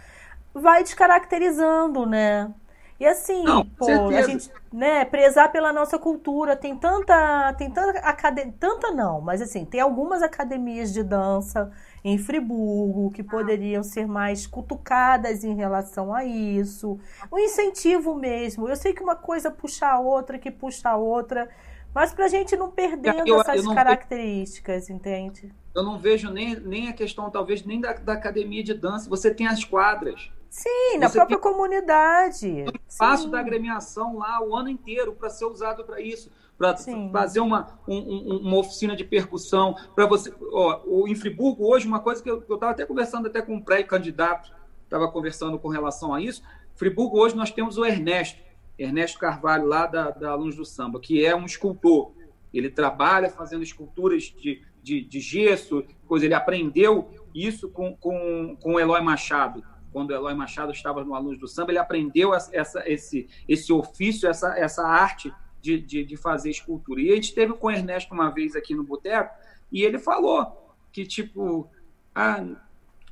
A: vai descaracterizando, né? E assim, não, pô, a gente, né, prezar pela nossa cultura, tem tanta, tem tanta academia, tanta não, mas assim, tem algumas academias de dança em Friburgo que poderiam ser mais cutucadas em relação a isso. O incentivo mesmo. Eu sei que uma coisa puxa a outra, que puxa a outra, mas para a gente não perdendo eu, essas eu características, entende?
B: Eu não vejo nem, nem a questão, talvez, nem da, da academia de dança. Você tem as quadras.
A: Sim, na própria comunidade.
B: O espaço da agremiação lá o ano inteiro para ser usado para isso, para fazer uma, um, uma oficina de percussão, para você. Ó, em Friburgo, hoje, uma coisa que eu estava até conversando até com um pré-candidato, estava conversando com relação a isso. Friburgo, hoje, nós temos o Ernesto, Ernesto Carvalho, lá da, da Alunos do Samba, que é um escultor. Ele trabalha fazendo esculturas de, de, de gesso, coisa. Ele aprendeu isso com, com, com o Eloy Machado quando Eloy Machado estava no Alunos do Samba, ele aprendeu essa, esse, esse ofício, essa, essa arte de, de, de, fazer escultura. E a gente teve com o Ernesto uma vez aqui no Boteco, e ele falou que, tipo, ah,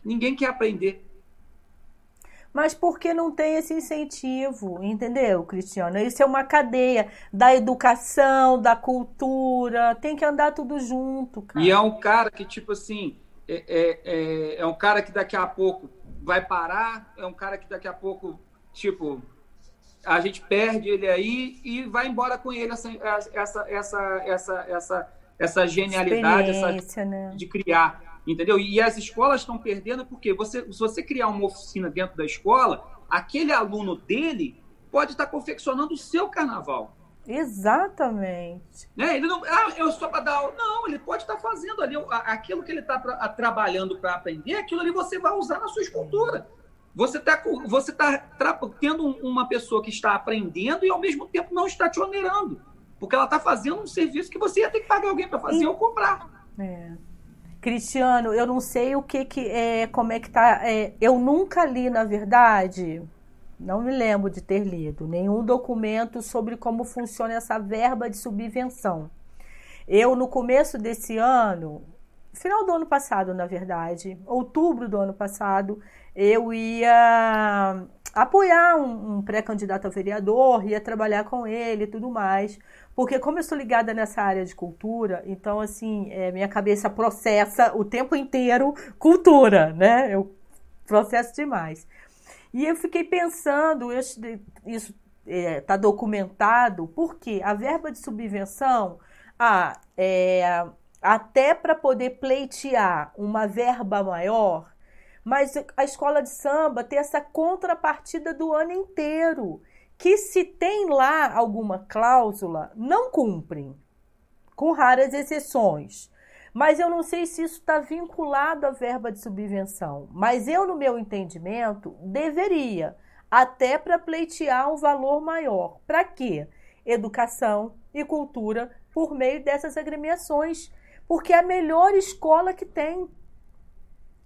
B: ninguém quer aprender.
A: Mas porque não tem esse incentivo, entendeu, Cristiano? Isso é uma cadeia da educação, da cultura, tem que andar tudo junto, cara.
B: E é um cara que, tipo assim, é, é, é, é um cara que daqui a pouco vai parar, é um cara que daqui a pouco, tipo, a gente perde ele aí e vai embora com ele essa, essa, essa, essa, essa, essa genialidade essa, né? de criar, entendeu? E as escolas estão perdendo porque você, se você criar uma oficina dentro da escola, aquele aluno dele pode estar confeccionando o seu carnaval.
A: Exatamente.
B: Né? Ele não, ah, eu só para dar aula. Não, ele pode estar fazendo ali aquilo que ele está trabalhando para aprender, aquilo ali você vai usar na sua escultura. Você está você tá tendo uma pessoa que está aprendendo e ao mesmo tempo não está te onerando. Porque ela está fazendo um serviço que você ia ter que pagar alguém para fazer e... ou comprar.
A: É. Cristiano, eu não sei o que, que é, como é que tá. É, eu nunca li, na verdade, não me lembro de ter lido nenhum documento sobre como funciona essa verba de subvenção. Eu, no começo desse ano, final do ano passado, na verdade, outubro do ano passado, eu ia apoiar um, um pré-candidato a vereador, ia trabalhar com ele e tudo mais. Porque como eu sou ligada nessa área de cultura, então assim, é, minha cabeça processa o tempo inteiro cultura, né? Eu processo demais. E eu fiquei pensando, isso está é, tá documentado, porque a verba de subvenção, ah, é, até para poder pleitear uma verba maior, mas a escola de samba tem essa contrapartida do ano inteiro, que se tem lá alguma cláusula, não cumprem, com raras exceções. Mas eu não sei se isso está vinculado à verba de subvenção. Mas eu, no meu entendimento, deveria, até para pleitear um valor maior. Para quê? Educação e cultura por meio dessas agremiações. Porque é a melhor escola que tem.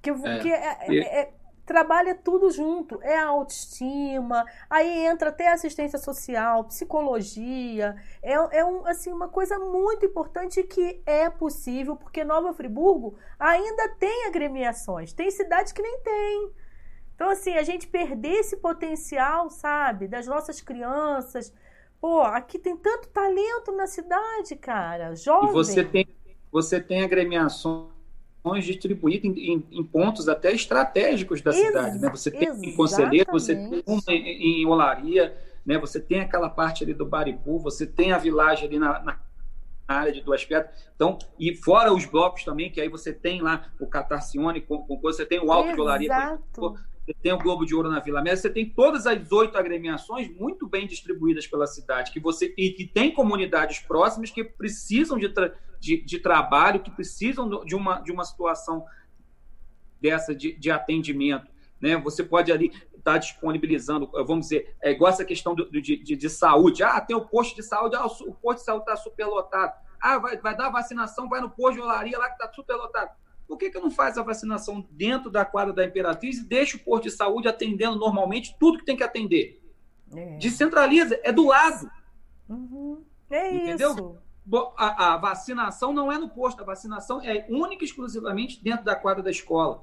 A: Que, é, que é, é, é, trabalha tudo junto. É a autoestima, aí entra até assistência social, psicologia. É, é um, assim, uma coisa muito importante que é possível, porque Nova Friburgo ainda tem agremiações. Tem cidades que nem tem. Então, assim, a gente perder esse potencial, sabe, das nossas crianças. Pô, aqui tem tanto talento na cidade, cara. Jovem.
B: E você tem, você tem agremiações distribuídas em, em, em, pontos até estratégicos da Ex cidade. Né? Você tem em Conselheiro, você tem uma em, em Olaria, né? você tem aquela parte ali do Baripu, você tem a vilagem ali na, na área de Duas Pedras. Então, e fora os blocos também, que aí você tem lá o Catarcione, com, com você tem o Alto Exato. de Olaria, você tem o Globo de Ouro na Vila Mesa, você tem todas as oito agremiações muito bem distribuídas pela cidade, que você e que tem comunidades próximas que precisam de, tra, de, de, trabalho, que precisam de uma, de uma situação dessa de, de atendimento. Né? Você pode ali estar tá disponibilizando, vamos dizer, é igual essa questão do, de, de, de, saúde. Ah, tem o posto de saúde, ah, o posto de saúde está superlotado. Ah, vai, vai dar vacinação, vai no posto de olaria lá que está superlotado por que, que não faz a vacinação dentro da quadra da Imperatriz e deixa o posto de saúde atendendo normalmente tudo que tem que atender? É. Descentraliza, é do lado.
A: Uhum. É Entendeu? isso.
B: A, a, vacinação não é no posto, a vacinação é única e exclusivamente dentro da quadra da escola.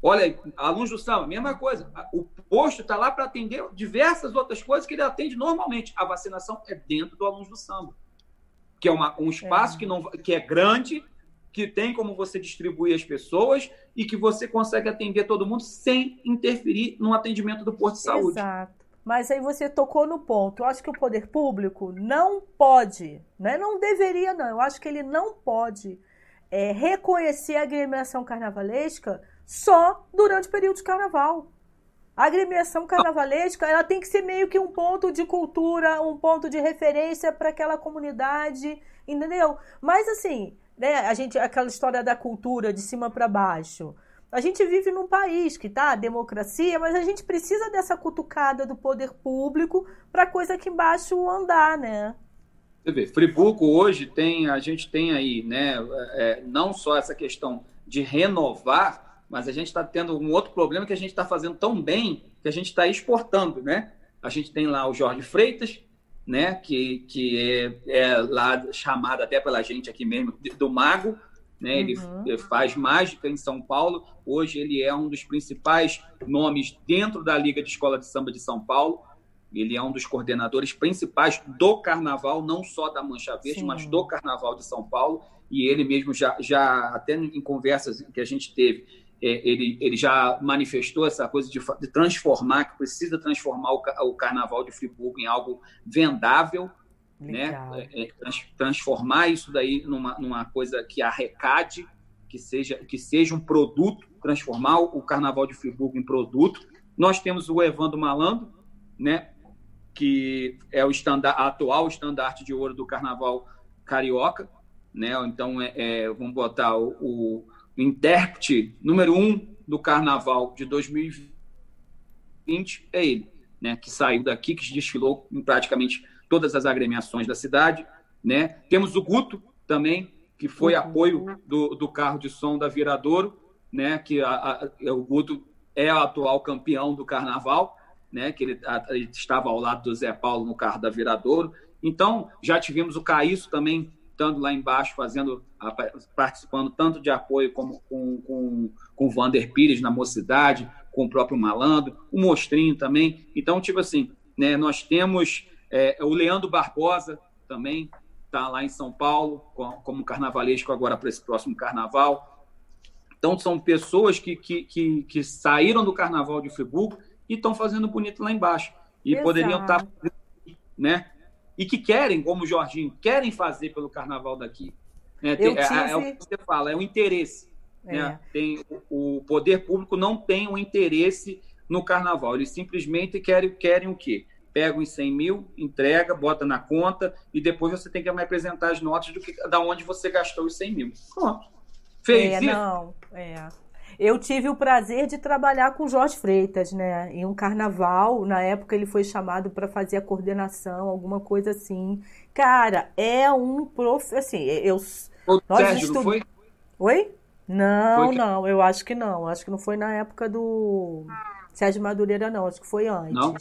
B: Olha, alunos do samba, mesma coisa. O posto está lá para atender diversas outras coisas que ele atende normalmente. A vacinação é dentro do aluno do samba, que é uma, um espaço é. Que, não, que é grande, que tem como você distribuir as pessoas e que você consegue atender todo mundo sem interferir no atendimento do posto de saúde.
A: Exato. Mas aí você tocou no ponto. Eu acho que o poder público não pode, né? não deveria, não. Eu acho que ele não pode é, reconhecer a agremiação carnavalesca só durante o período de carnaval. A agremiação carnavalesca ela tem que ser meio que um ponto de cultura, um ponto de referência para aquela comunidade, entendeu? Mas assim, né? A gente, aquela história da cultura de cima para baixo. A gente vive num país que tá democracia, mas a gente precisa dessa cutucada do poder público para coisa aqui embaixo andar, né?
B: Você vê, Friburgo hoje tem, a gente tem aí, né, é, não só essa questão de renovar, mas a gente está tendo um outro problema que a gente está fazendo tão bem que a gente está exportando, né? A gente tem lá o Jorge Freitas, né, que, que é, é, lá chamado até pela gente aqui mesmo do Mago, né, ele uhum. faz mágica em São Paulo. Hoje ele é um dos principais nomes dentro da Liga de Escola de Samba de São Paulo. Ele é um dos coordenadores principais do Carnaval, não só da Mancha Verde, Sim. mas do Carnaval de São Paulo. E ele mesmo já, já até em conversas que a gente teve, ele, ele já manifestou essa coisa de, de transformar, que precisa transformar o, o, Carnaval de Friburgo em algo vendável, né? É, é, trans, transformar isso daí numa, numa coisa que arrecade, que seja, que seja um produto, transformar o, o Carnaval de Friburgo em produto. Nós temos o Evandro Malandro, né? que é o estandar, atual estandarte de ouro do Carnaval carioca, né? Então, é, é vamos botar o, o intérprete número um do Carnaval de 2020 é ele, né? Que saiu daqui, que desfilou em praticamente todas as agremiações da cidade, né? Temos o Guto também, que foi uhum. apoio do, do carro de som da Viradouro, né? Que a, a, o Guto é o atual campeão do Carnaval, né? Que ele, a, ele estava ao lado do Zé Paulo no carro da Viradouro. Então, já tivemos o Caísso também estando lá embaixo, fazendo, participando tanto de apoio como com, com, com o Vander Pires na mocidade, com o próprio Malandro, o Mostrinho também. Então, tipo assim, né, nós temos é, o Leandro Barbosa também, está lá em São Paulo, como carnavalesco agora para esse próximo carnaval. Então, são pessoas que, que, que, que saíram do carnaval de Friburgo e estão fazendo bonito lá embaixo. E Exato. poderiam estar, né? E que querem, como o Jorginho, querem fazer pelo carnaval daqui. É, tem, tive... é, é, o que você fala, é o interesse. É. Né? Tem, o, o poder público não tem o um interesse no carnaval. Eles simplesmente querem, querem o quê? Pega os 100 mil, entrega, bota na conta e depois você tem que me apresentar as notas do que, da onde você gastou os 100 mil. Pronto.
A: Fez é, isso? Não, é. Eu tive o prazer de trabalhar com Jorge Freitas, né? Em um carnaval, na época ele foi chamado para fazer a coordenação, alguma coisa assim. Cara, é um prof, assim, eu
B: o nós Sérgio, estu... foi?
A: Oi? Não, foi que... não, eu acho que não. Acho que não foi na época do Sérgio Madureira, não. Acho que foi antes.
B: Não,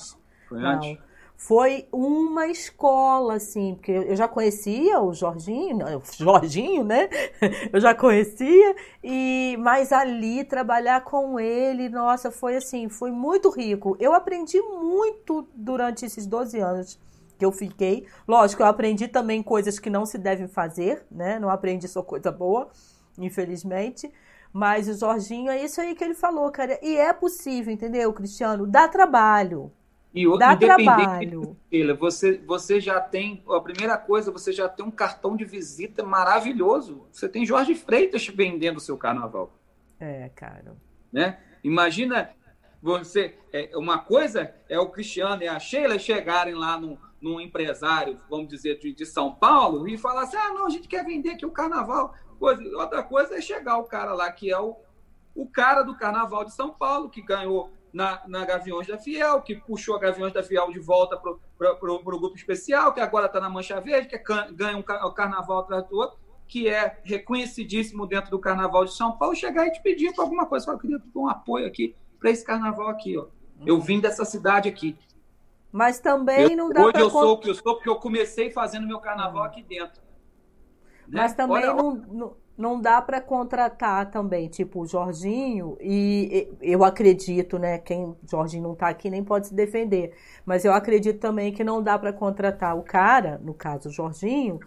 B: foi não.
A: Foi uma escola, assim, porque eu já conhecia o Jorginho, o Jorginho, né? Eu já conhecia, e mas ali trabalhar com ele, nossa, foi assim, foi muito rico. Eu aprendi muito durante esses 12 anos que eu fiquei. Lógico, eu aprendi também coisas que não se devem fazer, né? Não aprendi só coisa boa, infelizmente. Mas o Jorginho, é isso aí que ele falou, cara. E é possível, entendeu, Cristiano? Dá trabalho.
B: E Dá trabalho. você, você já tem, a primeira coisa, você já tem um cartão de visita maravilhoso. Você tem Jorge Freitas vendendo o seu carnaval.
A: É, cara.
B: Né? Imagina você. É, uma coisa é o Cristiano e a Sheila chegarem lá num, num empresário, vamos dizer, de, de São Paulo, e falar assim: ah, não, a gente quer vender aqui o carnaval. Coisa, outra coisa é chegar o cara lá que é o, o cara do carnaval de São Paulo, que ganhou na, na Gaviões da Fiel, que puxou a Gaviões da Fiel de volta para o grupo especial, que agora está na Mancha Verde, que é, ganha um carnaval atrás do outro, que é reconhecidíssimo dentro do carnaval de São Paulo, chegar e te pedir para alguma coisa. Eu queria um apoio aqui para esse carnaval aqui. Ó. Eu vim dessa cidade aqui.
A: Mas também
B: eu,
A: não dá
B: Hoje eu sou o que eu sou porque eu comecei fazendo meu carnaval aqui dentro.
A: Né? Mas também Olha, não, não, não dá para contratar também, tipo, o Jorginho, e eu acredito, né, quem Jorginho não está aqui nem pode se defender, mas eu acredito também que não dá para contratar o cara, no caso o Jorginho,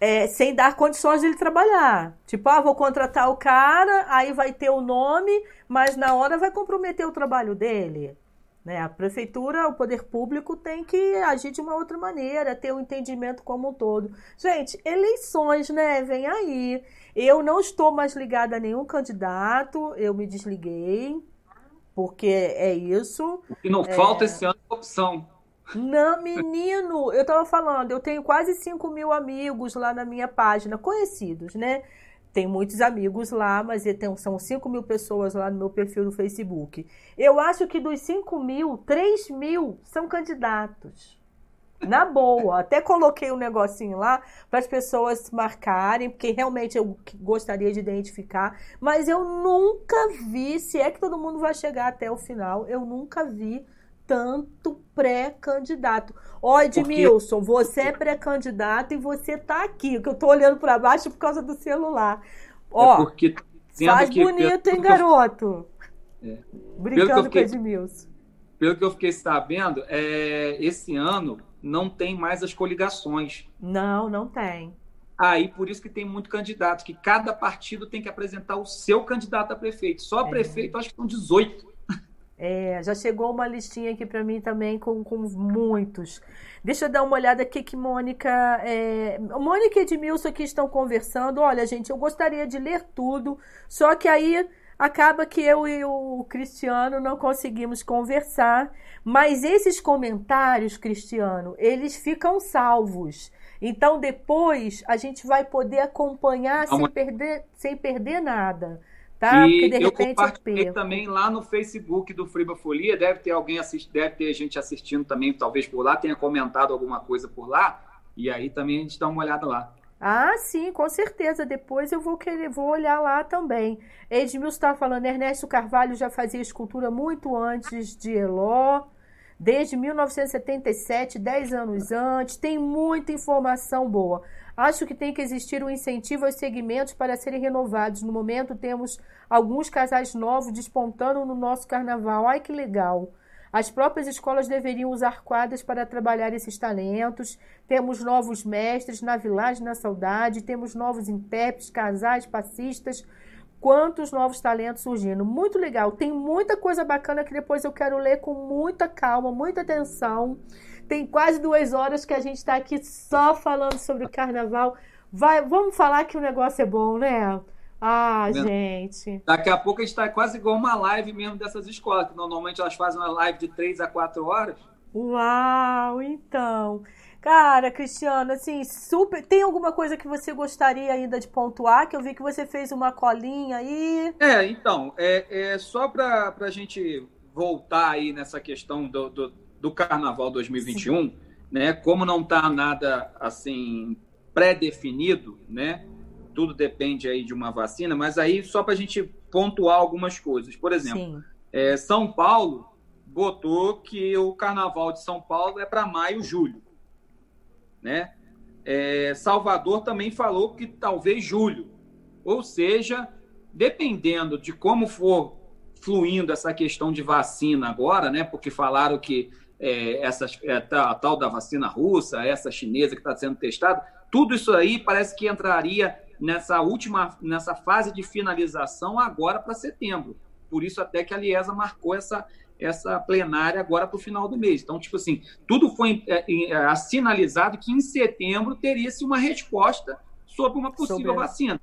A: é, sem dar condições de ele trabalhar. Tipo, ah, vou contratar o cara, aí vai ter o nome, mas na hora vai comprometer o trabalho dele. Né? A prefeitura, o poder público tem que agir de uma outra maneira, ter o um entendimento como um todo. Gente, eleições, né? Vem aí. Eu não estou mais ligada a nenhum candidato, eu me desliguei, porque é isso.
B: O que não é... falta esse ano é opção.
A: Não, menino, eu estava falando, eu tenho quase 5 mil amigos lá na minha página, conhecidos, né? Tem muitos amigos lá, mas são 5 mil pessoas lá no meu perfil do Facebook. Eu acho que dos 5 mil, 3 mil são candidatos. Na boa. Até coloquei um negocinho lá para as pessoas marcarem, porque realmente eu gostaria de identificar. Mas eu nunca vi, se é que todo mundo vai chegar até o final, eu nunca vi tanto pré-candidato. Ó, Edmilson, você é pré-candidato e você tá aqui, que eu tô olhando para baixo por causa do celular. Ó, é porque, faz que, bonito, hein, garoto? É. Brincando fiquei, com o Edmilson.
B: Pelo que eu fiquei sabendo, é, esse ano não tem mais as coligações.
A: Não, não tem.
B: Aí, por isso que tem muito candidato, que cada partido tem que apresentar o seu candidato a prefeito. Só é. prefeito, acho que são 18.
A: É, já chegou uma listinha aqui para mim também com, com muitos. Deixa eu dar uma olhada aqui que Mônica. É, Mônica e Edmilson aqui estão conversando. Olha, gente, eu gostaria de ler tudo, só que aí acaba que eu e o Cristiano não conseguimos conversar. Mas esses comentários, Cristiano, eles ficam salvos. Então depois a gente vai poder acompanhar sem perder, sem perder nada. Tá?
B: E Porque de eu também lá no Facebook do Friba Folia, deve ter alguém assist... deve ter gente assistindo também, talvez por lá, tenha comentado alguma coisa por lá, e aí também a gente dá uma olhada lá.
A: Ah, sim, com certeza. Depois eu vou querer, vou olhar lá também. Edmilson está falando, Ernesto Carvalho já fazia escultura muito antes de Eló, desde 1977, 10 anos antes. Tem muita informação boa. Acho que tem que existir um incentivo aos segmentos para serem renovados. No momento, temos alguns casais novos despontando no nosso carnaval. Ai, que legal! As próprias escolas deveriam usar quadras para trabalhar esses talentos. Temos novos mestres na Vilagem na Saudade, temos novos intérpretes, casais, passistas. Quantos novos talentos surgindo. Muito legal. Tem muita coisa bacana que depois eu quero ler com muita calma, muita atenção. Tem quase duas horas que a gente está aqui só falando sobre o carnaval. Vai, vamos falar que o negócio é bom, né? Ah, gente.
B: Daqui a pouco a gente está quase igual uma live mesmo dessas escolas, que normalmente elas fazem uma live de 3 a 4 horas.
A: Uau, então. Cara, Cristiano, assim, super. Tem alguma coisa que você gostaria ainda de pontuar? Que eu vi que você fez uma colinha aí.
B: É, então, é, é só para a gente voltar aí nessa questão do, do, do Carnaval 2021, Sim. né? Como não está nada assim pré-definido, né? Tudo depende aí de uma vacina, mas aí só para a gente pontuar algumas coisas. Por exemplo, é, São Paulo botou que o Carnaval de São Paulo é para maio, julho, né? É, Salvador também falou que talvez julho, ou seja, dependendo de como for fluindo essa questão de vacina agora, né? Porque falaram que é, essa, é, a tal da vacina russa, essa chinesa que está sendo testada, tudo isso aí parece que entraria nessa última, nessa fase de finalização agora para setembro. Por isso até que a Liesa marcou essa, essa plenária agora para o final do mês. Então, tipo assim, tudo foi é, é, sinalizado que em setembro teria-se uma resposta sobre uma possível sobre vacina.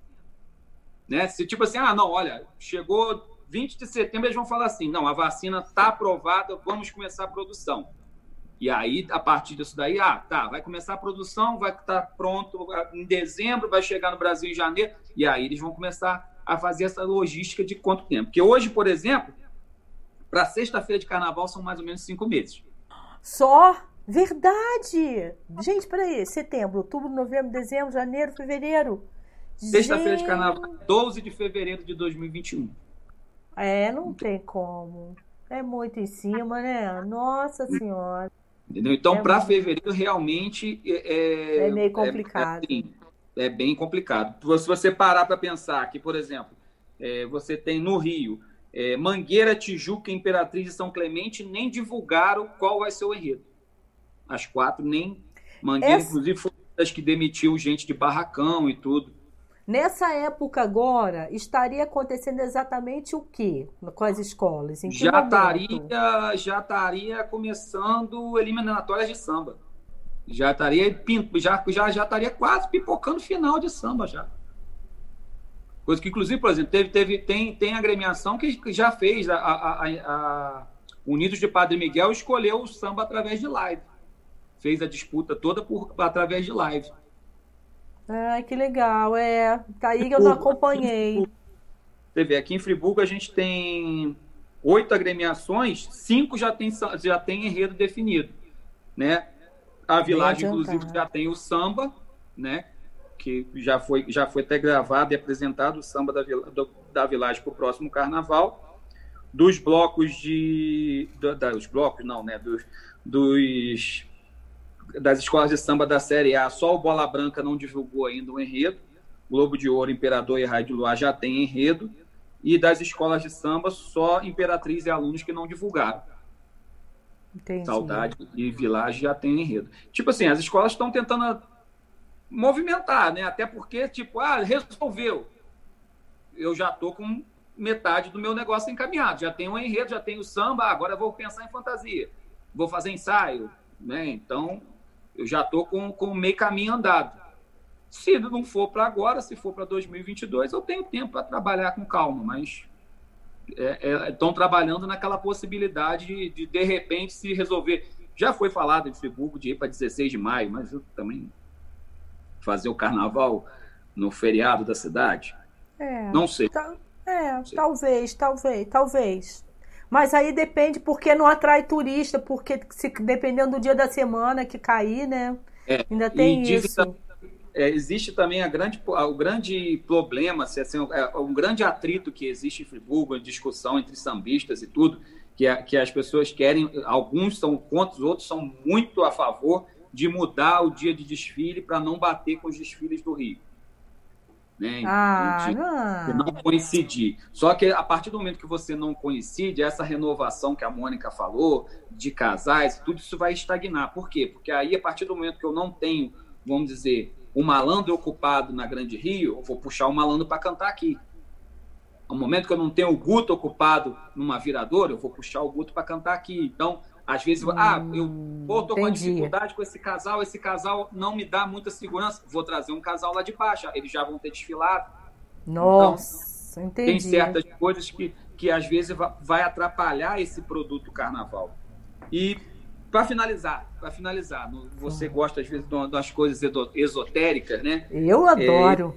B: Né? Se tipo assim, ah, não, olha, chegou 20 de setembro, eles vão falar assim, não, a vacina está aprovada, vamos começar a produção. E aí, a partir disso daí, ah, tá, vai começar a produção, vai estar pronto em dezembro, vai chegar no Brasil em janeiro, e aí eles vão começar a fazer essa logística de quanto tempo. Porque hoje, por exemplo, para sexta-feira de carnaval são mais ou menos cinco meses.
A: Só? Verdade! Gente, peraí, setembro, outubro, novembro, dezembro, janeiro, fevereiro.
B: Sexta-feira de carnaval, 12 de fevereiro de 2021.
A: É, não tem como. É muito em cima, né? Nossa Senhora.
B: Entendeu? Então, é para fevereiro, realmente é,
A: é, é meio complicado.
B: É, assim, é, bem complicado. Se você parar para pensar que, por exemplo, é, você tem no Rio é, Mangueira, Tijuca, Imperatriz e São Clemente nem divulgaram qual vai ser o enredo. As quatro nem. Mangueira, Essa... inclusive, foi das que demitiu gente de barracão e tudo.
A: Nessa época agora, estaria acontecendo exatamente o que com as escolas?
B: já estaria, já estaria começando eliminatórias de samba. Já estaria já, já, já estaria quase pipocando final de samba já. Coisa que, inclusive, por exemplo, teve, teve, tem, tem agremiação que já fez. A, a, a, a Unidos de Padre Miguel escolheu o samba através de live. Fez a disputa toda por, através de live.
A: Ai, que legal. É, tá aí que eu não acompanhei.
B: Você vê, aqui em Friburgo a gente tem oito agremiações, cinco já tem, já tem enredo definido, né? A Village, inclusive, já tem o samba, né? Que já foi, já foi até gravado e apresentado o samba da, do, da Village para o próximo carnaval. Dos blocos de. Do, da, os blocos, não, né? Dos, dos das escolas de samba da Série A, só o Bola Branca não divulgou ainda o enredo. Globo de Ouro, Imperador e Raio de Luar já tem enredo. E das escolas de samba, só Imperatriz e alunos que não divulgaram. Entendi. Saudade e Village já tem enredo. Tipo assim, as escolas estão tentando movimentar, né? Até porque, tipo, ah, resolveu. Eu já tô com metade do meu negócio encaminhado. Já tenho um enredo, já tenho samba, agora vou pensar em fantasia. Vou fazer ensaio, né? Então, eu já estou com, com meio caminho andado. Se não for para agora, se for para 2022, eu tenho tempo para trabalhar com calma, mas estão é, é, trabalhando naquela possibilidade de, de, de repente, se resolver. Já foi falado em Friburgo de ir para 16 de maio, mas eu também fazer o carnaval no feriado da cidade?
A: É,
B: não sei.
A: Tá, é, sei. talvez, talvez, talvez. Mas aí depende porque não atrai turista, porque se, dependendo do dia da semana que cair, né? É, Ainda tem isso.
B: é, existe também a grande, o grande problema, assim, é, um grande atrito que existe em Friburgo, em discussão entre sambistas e tudo, que, é, que as pessoas querem, alguns são contra, os outros são muito a favor de mudar o dia de desfile para não bater com os desfiles do Rio né?
A: Ah,
B: não. não coincidir. Só que a partir do momento que você não coincide, essa renovação que a Mônica falou, de casais, tudo isso vai estagnar. Por quê? Porque aí, a partir do momento que eu não tenho, vamos dizer, o um malandro ocupado na Grande Rio, eu vou puxar o malandro para cantar aqui. No momento que eu não tenho o Guto ocupado numa viradora, eu vou puxar o Guto para cantar aqui. Então, Às vezes, hum, ah, eu pô, tô com dificuldade com esse casal, esse casal não me dá muita segurança, vou trazer um casal lá de baixo, eles já vão ter desfilado.
A: Nossa, então, entendi.
B: Tem certas coisas que, que às vezes vai atrapalhar esse produto carnaval. E para finalizar, para finalizar, você gosta às vezes das coisas esotéricas, né?
A: Eu adoro.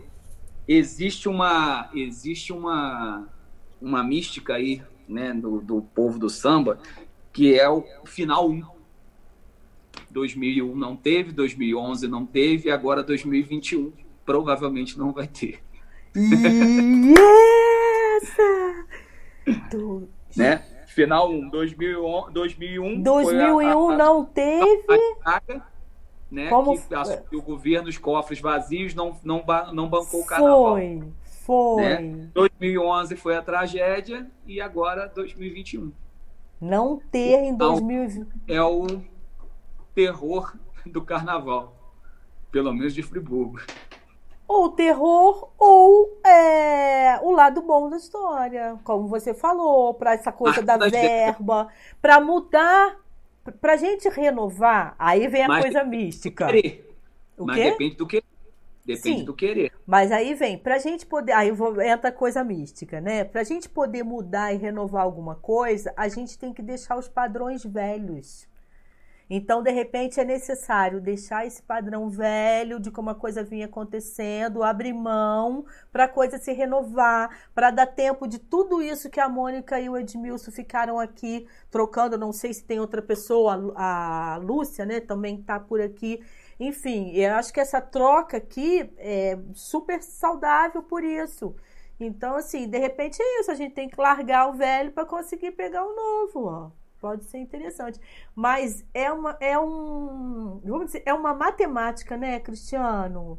B: É, existe uma existe uma uma mística aí, né, do, do povo do samba, que é o final 1. 2001 não teve, 2011 não teve, agora 2021 provavelmente não vai ter.
A: Yes!
B: Do... né? Final 1, 2001, 2001,
A: 2001 a, a, não teve.
B: A, né, Como que assumiu o governo, os cofres vazios, não, não, não bancou o carnaval.
A: Foi, foi.
B: Né? 2011 foi a tragédia e agora 2021.
A: Não ter em 2020. Então,
B: é o terror do carnaval. Pelo menos de Friburgo.
A: Ou terror, ou é, o lado bom da história. Como você falou, para essa coisa da verba, para mudar, para gente renovar, aí vem a Mas coisa mística.
B: O Mas quê? depende do que Depende Sim, do querer.
A: Mas aí vem, pra gente poder. Aí entra coisa mística, né? Pra gente poder mudar e renovar alguma coisa, a gente tem que deixar os padrões velhos. Então, de repente, é necessário deixar esse padrão velho de como a coisa vinha acontecendo, abrir mão para a coisa se renovar, para dar tempo de tudo isso que a Mônica e o Edmilson ficaram aqui trocando. Não sei se tem outra pessoa, a Lúcia, né? Também está por aqui enfim, eu acho que essa troca aqui é super saudável por isso. Então, assim, de repente é isso, a gente tem que largar o velho para conseguir pegar o novo, ó. Pode ser interessante. Mas é uma, é um, vamos dizer, é uma matemática, né, Cristiano?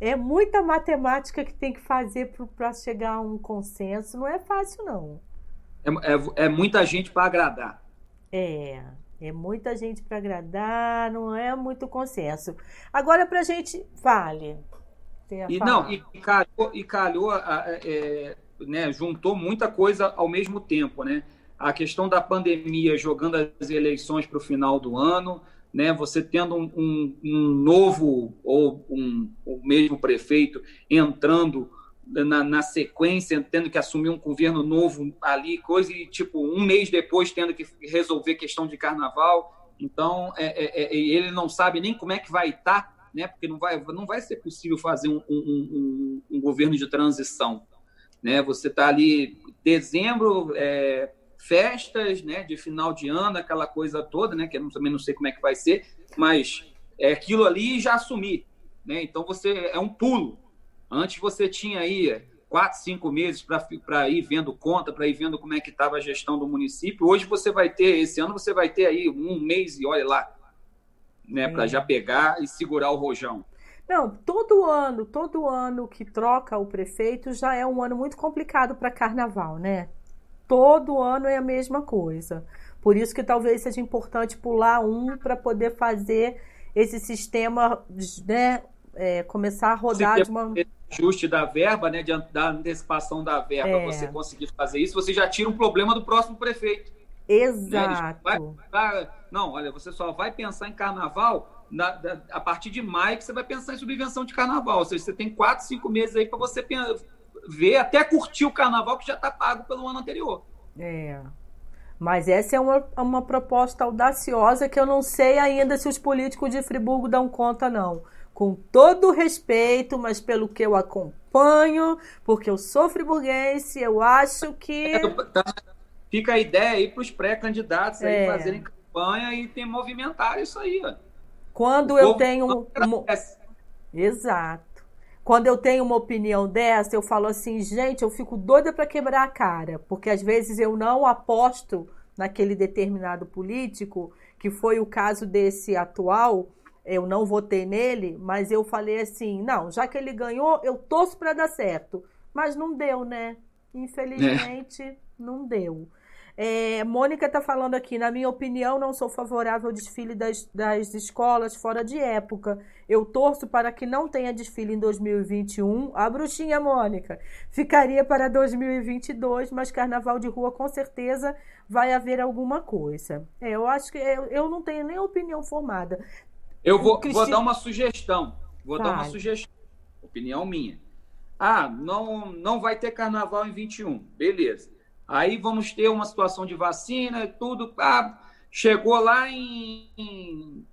A: É muita matemática que tem que fazer para chegar a um consenso. Não é fácil, não.
B: É, é, é muita gente para agradar.
A: É. É muita gente para agradar, não é muito consenso. Agora, para a gente, vale.
B: E, não, e calhou, e calhou é, né, juntou muita coisa ao mesmo tempo, né? A questão da pandemia jogando as eleições para o final do ano, né? Você tendo um, um, um novo ou um, o mesmo prefeito entrando na, na, sequência, tendo que assumir um governo novo ali, coisa, e tipo, um mês depois tendo que resolver questão de carnaval. Então, é, é, é ele não sabe nem como é que vai estar, tá, né? Porque não vai, não vai ser possível fazer um, um, um, um governo de transição. Né? Você está ali, dezembro, é, festas né, de final de ano, aquela coisa toda, né? Que eu também não sei como é que vai ser, mas é aquilo ali já assumir. Né? Então você é um pulo Antes você tinha aí quatro, cinco meses para ir vendo conta, para ir vendo como é que estava a gestão do município. Hoje você vai ter, esse ano você vai ter aí um mês e olha lá, né, para já pegar e segurar o rojão.
A: Não, todo ano, todo ano que troca o prefeito já é um ano muito complicado para carnaval, né? Todo ano é a mesma coisa. Por isso que talvez seja importante pular um para poder fazer esse sistema, né, é, começar a rodar de uma
B: ajuste da verba, né, de, da antecipação da verba, é. você conseguir fazer isso, você já tira um problema do próximo prefeito.
A: Né, Exato. Né?
B: Vai, não, olha, você só vai pensar em carnaval na, da, a partir de maio que você vai pensar em subvenção de carnaval. Ou seja, você tem quatro, cinco meses aí para você ver, até curtir o carnaval que já está pago pelo ano anterior.
A: É. Mas essa é uma, uma proposta audaciosa que eu não sei ainda se os políticos de Friburgo dão conta, não com todo respeito, mas pelo que eu acompanho, porque eu sou friburguense, eu acho que. É,
B: tá, fica a ideia aí para os pré-candidatos é. fazerem campanha e tem movimentar isso aí. Ó.
A: Quando o eu tenho. Exato. Quando eu tenho uma opinião dessa, eu falo assim, gente, eu fico doida para quebrar a cara, porque às vezes eu não aposto naquele determinado político, que foi o caso desse atual eu não votei nele, mas eu falei assim: não, já que ele ganhou, eu torço para dar certo. Mas não deu, né? Infelizmente, é. não deu. É, Mônica está falando aqui, na minha opinião, não sou favorável ao desfile das, das escolas fora de época. Eu torço para que não tenha desfile em 2021. A bruxinha Mônica ficaria para 2022, mas carnaval de rua com certeza vai haver alguma coisa. É, eu acho que eu, eu não tenho nem opinião formada.
B: Eu vou, vou dar uma sugestão. Vou dar uma sugestão. Opinião minha. Ah, não, não vai ter carnaval em 21. Beleza. Aí vamos ter uma situação de vacina, tudo. Ah, chegou lá em, em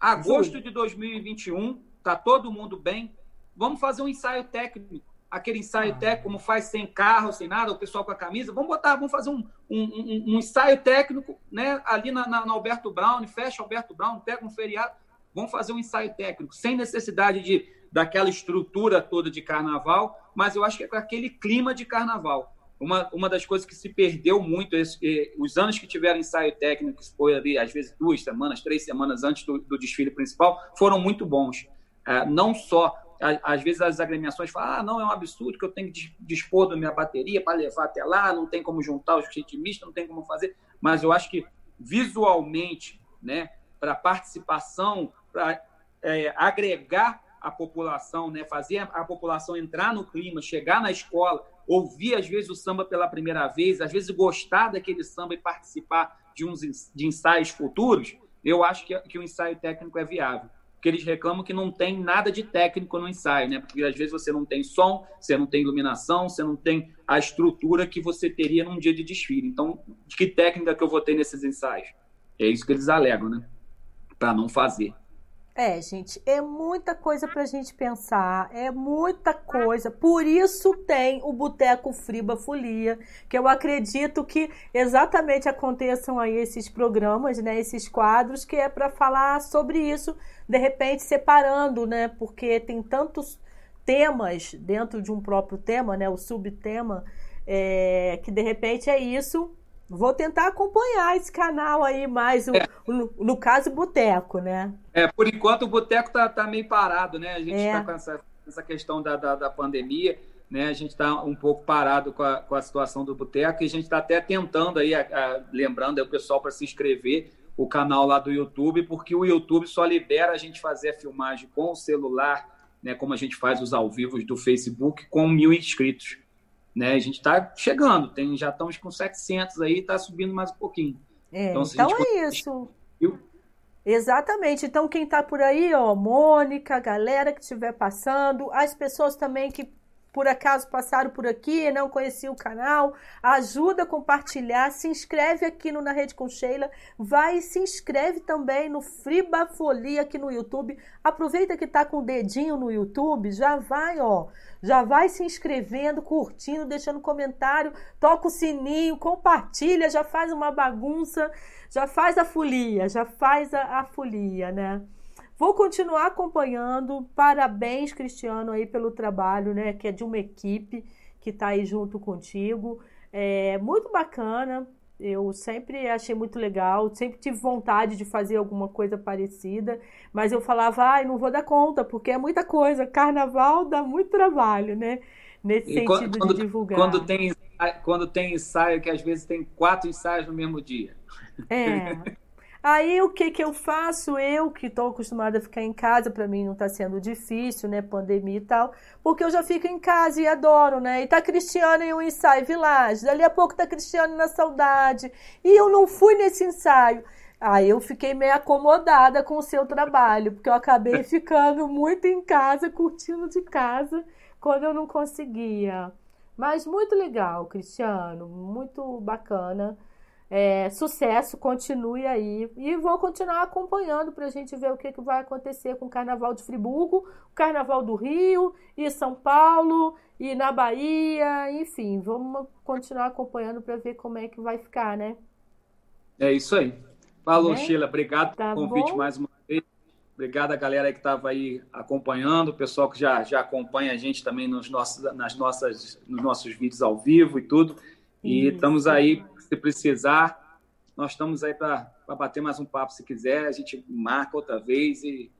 B: agosto de 2021, tá todo mundo bem. Vamos fazer um ensaio técnico. Aquele ensaio ah. técnico, como faz sem carro, sem nada, o pessoal com a camisa. Vamos botar, vamos fazer um, um, um, um ensaio técnico, né? Ali na, na, na Alberto Brown, fecha Alberto Brown, pega um feriado. Vamos fazer um ensaio técnico, sem necessidade de daquela estrutura toda de carnaval, mas eu acho que é com aquele clima de carnaval uma, uma das coisas que se perdeu muito, esse, os anos que tiveram ensaio técnico, que foi ali, às vezes, duas semanas, três semanas antes do, do desfile principal, foram muito bons. É, não só, às vezes as agremiações falam, ah, não, é um absurdo que eu tenho que dispor da minha bateria para levar até lá, não tem como juntar os ritmistas, não tem como fazer, mas eu acho que visualmente, né, para participação, para é, agregar a população, né, fazer a população entrar no clima, chegar na escola, ouvir às vezes o samba pela primeira vez, às vezes gostar daquele samba e participar de uns de ensaios futuros, eu acho que, que o ensaio técnico é viável. Porque eles reclamam que não tem nada de técnico no ensaio, né? Porque às vezes você não tem som, você não tem iluminação, você não tem a estrutura que você teria num dia de desfile. Então, de que técnica que eu vou ter nesses ensaios? É isso que eles alegam, né? Para não fazer.
A: É, gente, é muita coisa pra gente pensar, é muita coisa. Por isso tem o Boteco Friba Folia, que eu acredito que exatamente aconteçam aí esses programas, né, esses quadros, que é para falar sobre isso, de repente separando, né, porque tem tantos temas dentro de um próprio tema, né, o subtema, é, que de repente é isso Vou tentar acompanhar esse canal aí mais, o, é. no, no, caso, Boteco, né?
B: É, por enquanto o Boteco tá, tá meio parado, né? A gente está é. com essa, essa questão da, da, da, pandemia, né? A gente está um pouco parado com a, com a situação do Boteco e a gente está até tentando aí, a, a, lembrando aí o pessoal para se inscrever o canal lá do YouTube, porque o YouTube só libera a gente fazer a filmagem com o celular, né? Como a gente faz os ao vivos do Facebook, com mil inscritos. Né? A gente está chegando, tem, já estamos com 700 aí, está subindo mais um pouquinho.
A: É, então, então é isso. Exatamente. Então, quem está por aí, ó, Mônica, galera que estiver passando, as pessoas também que por acaso passaram por aqui, não conheciam o canal, ajuda a compartilhar, se inscreve aqui no Na Rede com Sheila, vai e se inscreve também no Friba Folia aqui no YouTube. Aproveita que tá com o dedinho no YouTube, já vai, ó, já vai se inscrevendo, curtindo, deixando comentário, toca o sininho, compartilha, já faz uma bagunça, já faz a folia, já faz a, a folia, né? Vou continuar acompanhando. Parabéns, Cristiano, aí pelo trabalho, né? Que é de uma equipe que está aí junto contigo. É muito bacana. Eu sempre achei muito legal, sempre tive vontade de fazer alguma coisa parecida, mas eu falava, ai, não vou dar conta, porque é muita coisa. Carnaval dá muito trabalho, né? Nesse e sentido quando, de divulgar.
B: Quando tem, quando tem ensaio, que às vezes tem quatro ensaios no mesmo dia.
A: É. Aí o que que eu faço? Eu que estou acostumada a ficar em casa, para mim não está sendo difícil, né? Pandemia e tal, porque eu já fico em casa e adoro, né? E tá Cristiano em um ensaio Village, dali a pouco tá Cristiano na saudade, e eu não fui nesse ensaio. Aí eu fiquei meio acomodada com o seu trabalho, porque eu acabei ficando muito em casa, curtindo de casa, quando eu não conseguia. Mas muito legal, Cristiano, muito bacana. É, sucesso, continue aí. E vou continuar acompanhando para a gente ver o que, que vai acontecer com o Carnaval de Friburgo, o Carnaval do Rio, e São Paulo, e na Bahia, enfim, vamos continuar acompanhando para ver como é que vai ficar, né?
B: É isso aí. Falou, é? Sheila. Obrigado tá pelo convite bom? mais uma vez. Obrigado a galera que estava aí acompanhando, o pessoal que já, já acompanha a gente também nos nossos, nas nossas, nos nossos vídeos ao vivo e tudo. E Isso. estamos aí se precisar, nós estamos aí para bater mais um papo se quiser. A gente marca outra vez e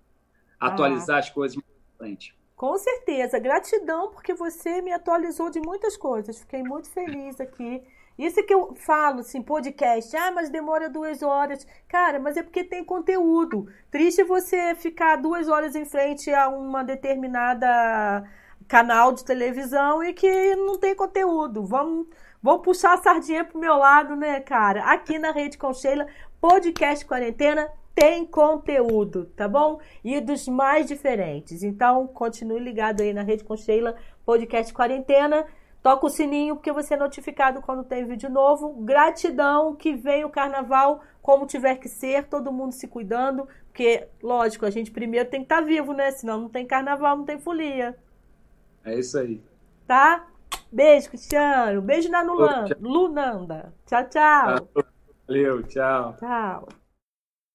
B: atualizar ah. as coisas mais frente.
A: Com certeza. Gratidão, porque você me atualizou de muitas coisas. Fiquei muito feliz aqui Isso que eu falo, assim, podcast. Ah, mas demora duas horas. Cara, mas é porque tem conteúdo. Triste você ficar duas horas em frente a uma determinada canal de televisão e que não tem conteúdo. Vamos, vamos puxar a sardinha pro meu lado, né, cara? Aqui na Rede Concheila, podcast quarentena tem conteúdo, tá bom? E dos mais diferentes. Então, continue ligado aí na Rede Concheila, podcast quarentena. Toca o sininho porque você é notificado quando tem vídeo novo. Gratidão que vem o carnaval como tiver que ser, todo mundo se cuidando, porque, lógico, a gente primeiro tem que estar tá vivo, né? Senão não tem carnaval, não tem folia.
B: É isso aí.
A: Tá? Beijo, Cristiano. Beijo na Lunanda. Tchau, tchau.
B: Valeu, tchau.
A: Tchau.